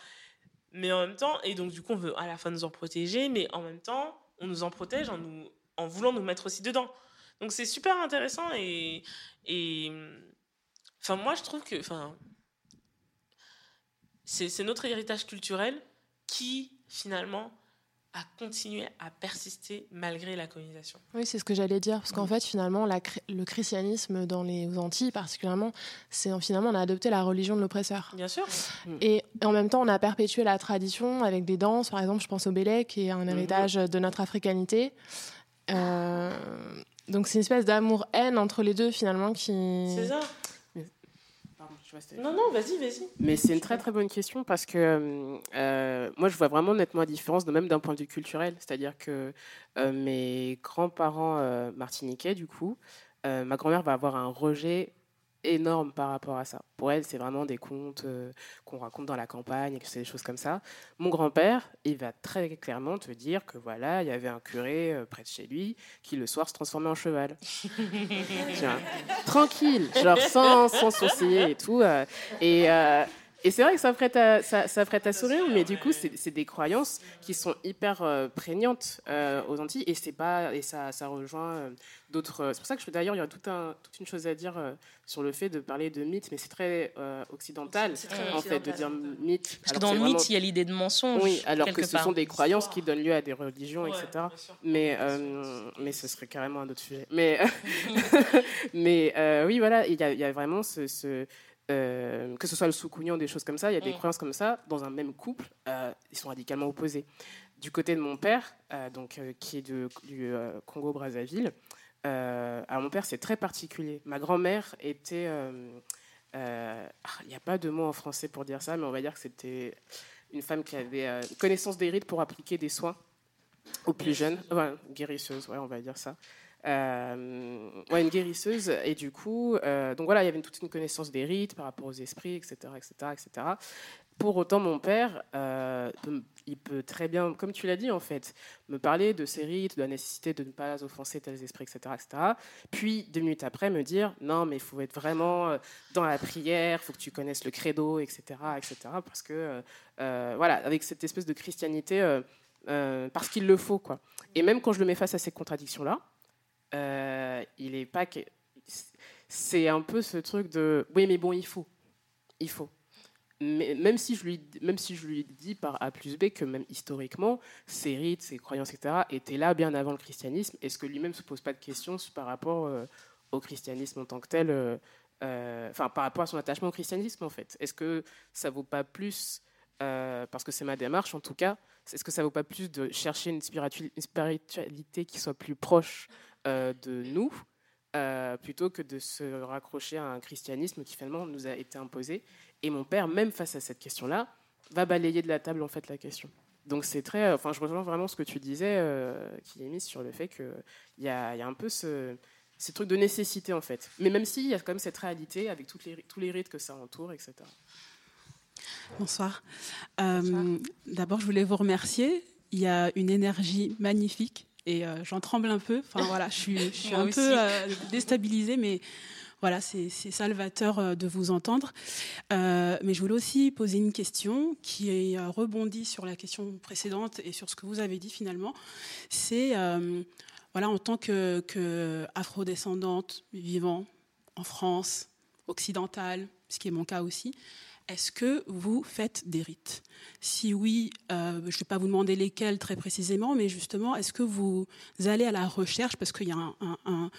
Speaker 1: Mais en même temps et donc du coup on veut à la fois nous en protéger mais en même temps on nous en protège en nous en voulant nous mettre aussi dedans. Donc c'est super intéressant et et enfin moi je trouve que enfin c'est notre héritage culturel qui finalement a continué à persister malgré la colonisation.
Speaker 7: Oui, c'est ce que j'allais dire, parce qu'en fait, finalement, la le christianisme dans les Antilles, particulièrement, c'est finalement on a adopté la religion de l'oppresseur.
Speaker 1: Bien sûr.
Speaker 7: Et en même temps, on a perpétué la tradition avec des danses. Par exemple, je pense au Bélec, qui est un héritage de notre africanité. Euh, donc, c'est une espèce d'amour-haine entre les deux, finalement, qui.
Speaker 1: C'est ça. Non non, vas-y, vas-y.
Speaker 5: Mais c'est une très très bonne question parce que euh, euh, moi je vois vraiment nettement la différence, de- même d'un point de vue culturel. C'est-à-dire que euh, mes grands-parents euh, martiniquais, du coup, euh, ma grand-mère va avoir un rejet énorme par rapport à ça. Pour elle, c'est vraiment des contes euh, qu'on raconte dans la campagne et que c'est des choses comme ça. Mon grand-père, il va très clairement te dire que voilà, il y avait un curé euh, près de chez lui qui le soir se transformait en cheval. Vois, tranquille, genre sans, sans sourciller et tout. euh, et, euh, Et c'est vrai que ça prête à, ça, ça prête à sourire, mais du coup, c'est des croyances qui sont hyper euh, prégnantes euh, aux Antilles et, c'est pas, et ça, ça rejoint euh, d'autres. C'est pour ça que d'ailleurs, il y a tout un, toute une chose à dire euh, sur le fait de parler de mythe, mais c'est très euh, occidental,
Speaker 4: très
Speaker 5: en fait, de dire mythe.
Speaker 4: Parce que dans le
Speaker 5: vraiment-
Speaker 4: mythe, il y a l'idée de mensonge.
Speaker 5: Oui, alors que ce
Speaker 4: part.
Speaker 5: sont des croyances qui donnent lieu à des religions, etc. Mais, euh, mais ce serait carrément un autre sujet. Mais, mais euh, oui, voilà, il y a, il y a vraiment ce. ce, euh, que ce soit le sous-cougnon, des choses comme ça, il y a des
Speaker 4: Mm.
Speaker 5: croyances comme ça. Dans un même couple, euh, ils sont radicalement opposés. Du côté de mon père, euh, donc, qui est de- du Congo-Brazzaville, alors mon père, c'est très particulier. Ma grand-mère était. ah, Il n'y a pas de mot en français pour dire ça, mais on va dire que c'était une femme qui avait connaissance des rites pour appliquer des soins aux plus jeunes. Guérisseuse, ouais, on va dire ça. Euh, ouais, une guérisseuse. Et du coup, euh, donc voilà, il y avait toute une connaissance des rites par rapport aux esprits, etc., etc., etc. Pour autant, mon père, euh, il peut très bien, comme tu l'as dit en fait, me parler de ces rites, de la nécessité de ne pas offenser tels esprits, etc., etc. Puis, deux minutes après, me dire non, mais il faut être vraiment dans la prière, il faut que tu connaisses le credo, etc., etc. Parce que, voilà, avec cette espèce de christianité, parce qu'il le faut, quoi. Et même quand je le mets face à ces contradictions-là, euh, il est pas. C'est un peu ce truc de oui, mais bon, il faut, il faut. Mais même si je lui, même si je lui dis par A plus B que même historiquement, ces rites, ces croyances, etc., étaient là bien avant le christianisme, est-ce que lui-même se pose pas de questions par rapport euh, au christianisme en tant que tel, euh, enfin par rapport à son attachement au christianisme en fait? Est-ce que ça vaut pas plus, parce que c'est ma démarche en tout cas, est-ce que ça vaut pas plus de chercher une, spiritu- une spiritualité qui soit plus proche de nous euh, plutôt que de se raccrocher à un christianisme qui finalement nous a été imposé. Et mon père, même face à cette question-là, va balayer de la table en fait la question. Donc c'est très, enfin je rejoins vraiment ce que tu disais, euh, qui est mis sur le fait qu'il y a, il y a un peu ce, ce truc de nécessité en fait. Mais même s'il y a quand même cette réalité avec toutes les, tous les rites que ça entoure, etc.
Speaker 8: Bonsoir. Euh, D'abord, je voulais vous remercier. Il y a une énergie magnifique et euh, j'en tremble un peu. Enfin voilà, je suis, je suis
Speaker 4: Moi
Speaker 8: un
Speaker 4: aussi.
Speaker 8: peu euh, déstabilisée, mais voilà, c'est salvateur euh, de vous entendre. Euh, mais je voulais aussi poser une question qui est rebondie sur la question précédente et sur ce que vous avez dit finalement. C'est voilà, en tant que, que afrodescendante vivant en France occidentale, ce qui est mon cas aussi. Est-ce que vous faites des rites? Si oui, euh, je ne vais pas vous demander lesquels très précisément, mais justement, est-ce que vous allez à la recherche? Parce qu'il y a un,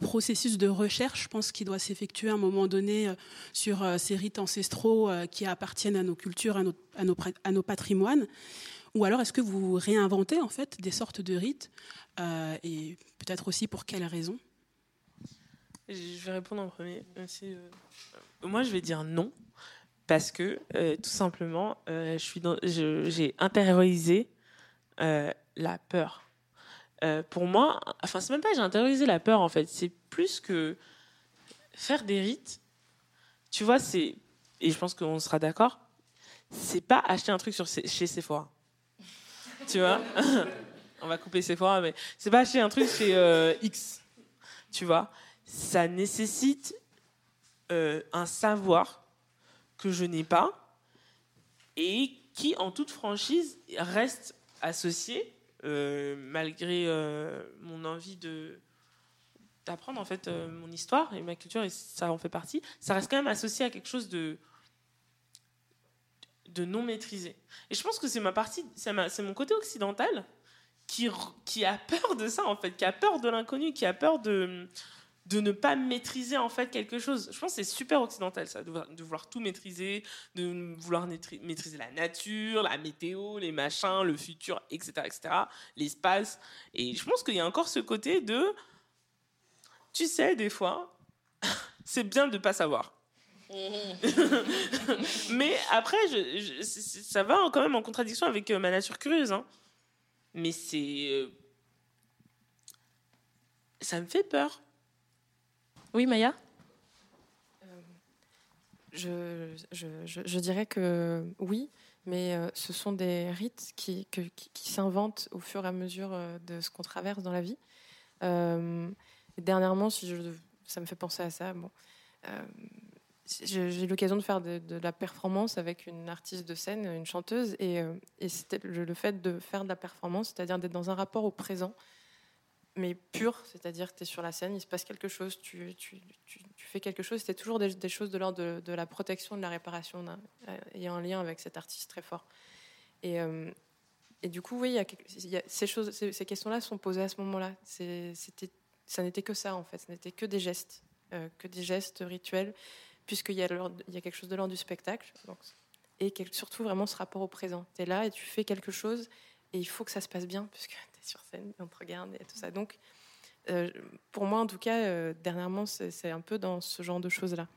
Speaker 8: processus de recherche, je pense, qui doit s'effectuer à un moment donné euh, sur euh, ces rites ancestraux qui appartiennent à nos cultures, à nos, patrimoines. Ou alors, est-ce que vous réinventez en fait des sortes de rites Et peut-être aussi pour quelles raisons?
Speaker 1: Je vais répondre en premier. moi, je vais dire non. Parce que, euh, tout simplement, euh, je suis j'ai intériorisé euh, la peur. Pour moi, enfin, c'est même pas j'ai intériorisé la peur, en fait. C'est plus que faire des rites. Tu vois, c'est. Et je pense qu'on sera d'accord. C'est pas acheter un truc sur, chez Sephora. Tu vois? On va couper Sephora, mais c'est pas acheter un truc chez X. Tu vois? Ça nécessite un savoir que je n'ai pas et qui, en toute franchise, reste associé, euh, malgré euh, mon envie de d'apprendre en fait euh, mon histoire et ma culture et ça en fait partie ça reste quand même associé à quelque chose de de non maîtrisé. Et je pense que c'est ma partie c'est mon côté occidental qui qui a peur de ça en fait qui a peur de l'inconnu qui a peur de de ne pas maîtriser en fait quelque chose. Je pense que c'est super occidental ça, de vouloir, de vouloir tout maîtriser, de vouloir maîtri- maîtriser la nature, la météo, les machins, le futur, etc., etc., l'espace. Et je pense qu'il y a encore ce côté de, tu sais, des fois, c'est bien de pas savoir. Mais après, je, je- ça va quand même en contradiction avec euh, ma nature curieuse. hein. Mais c'est, euh, ça me fait peur.
Speaker 4: Oui, Maya?
Speaker 6: Je, je, dirais que oui, mais euh, ce sont des rites qui, s'inventent au fur et à mesure euh, de ce qu'on traverse dans la vie. Euh, dernièrement, ça me fait penser à ça. Bon, euh, j'ai eu l'occasion de faire de, la performance avec une artiste de scène, une chanteuse, et, euh, et c'était le, le, fait de faire de la performance, c'est-à-dire d'être dans un rapport au présent, mais pur, c'est-à-dire que tu es sur la scène, il se passe quelque chose, tu, tu, tu, fais quelque chose, c'était toujours des, choses de l'ordre de, la protection, de la réparation, il a un lien avec cet artiste très fort. Et, euh, et du coup, oui, y a, ces, ces, questions-là sont posées à ce moment-là. Ça n'était que ça, en fait, ce n'était que des gestes, euh, que des gestes rituels puisqu'il y, a il y a quelque chose de l'ordre du spectacle. Et surtout vraiment ce rapport au présent. Tu es là et tu fais quelque chose et il faut que ça se passe bien puisque tu es sur scène, on te regarde et tout ça. Donc, euh, pour moi, en tout cas, euh, dernièrement, c'est un peu dans ce genre de choses-là.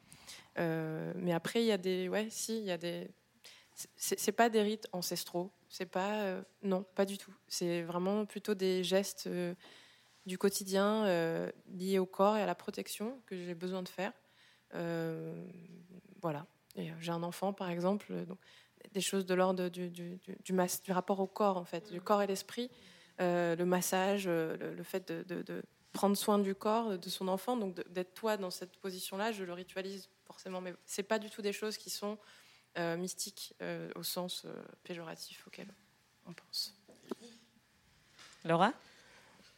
Speaker 6: Euh, mais après, il y a des. Ouais, si, il y a des. C'est pas des rites ancestraux. C'est pas. Non, pas du tout. C'est vraiment plutôt des gestes du quotidien liés au corps et à la protection que j'ai besoin de faire. Voilà. J'ai un enfant, par exemple, donc, des choses de l'ordre du, du, du, du, mas, du, rapport au corps, en fait, du corps et l'esprit, euh, le massage, le, le fait de, de, de, prendre soin du corps de son enfant, donc d'être toi dans cette position-là, je le ritualise forcément, mais c'est pas du tout des choses qui sont euh, mystiques euh, au sens euh, péjoratif auquel on pense.
Speaker 4: Laura?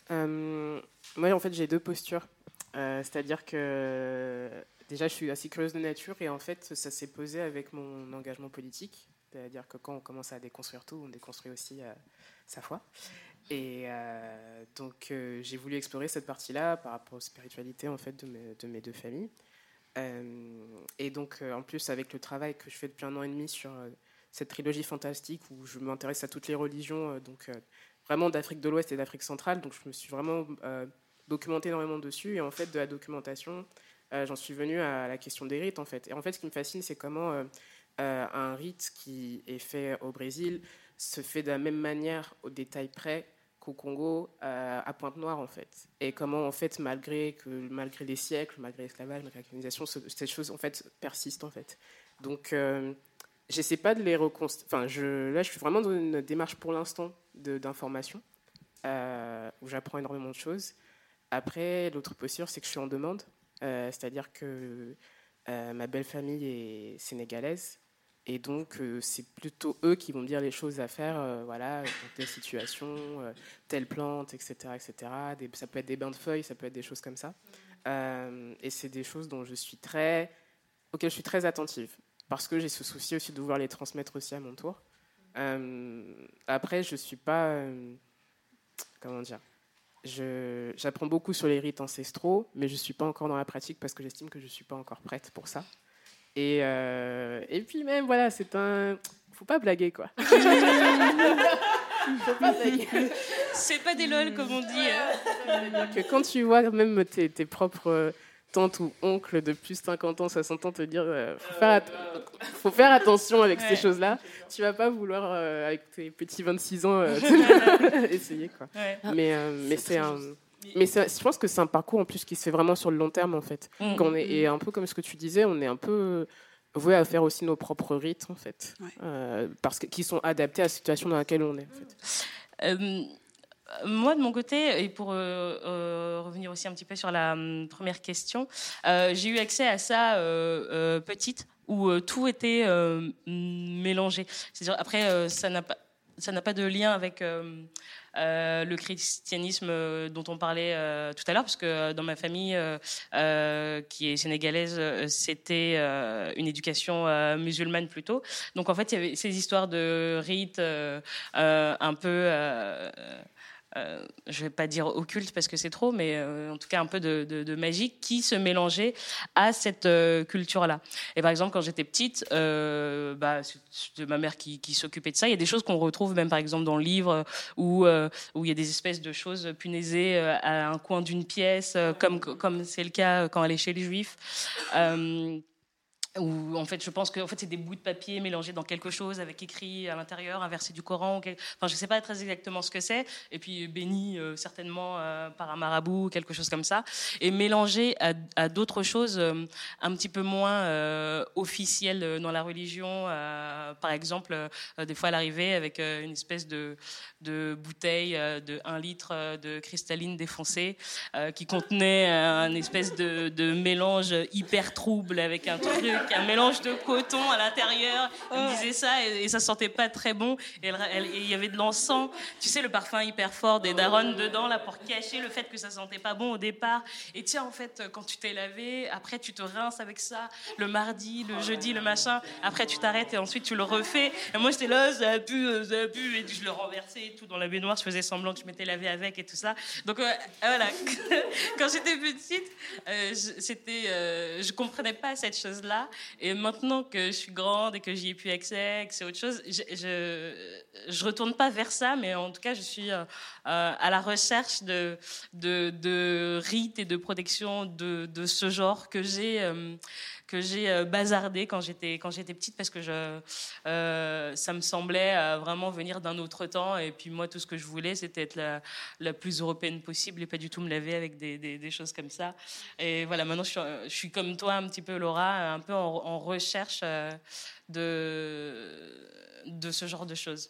Speaker 5: Euh, Moi, en fait, j'ai deux postures. C'est-à-dire que déjà, je suis assez curieuse de nature et en fait, ça s'est posé avec mon engagement politique. C'est-à-dire que quand on commence à déconstruire tout, on déconstruit aussi euh, sa foi. Et euh, donc, euh, j'ai voulu explorer cette partie-là par rapport aux spiritualités en fait, de, mes, de mes deux familles. et donc, en plus, avec le travail que je fais depuis un an et demi sur cette trilogie fantastique où je m'intéresse à toutes les religions, donc vraiment d'Afrique de l'Ouest et d'Afrique centrale, donc je me suis vraiment documenté énormément dessus. Et en fait, de la documentation, j'en suis venue à la question des rites, en fait. Et en fait, ce qui me fascine, c'est comment euh, euh, un rite qui est fait au Brésil se fait de la même manière, au détail près, qu'au Congo, à Pointe-Noire, en fait. Et comment, en fait, malgré, que, malgré les siècles, malgré l'esclavage, malgré la colonisation, ces choses, en fait, persistent, en fait. Donc, j'essaie pas de les reconstruire. Enfin, là, je suis vraiment dans une démarche pour l'instant d'information, où j'apprends énormément de choses. Après, l'autre posture, c'est que je suis en demande. Euh, C'est-à-dire que euh, ma belle famille est sénégalaise. Et donc, euh, c'est plutôt eux qui vont me dire les choses à faire, voilà, dans telle situation, telle plante, etc. etc. Ça peut être des bains de feuilles, ça peut être des choses comme ça. Et c'est des choses dont je suis très, auxquelles je suis très attentive, parce que j'ai ce souci aussi de vouloir les transmettre aussi à mon tour. après, je suis pas, comment dire, j'apprends beaucoup sur les rites ancestraux, mais je ne suis pas encore dans la pratique parce que j'estime que je ne suis pas encore prête pour ça. Et, euh, et puis même, voilà, c'est un... faut pas blaguer, quoi. faut
Speaker 4: pas blaguer. C'est pas des lol, comme on dit.
Speaker 5: Hein. Que quand tu vois même tes, tes propres tante ou oncle de plus de 50 ans, 60 ans te dire euh, faut, faire faut faire attention avec ouais. ces choses-là. Tu vas pas vouloir, euh, avec tes petits 26 ans, euh, essayer. Quoi. Ouais. Mais, euh, mais c'est un. Mais je pense que c'est un parcours en plus qui se fait vraiment sur le long terme en fait. Mmh. Quand on est, et un peu comme ce que tu disais, on est un peu voué à faire aussi nos propres rites en fait, ouais. euh, parce que qui sont adaptés à la situation dans laquelle on est. En fait.
Speaker 4: Euh, moi, de mon côté, et pour euh, euh, revenir aussi un petit peu sur la um, première question, euh, j'ai eu accès à ça petite, où tout était mélangé. C'est-à-dire, après, ça n'a pas, pas de lien avec. Le christianisme dont on parlait tout à l'heure, parce que dans ma famille, qui est sénégalaise, c'était une éducation musulmane plutôt. Donc en fait, il y avait ces histoires de rites un peu euh, je ne vais pas dire occulte parce que c'est trop, mais euh, en tout cas un peu de, magie qui se mélangeait à cette euh, culture-là. Et par exemple, quand j'étais petite, bah, de ma mère qui, s'occupait de ça, il y a des choses qu'on retrouve même par exemple dans le livre où, il y a des espèces de choses punaisées à un coin d'une pièce, comme c'est le cas quand elle est chez les Juifs où en fait je pense que en fait c'est des bouts de papier mélangés dans quelque chose avec écrit à l'intérieur un verset du Coran quel... enfin je sais pas très exactement ce que c'est. Et puis béni euh, certainement euh, par un marabout quelque chose comme ça. Et mélangé à, à d'autres choses euh, un petit peu moins officielles dans la religion par exemple des fois elle arrivait avec une espèce de de bouteille de 1 litre de cristalline défoncée qui contenait un espèce de, de mélange hyper trouble avec un truc avec un mélange de coton à l'intérieur. Elle me disait ça et, et ça sentait pas très bon. Et il y avait de l'encens, tu sais, le parfum hyper fort des daronnes dedans là pour cacher le fait que ça sentait pas bon au départ. Et tiens, en fait, quand tu t'es lavé, après tu te rinces avec ça le mardi, le jeudi, le machin. Après tu t'arrêtes et ensuite tu le refais. Et moi j'étais là, ça a pu, ça a pu. Et je le renversais et tout dans la baignoire. Je faisais semblant que je m'étais lavé avec et tout ça. Donc euh, voilà, quand j'étais petite, euh, je- c'était, euh, je comprenais pas cette chose-là. Et maintenant que je suis grande et que j'y ai plus accès, que c'est autre chose, je, je, retourne pas vers ça, mais en tout cas, je suis euh, euh, à la recherche de, rites et de protection de, de ce genre que j'ai. euh, que j'ai euh, bazardé quand j'étais quand j'étais petite parce que euh, ça me semblait euh, vraiment venir d'un autre temps. Et puis moi tout ce que je voulais c'était être la, la plus européenne possible et pas du tout me laver avec des, des, choses comme ça. Et voilà maintenant je suis, comme toi un petit peu Laura un peu en, en recherche de de ce genre de choses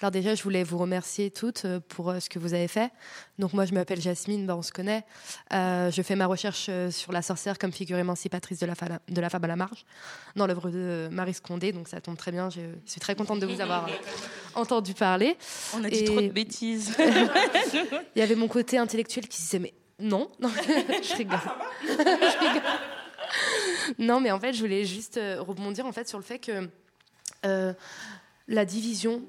Speaker 9: Alors déjà, je voulais vous remercier toutes euh, pour euh, ce que vous avez fait. Donc moi, je m'appelle Jasmine, bah, on se connaît. Euh, je fais ma recherche sur la sorcière comme figure émancipatrice de la, fa- de la fable à la marge dans l'œuvre de Marie Scondé. Donc ça tombe très bien. Je suis très contente de vous avoir entendu parler.
Speaker 4: On a dit trop de bêtises.
Speaker 9: Il y avait mon côté intellectuel qui se disait mais non, non je rigole. Je rigole. Non, mais en fait, je voulais juste rebondir en fait sur le fait que euh, la division,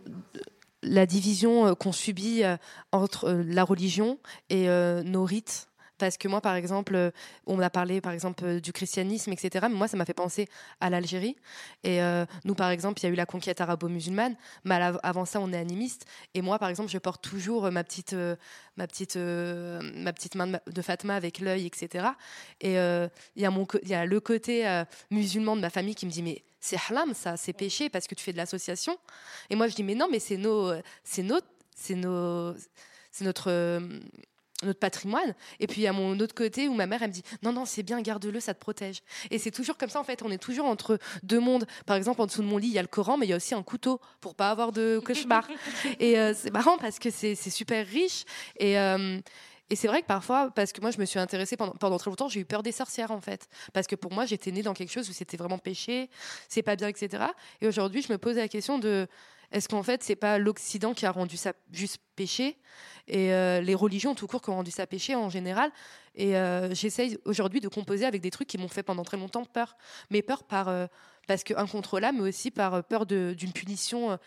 Speaker 9: la division euh, qu'on subit euh, entre euh, la religion et nos rites. Parce que moi, par exemple, on a parlé, par exemple, du christianisme, etc. Mais moi, ça m'a fait penser à l'Algérie. Et nous, par exemple, il y a eu la conquête arabo-musulmane. Mais avant ça, on est animiste. Et moi, par exemple, je porte toujours ma petite, ma petite, ma petite main de, ma- de Fatma avec l'œil, etc. Et il y y a le côté musulman de ma famille qui me dit mais c'est haram ça, c'est péché parce que tu fais de l'association. Et moi je dis mais non mais c'est nos, c'est notre, c'est nos, c'est notre euh, notre patrimoine. Et puis il y a mon autre côté où ma mère elle me dit non non c'est bien garde-le ça te protège. Et c'est toujours comme ça en fait on est toujours entre deux mondes. Par exemple en dessous de mon lit il y a le Coran mais il y a aussi un couteau pour pas avoir de cauchemar. et euh, c'est marrant parce que c'est c'est super riche et euh, et c'est vrai que parfois, parce que moi je me suis intéressée pendant, pendant très longtemps, j'ai eu peur des sorcières en fait. Parce que pour moi, j'étais née dans quelque chose où c'était vraiment péché, c'est pas bien, etc. Et aujourd'hui, je me pose la question de est-ce qu'en fait, c'est pas l'Occident qui a rendu ça juste péché? Et euh, les religions tout court qui ont rendu ça péché en général. Et euh, j'essaye aujourd'hui de composer avec des trucs qui m'ont fait pendant très longtemps peur. Mais peur par, euh, parce que incontrôlable, mais aussi par peur d'une punition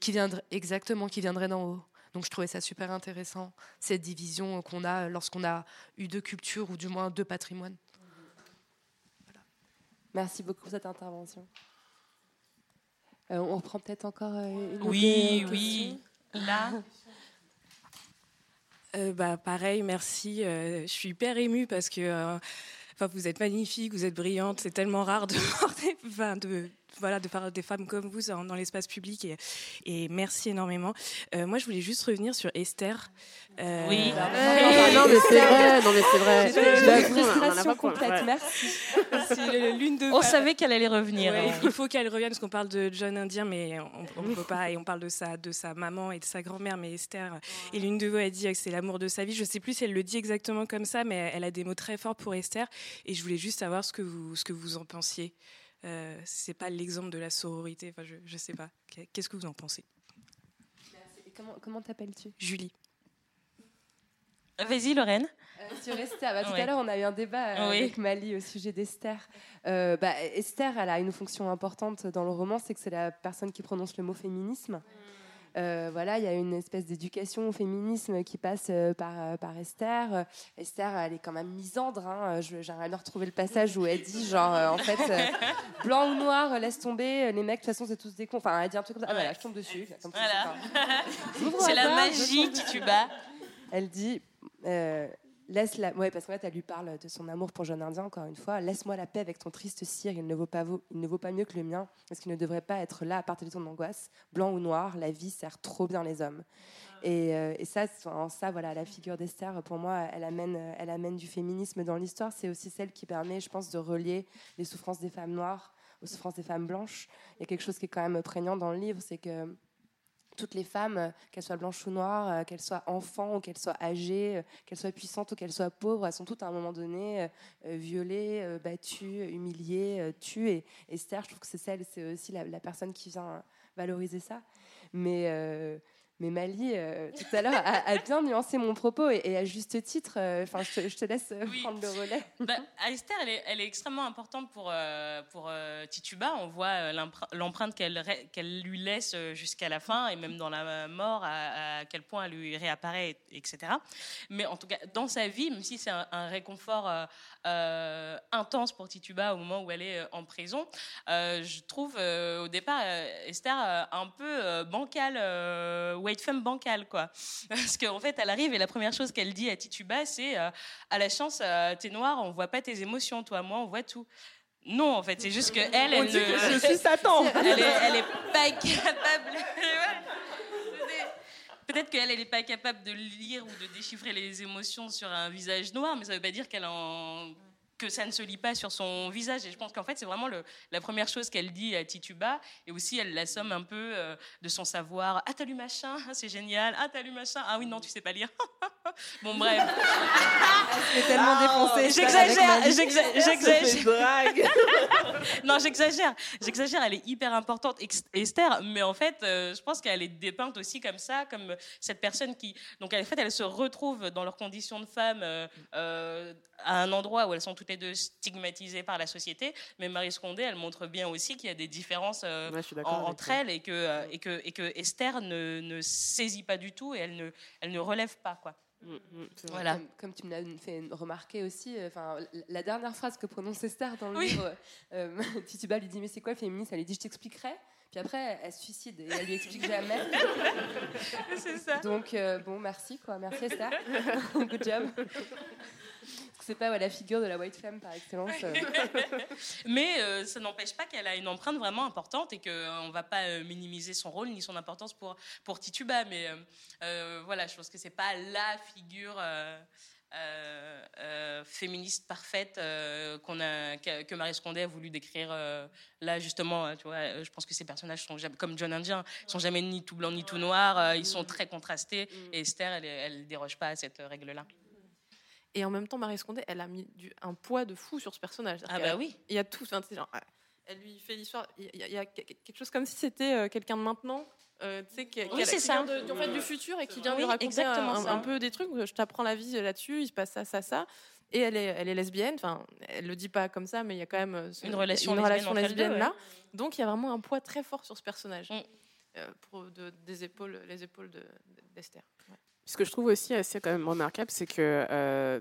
Speaker 9: qui viendrait exactement, qui viendrait d'en haut. Donc je trouvais ça super intéressant, cette division qu'on a lorsqu'on a eu deux cultures ou du moins deux patrimoines. Merci beaucoup pour cette intervention. Euh, on reprend peut-être encore euh, une ou
Speaker 4: Oui, oui. Là.
Speaker 10: Euh, bah, pareil, merci. Euh, je suis hyper émue parce que euh, enfin, vous êtes magnifique, vous êtes brillante. C'est tellement rare de voir des, enfin, de, voilà, de faire des femmes comme vous dans, dans l'espace public et, et merci énormément. Euh, moi, je voulais juste revenir sur Esther. Euh,
Speaker 4: Oui.
Speaker 5: Non, mais c'est vrai, non, mais c'est vrai.
Speaker 10: C'était
Speaker 5: Je l'avoue,
Speaker 10: une
Speaker 5: on en a
Speaker 10: frustration complète,
Speaker 5: Ouais.
Speaker 10: merci. L'une de
Speaker 4: On savait qu'elle allait revenir.
Speaker 10: Ouais,
Speaker 4: hein.
Speaker 10: il faut qu'elle revienne parce qu'on parle de John Indien, mais on ne peut pas. Et on parle de sa, de sa maman et de sa grand-mère, mais Esther. Et l'une de vous a dit que c'est l'amour de sa vie. Je sais plus si elle le dit exactement comme ça, mais elle a des mots très forts pour Esther. Et je voulais juste savoir ce que vous, ce que vous en pensiez. Euh, c'est pas l'exemple de la sororité. Enfin, je, je sais pas. Qu'est-ce que vous en pensez?
Speaker 9: Et Comment comment t'appelles-tu?
Speaker 10: Julie.
Speaker 4: Vas-y, Lorraine.
Speaker 9: Euh, Sur Esther, bah, tout
Speaker 4: Ouais.
Speaker 9: à l'heure on a eu un débat euh,
Speaker 4: Oui.
Speaker 9: avec Mali au sujet d'Esther. Euh, bah, Esther, elle a une fonction importante dans le roman, c'est que c'est la personne qui prononce le mot féminisme. Euh, voilà, il y a une espèce d'éducation au féminisme qui passe euh, par, euh, par Esther. Esther, elle est quand même misandre. Hein. J'aimerais bien retrouver le passage où elle dit, genre, euh, en fait, euh, blanc ou noir, laisse tomber. Les mecs, de toute façon, c'est tous des cons. Enfin, elle dit un truc comme ça. Ah, voilà, je tombe dessus. Comme ça,
Speaker 4: Voilà.
Speaker 9: c'est
Speaker 4: la magie qui tue bas.
Speaker 9: Elle dit laisse la ouais parce qu'en fait elle lui parle de son amour pour jeune indien encore une fois. Laisse-moi la paix avec ton triste cire. Il ne vaut pas vaut- il ne vaut pas mieux que le mien parce qu'il ne devrait pas être là à partager ton angoisse. Blanc ou noir la vie sert trop bien les hommes. Et, euh, et ça en ça voilà la figure d'Esther pour moi elle amène euh, elle amène du féminisme dans l'histoire. C'est aussi celle qui permet je pense de relier les souffrances des femmes noires aux souffrances des femmes blanches. Il y a quelque chose qui est quand même prégnant dans le livre c'est que
Speaker 3: toutes les femmes, euh, qu'elles soient blanches ou noires, euh, qu'elles soient enfants ou qu'elles soient âgées, euh, qu'elles soient puissantes ou qu'elles soient pauvres, elles sont toutes à un moment donné violées, battues, humiliées, tues. Et Esther, je trouve que c'est celle, c'est aussi la, personne qui vient valoriser ça. Mais mais Mali, euh, tout à l'heure, a, a bien nuancé mon propos et, et à juste titre. euh, Enfin, je, te- je te laisse euh, prendre le relais.
Speaker 4: Bah, Esther, elle est, elle est extrêmement importante pour, euh, pour Tituba. On voit l'empreinte qu'elle qu'elle lui laisse jusqu'à la fin, et même dans la mort, à, à quel point elle lui réapparaît, et- etc. Mais en tout cas, dans sa vie, même si c'est un, un réconfort intense pour Tituba au moment où elle est en prison, je trouve au départ Esther un peu bancale, white femme bancale, quoi. Parce qu'en fait, elle arrive et la première chose qu'elle dit à Tituba, c'est euh, à la chance, euh, t'es noire, on voit pas tes émotions, toi, moi, on voit tout. Non, en fait, c'est juste que elle,
Speaker 1: On
Speaker 4: elle
Speaker 1: dit
Speaker 4: ne-
Speaker 1: que je suis Satan.
Speaker 4: Elle est, elle est pas capable. Peut-être qu'elle, elle n'est pas capable de lire ou de déchiffrer les émotions sur un visage noir, mais ça ne veut pas dire qu'elle en que ça ne se lit pas sur son visage. Et je pense qu'en fait, c'est vraiment le- la première chose qu'elle dit à Tituba. Et aussi, elle l'assomme un peu euh, de son savoir. Ah, t'as lu machin? Ah, C'est génial. Ah, t'as lu machin? Ah oui, non, tu sais pas lire. bon, bref.
Speaker 3: Elle s'est tellement défoncée.
Speaker 4: J'exagère, j'exagère. non, j'exagère. J'exagère, elle est hyper importante, Esther, mais en fait, euh, je pense qu'elle est dépeinte aussi comme ça, comme cette personne qui. Donc, en fait, elle se retrouve dans leurs conditions de femme euh, à un endroit où elles sont toutes les deux stigmatisées par la société. Mais Marie Scondé, elle montre bien aussi qu'il y a des différences euh,
Speaker 5: Ouais,
Speaker 4: en- entre elles et que, euh, et, que, et que Esther ne, ne saisit pas du tout et elle ne, elle ne relève pas, quoi. Voilà.
Speaker 3: Comme, comme tu me l'as fait remarquer aussi, euh, enfin, la- la dernière phrase que prononce Esther dans le
Speaker 4: Oui.
Speaker 3: livre, euh, Tituba lui dit mais c'est quoi le féminisme Elle lui dit je t'expliquerai. Puis après elle se suicide et elle lui explique jamais.
Speaker 4: c'est ça.
Speaker 3: Donc euh, bon merci quoi, merci Esther, good job. C'est pas ouais, la figure de la white femme par excellence. euh.
Speaker 4: Mais euh, ça n'empêche pas qu'elle a une empreinte vraiment importante et qu'on ne va pas euh, minimiser son rôle ni son importance pour, pour Tituba. Mais euh, euh, voilà, je pense que c'est pas la figure euh, euh, euh, féministe parfaite euh, qu'on a, que, que Marie Scondé a voulu décrire euh, là, justement. Tu vois, je pense que ces personnages sont jamais, comme John Indien, ils sont jamais ni tout blanc ni tout noir, euh, ils sont très contrastés. Et Esther, elle, elle déroge pas à cette règle-là.
Speaker 6: Et en même temps, Marie Scondé, elle a mis du- un poids de fou sur ce personnage.
Speaker 4: Ah bah oui.
Speaker 6: Il y a tout. enfin, genre, elle lui fait l'histoire. Il y, a- il y a quelque chose comme si c'était euh, quelqu'un de maintenant. euh, qui,
Speaker 4: Oui, c'est ça.
Speaker 6: de- en fait, du futur et qui vient
Speaker 4: Oui,
Speaker 6: lui raconter
Speaker 4: exactement
Speaker 6: un, un peu des trucs. Je t'apprends la vie là-dessus, il se passe ça, ça, ça. Et elle est, elle est lesbienne. Enfin, elle le dit pas comme ça, mais il y a quand même euh, ce-
Speaker 4: Une relation
Speaker 6: une
Speaker 4: lesbienne
Speaker 6: relation
Speaker 4: entre elles
Speaker 6: lesbienne
Speaker 4: deux,
Speaker 6: là.
Speaker 4: ouais.
Speaker 6: Donc il y a vraiment un poids très fort sur ce personnage.
Speaker 4: Mm.
Speaker 6: euh, pour de- des épaules, les épaules de- d'Esther. Ouais.
Speaker 5: Ce que je trouve aussi assez quand même remarquable, c'est que euh,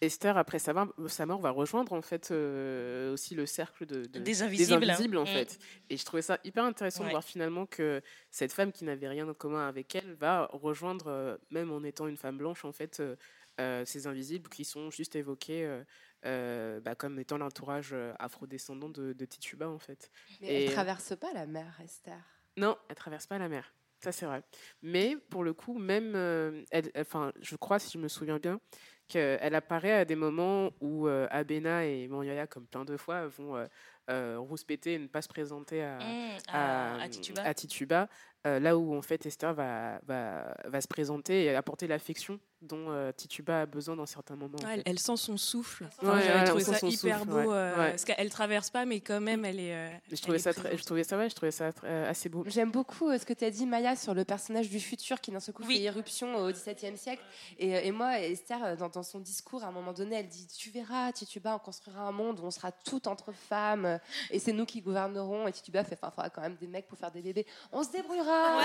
Speaker 5: Esther, après sa mort, sa mort, va rejoindre en fait euh, aussi le cercle de, de-
Speaker 4: Des invisibles.
Speaker 5: invisibles, en
Speaker 4: Mm.
Speaker 5: fait. Et je trouvais ça hyper intéressant de voir finalement que cette femme qui n'avait rien en commun avec elle va rejoindre, euh, même en étant une femme blanche, en fait, euh, euh, ces invisibles qui sont juste évoqués euh, euh, bah, comme étant l'entourage afrodescendant de, de Tituba, en fait.
Speaker 3: Mais
Speaker 5: Et-
Speaker 3: elle traverse pas la mer Esther.
Speaker 5: non, elle traverse pas la mer. Ça, c'est vrai. Mais pour le coup, même, euh, elle, enfin, je crois, si je me souviens bien, qu'elle apparaît à des moments où euh, Abena et Moriaya, comme plein de fois, vont euh, euh, rouspéter et ne pas se présenter à,
Speaker 4: Mmh, à- à Tituba.
Speaker 5: à Tituba, là où en fait Esther va, va, va se présenter et apporter l'affection dont euh, Tituba a besoin dans certains moments. en
Speaker 10: Ouais, elle,
Speaker 5: fait.
Speaker 10: elle sent son souffle.
Speaker 5: Ouais,
Speaker 10: Enfin, J'avais
Speaker 5: ouais,
Speaker 10: trouvé
Speaker 5: on sent
Speaker 10: ça hyper
Speaker 5: souffle,
Speaker 10: beau.
Speaker 5: ouais,
Speaker 10: euh,
Speaker 5: ouais.
Speaker 10: Parce qu'elle traverse pas, mais quand même, elle est. euh,
Speaker 5: je
Speaker 10: elle
Speaker 5: trouvais
Speaker 10: est
Speaker 5: ça, très-
Speaker 10: présente.
Speaker 5: je trouvais ça, ouais, je trouvais ça très- assez beau.
Speaker 3: J'aime beaucoup euh, ce que tu as dit, Maya, sur le personnage du futur qui d'un seul coup fait irruption au XVIIe siècle. Et, euh, et moi, Esther, euh, dans, dans son discours, à un moment donné, elle dit Tu verras, Tituba, on construira un monde où on sera toutes entre femmes euh, et c'est nous qui gouvernerons. Et Tituba fait Enfin, il faudra quand même des mecs pour faire des bébés. On se débrouillera.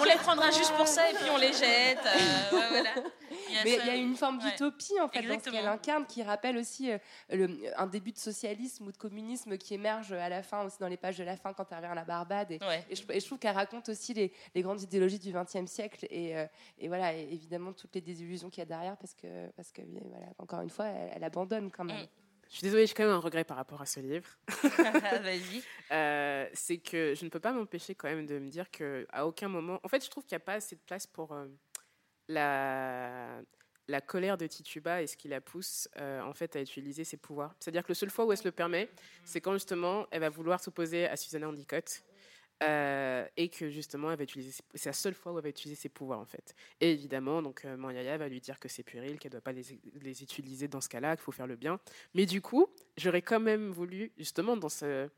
Speaker 4: On les prendra juste pour ça et puis on les jette. euh, ouais, voilà. Il
Speaker 3: Mais il y a une forme
Speaker 4: Ouais.
Speaker 3: d'utopie en fait dans ce qu'elle incarne qui rappelle aussi euh, le- un début de socialisme ou de communisme qui émerge à la fin aussi dans les pages de la fin quand elle revient à la Barbade et,
Speaker 4: Ouais.
Speaker 3: et je, et je trouve qu'elle raconte aussi les, les grandes idéologies du XXe siècle et, euh, et voilà et évidemment toutes les désillusions qu'il y a derrière parce que parce que voilà encore une fois elle, elle abandonne quand même.
Speaker 5: Je suis désolée, j'ai quand même un regret par rapport à ce livre.
Speaker 4: Vas-y.
Speaker 5: Euh, c'est que je ne peux pas m'empêcher quand même de me dire que à aucun moment, en fait, je trouve qu'il n'y a pas assez de place pour euh, la la colère de Tituba et ce qui la pousse euh, en fait à utiliser ses pouvoirs. C'est-à-dire que le seul fois où elle se le permet, c'est quand justement elle va vouloir s'opposer à Susanna Endicott. Euh, et que justement, elle va utiliser, c'est la seule fois où elle va utiliser ses pouvoirs en fait. Et évidemment, donc euh, va lui dire que c'est puéril, qu'elle ne doit pas les, les utiliser dans ce cas-là, qu'il faut faire le bien. Mais du coup, j'aurais quand même voulu justement dans ce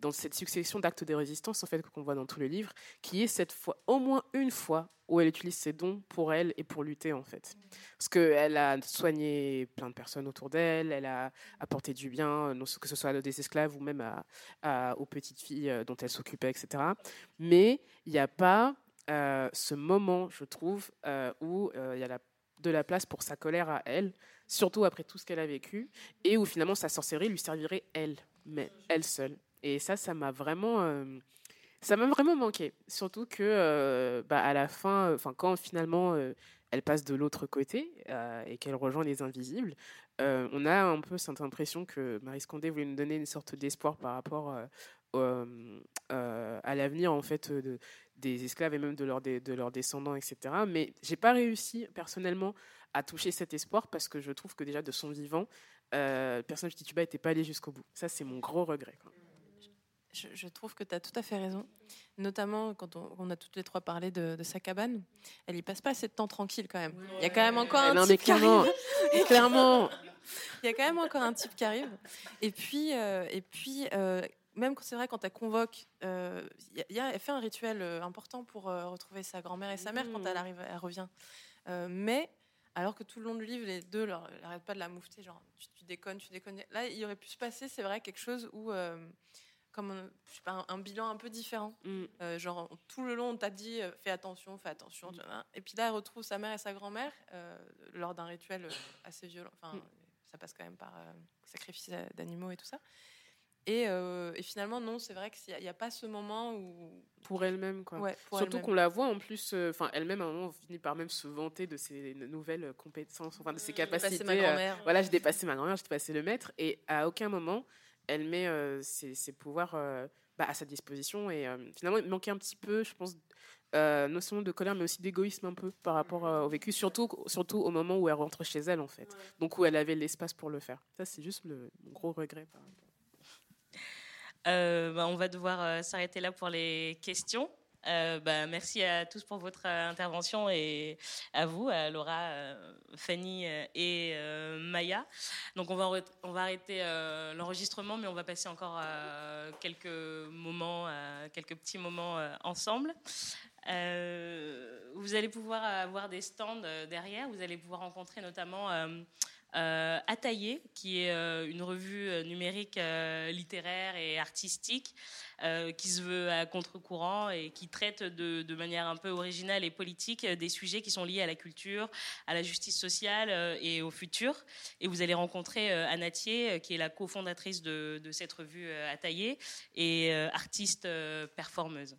Speaker 5: dans cette succession d'actes de résistance en fait qu'on voit dans tout le livre, qui est cette fois au moins une fois où elle utilise ses dons pour elle et pour lutter en fait. Parce qu'elle a soigné plein de personnes autour d'elle, elle a apporté du bien, non- que ce soit à des esclaves ou même aux petites filles euh, dont elle s'occupait, etc. Mais il n'y a pas euh, ce moment, je trouve, euh, où euh, il y a de la place pour sa colère à elle, surtout après tout ce qu'elle a vécu, et où finalement sa sorcellerie lui servirait elle, mais elle seule. Et ça, ça m'a vraiment, euh, ça m'a vraiment manqué. Surtout que, euh, bah, à la fin, enfin, quand finalement euh, elle passe de l'autre côté euh, et qu'elle rejoint les invisibles, euh, on a un peu cette impression que Marie Scondé voulait nous donner une sorte d'espoir par rapport euh, euh, à l'avenir en fait de, des esclaves et même de leurs de leurs descendants, etc. Mais j'ai pas réussi personnellement à toucher cet espoir parce que je trouve que déjà de son vivant, euh, le personnage de Tituba n'était pas allé jusqu'au bout. Ça, c'est mon gros regret. quoi.
Speaker 6: Je, je trouve que tu as tout à fait raison. Notamment quand on, on a toutes les trois parlé de, de sa cabane. Elle y passe pas assez de temps tranquille quand même. Il y a quand même encore un
Speaker 5: Non,
Speaker 6: type qui arrive.
Speaker 5: clairement.
Speaker 6: Il y a quand même encore un type qui arrive. Et puis, euh, et puis euh, même quand c'est vrai, quand elle convoque, euh, y a- il y a- elle fait un rituel euh, important pour euh, retrouver sa grand-mère et sa mère quand elle arrive, elle revient. Euh, mais alors que tout le long du livre, les deux n'arrêtent pas de la moufter, genre tu, tu déconnes, tu déconnes. Là, il aurait pu se passer, c'est vrai, quelque chose où, euh, comme un, je sais pas, un, un bilan un peu différent. Euh, genre tout le long, on t'a dit euh, fais attention, fais attention. vois. Et puis là, elle retrouve sa mère et sa grand-mère euh, lors d'un rituel assez violent. Enfin, ça passe quand même par sacrifice d'animaux et tout ça. Et, et finalement, non, c'est vrai qu'il n'y a, pas ce moment où.
Speaker 5: pour elle-même quoi.
Speaker 6: Ouais, pour
Speaker 5: Surtout qu'on la voit en plus, enfin elle-même à un moment finit par même se vanter de ses nouvelles compétences, enfin de ses
Speaker 6: J'ai dépassé
Speaker 5: capacités.
Speaker 6: ma grand-mère.
Speaker 5: voilà, j'ai dépassé ma grand-mère, j'ai dépassé le maître, et à aucun moment elle met euh, ses, ses pouvoirs euh, bah, à sa disposition. Et euh, finalement, il manquait un petit peu, je pense, non seulement de colère, mais aussi d'égoïsme un peu par rapport au vécu, surtout, surtout au moment où elle rentre chez elle en fait, donc où elle avait l'espace pour le faire. Ça, c'est juste le gros regret. par
Speaker 4: bah, on va devoir s'arrêter là pour les questions. Euh, bah, merci à tous pour votre euh, intervention et à vous, Laura, euh, Fanny et Maya. Donc on va, on va arrêter l'enregistrement, mais on va passer encore quelques moments, quelques petits moments ensemble. Vous allez pouvoir avoir des stands derrière. Vous allez pouvoir rencontrer notamment euh, Ataillé, qui est euh, une revue euh, numérique euh, littéraire et artistique qui se veut à contre-courant et qui traite de, manière un peu originale et politique des sujets qui sont liés à la culture, à la justice sociale et au futur. Et vous allez rencontrer euh, qui est la cofondatrice de, de cette revue Ataillé et artiste performeuse.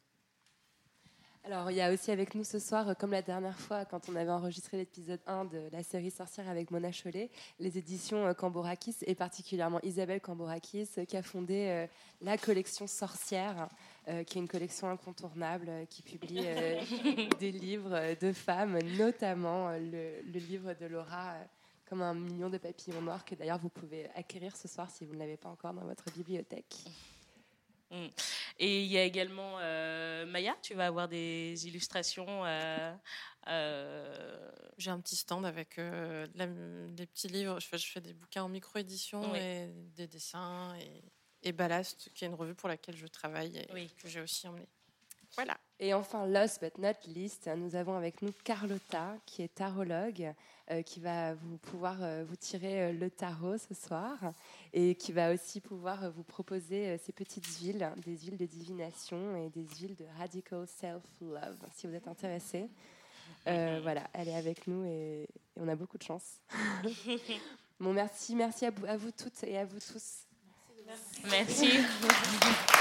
Speaker 3: Alors, il y a aussi avec nous ce soir, euh, comme la dernière fois, quand on avait enregistré l'épisode 1 de la série Sorcière avec Mona Chollet, les éditions euh, Cambourakis, et particulièrement Isabelle Cambourakis, euh, qui a fondé la collection Sorcière, qui est une collection incontournable, qui publie des livres de femmes, notamment le, le livre de Laura. comme un million de papillons noirs que d'ailleurs vous pouvez acquérir ce soir si vous ne l'avez pas encore dans votre bibliothèque.
Speaker 4: Mm. Et il y a également euh, Maya, tu vas avoir des illustrations. euh, euh,
Speaker 6: J'ai un petit stand avec la- des petits livres. Je fais, je fais des bouquins en micro-édition
Speaker 4: Oui.
Speaker 6: et des dessins et, et Ballast, qui est une revue pour laquelle je travaille et que j'ai aussi emmené. Voilà.
Speaker 3: Et enfin, last but not least, nous avons avec nous Carlotta, qui est tarologue, euh, qui va vous pouvoir euh, vous tirer euh, le tarot ce soir et qui va aussi pouvoir euh, vous proposer euh, ces petites huiles, des huiles de divination et des huiles de radical self-love, si vous êtes intéressé. Euh, voilà, elle est avec nous et, et on a beaucoup de chance. bon, merci, merci à vous, à vous toutes et à vous tous.
Speaker 4: Merci.
Speaker 3: Merci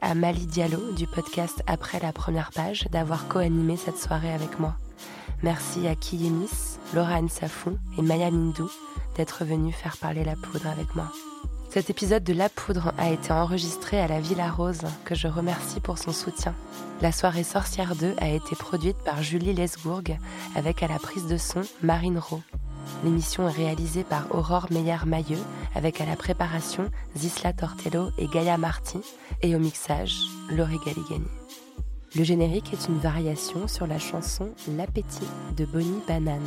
Speaker 3: à Mali Diallo du podcast Après la première page d'avoir co-animé cette soirée avec moi. Merci à Kiyemis, Laura Safou et Maya Mindou d'être venus faire parler la poudre avec moi. Cet épisode de La Poudre a été enregistré à la Villa Rose, que je remercie pour son soutien. La soirée Sorcière 2 a été produite par Julie Lesbourg avec à la prise de son Marine Rowe. L'émission est réalisée par Aurore Meyer-Mailleux avec à la préparation Zisla Tortello et Gaia Marti et au mixage Laurie Galigani. Le générique est une variation sur la chanson L'appétit de Bonnie Banane.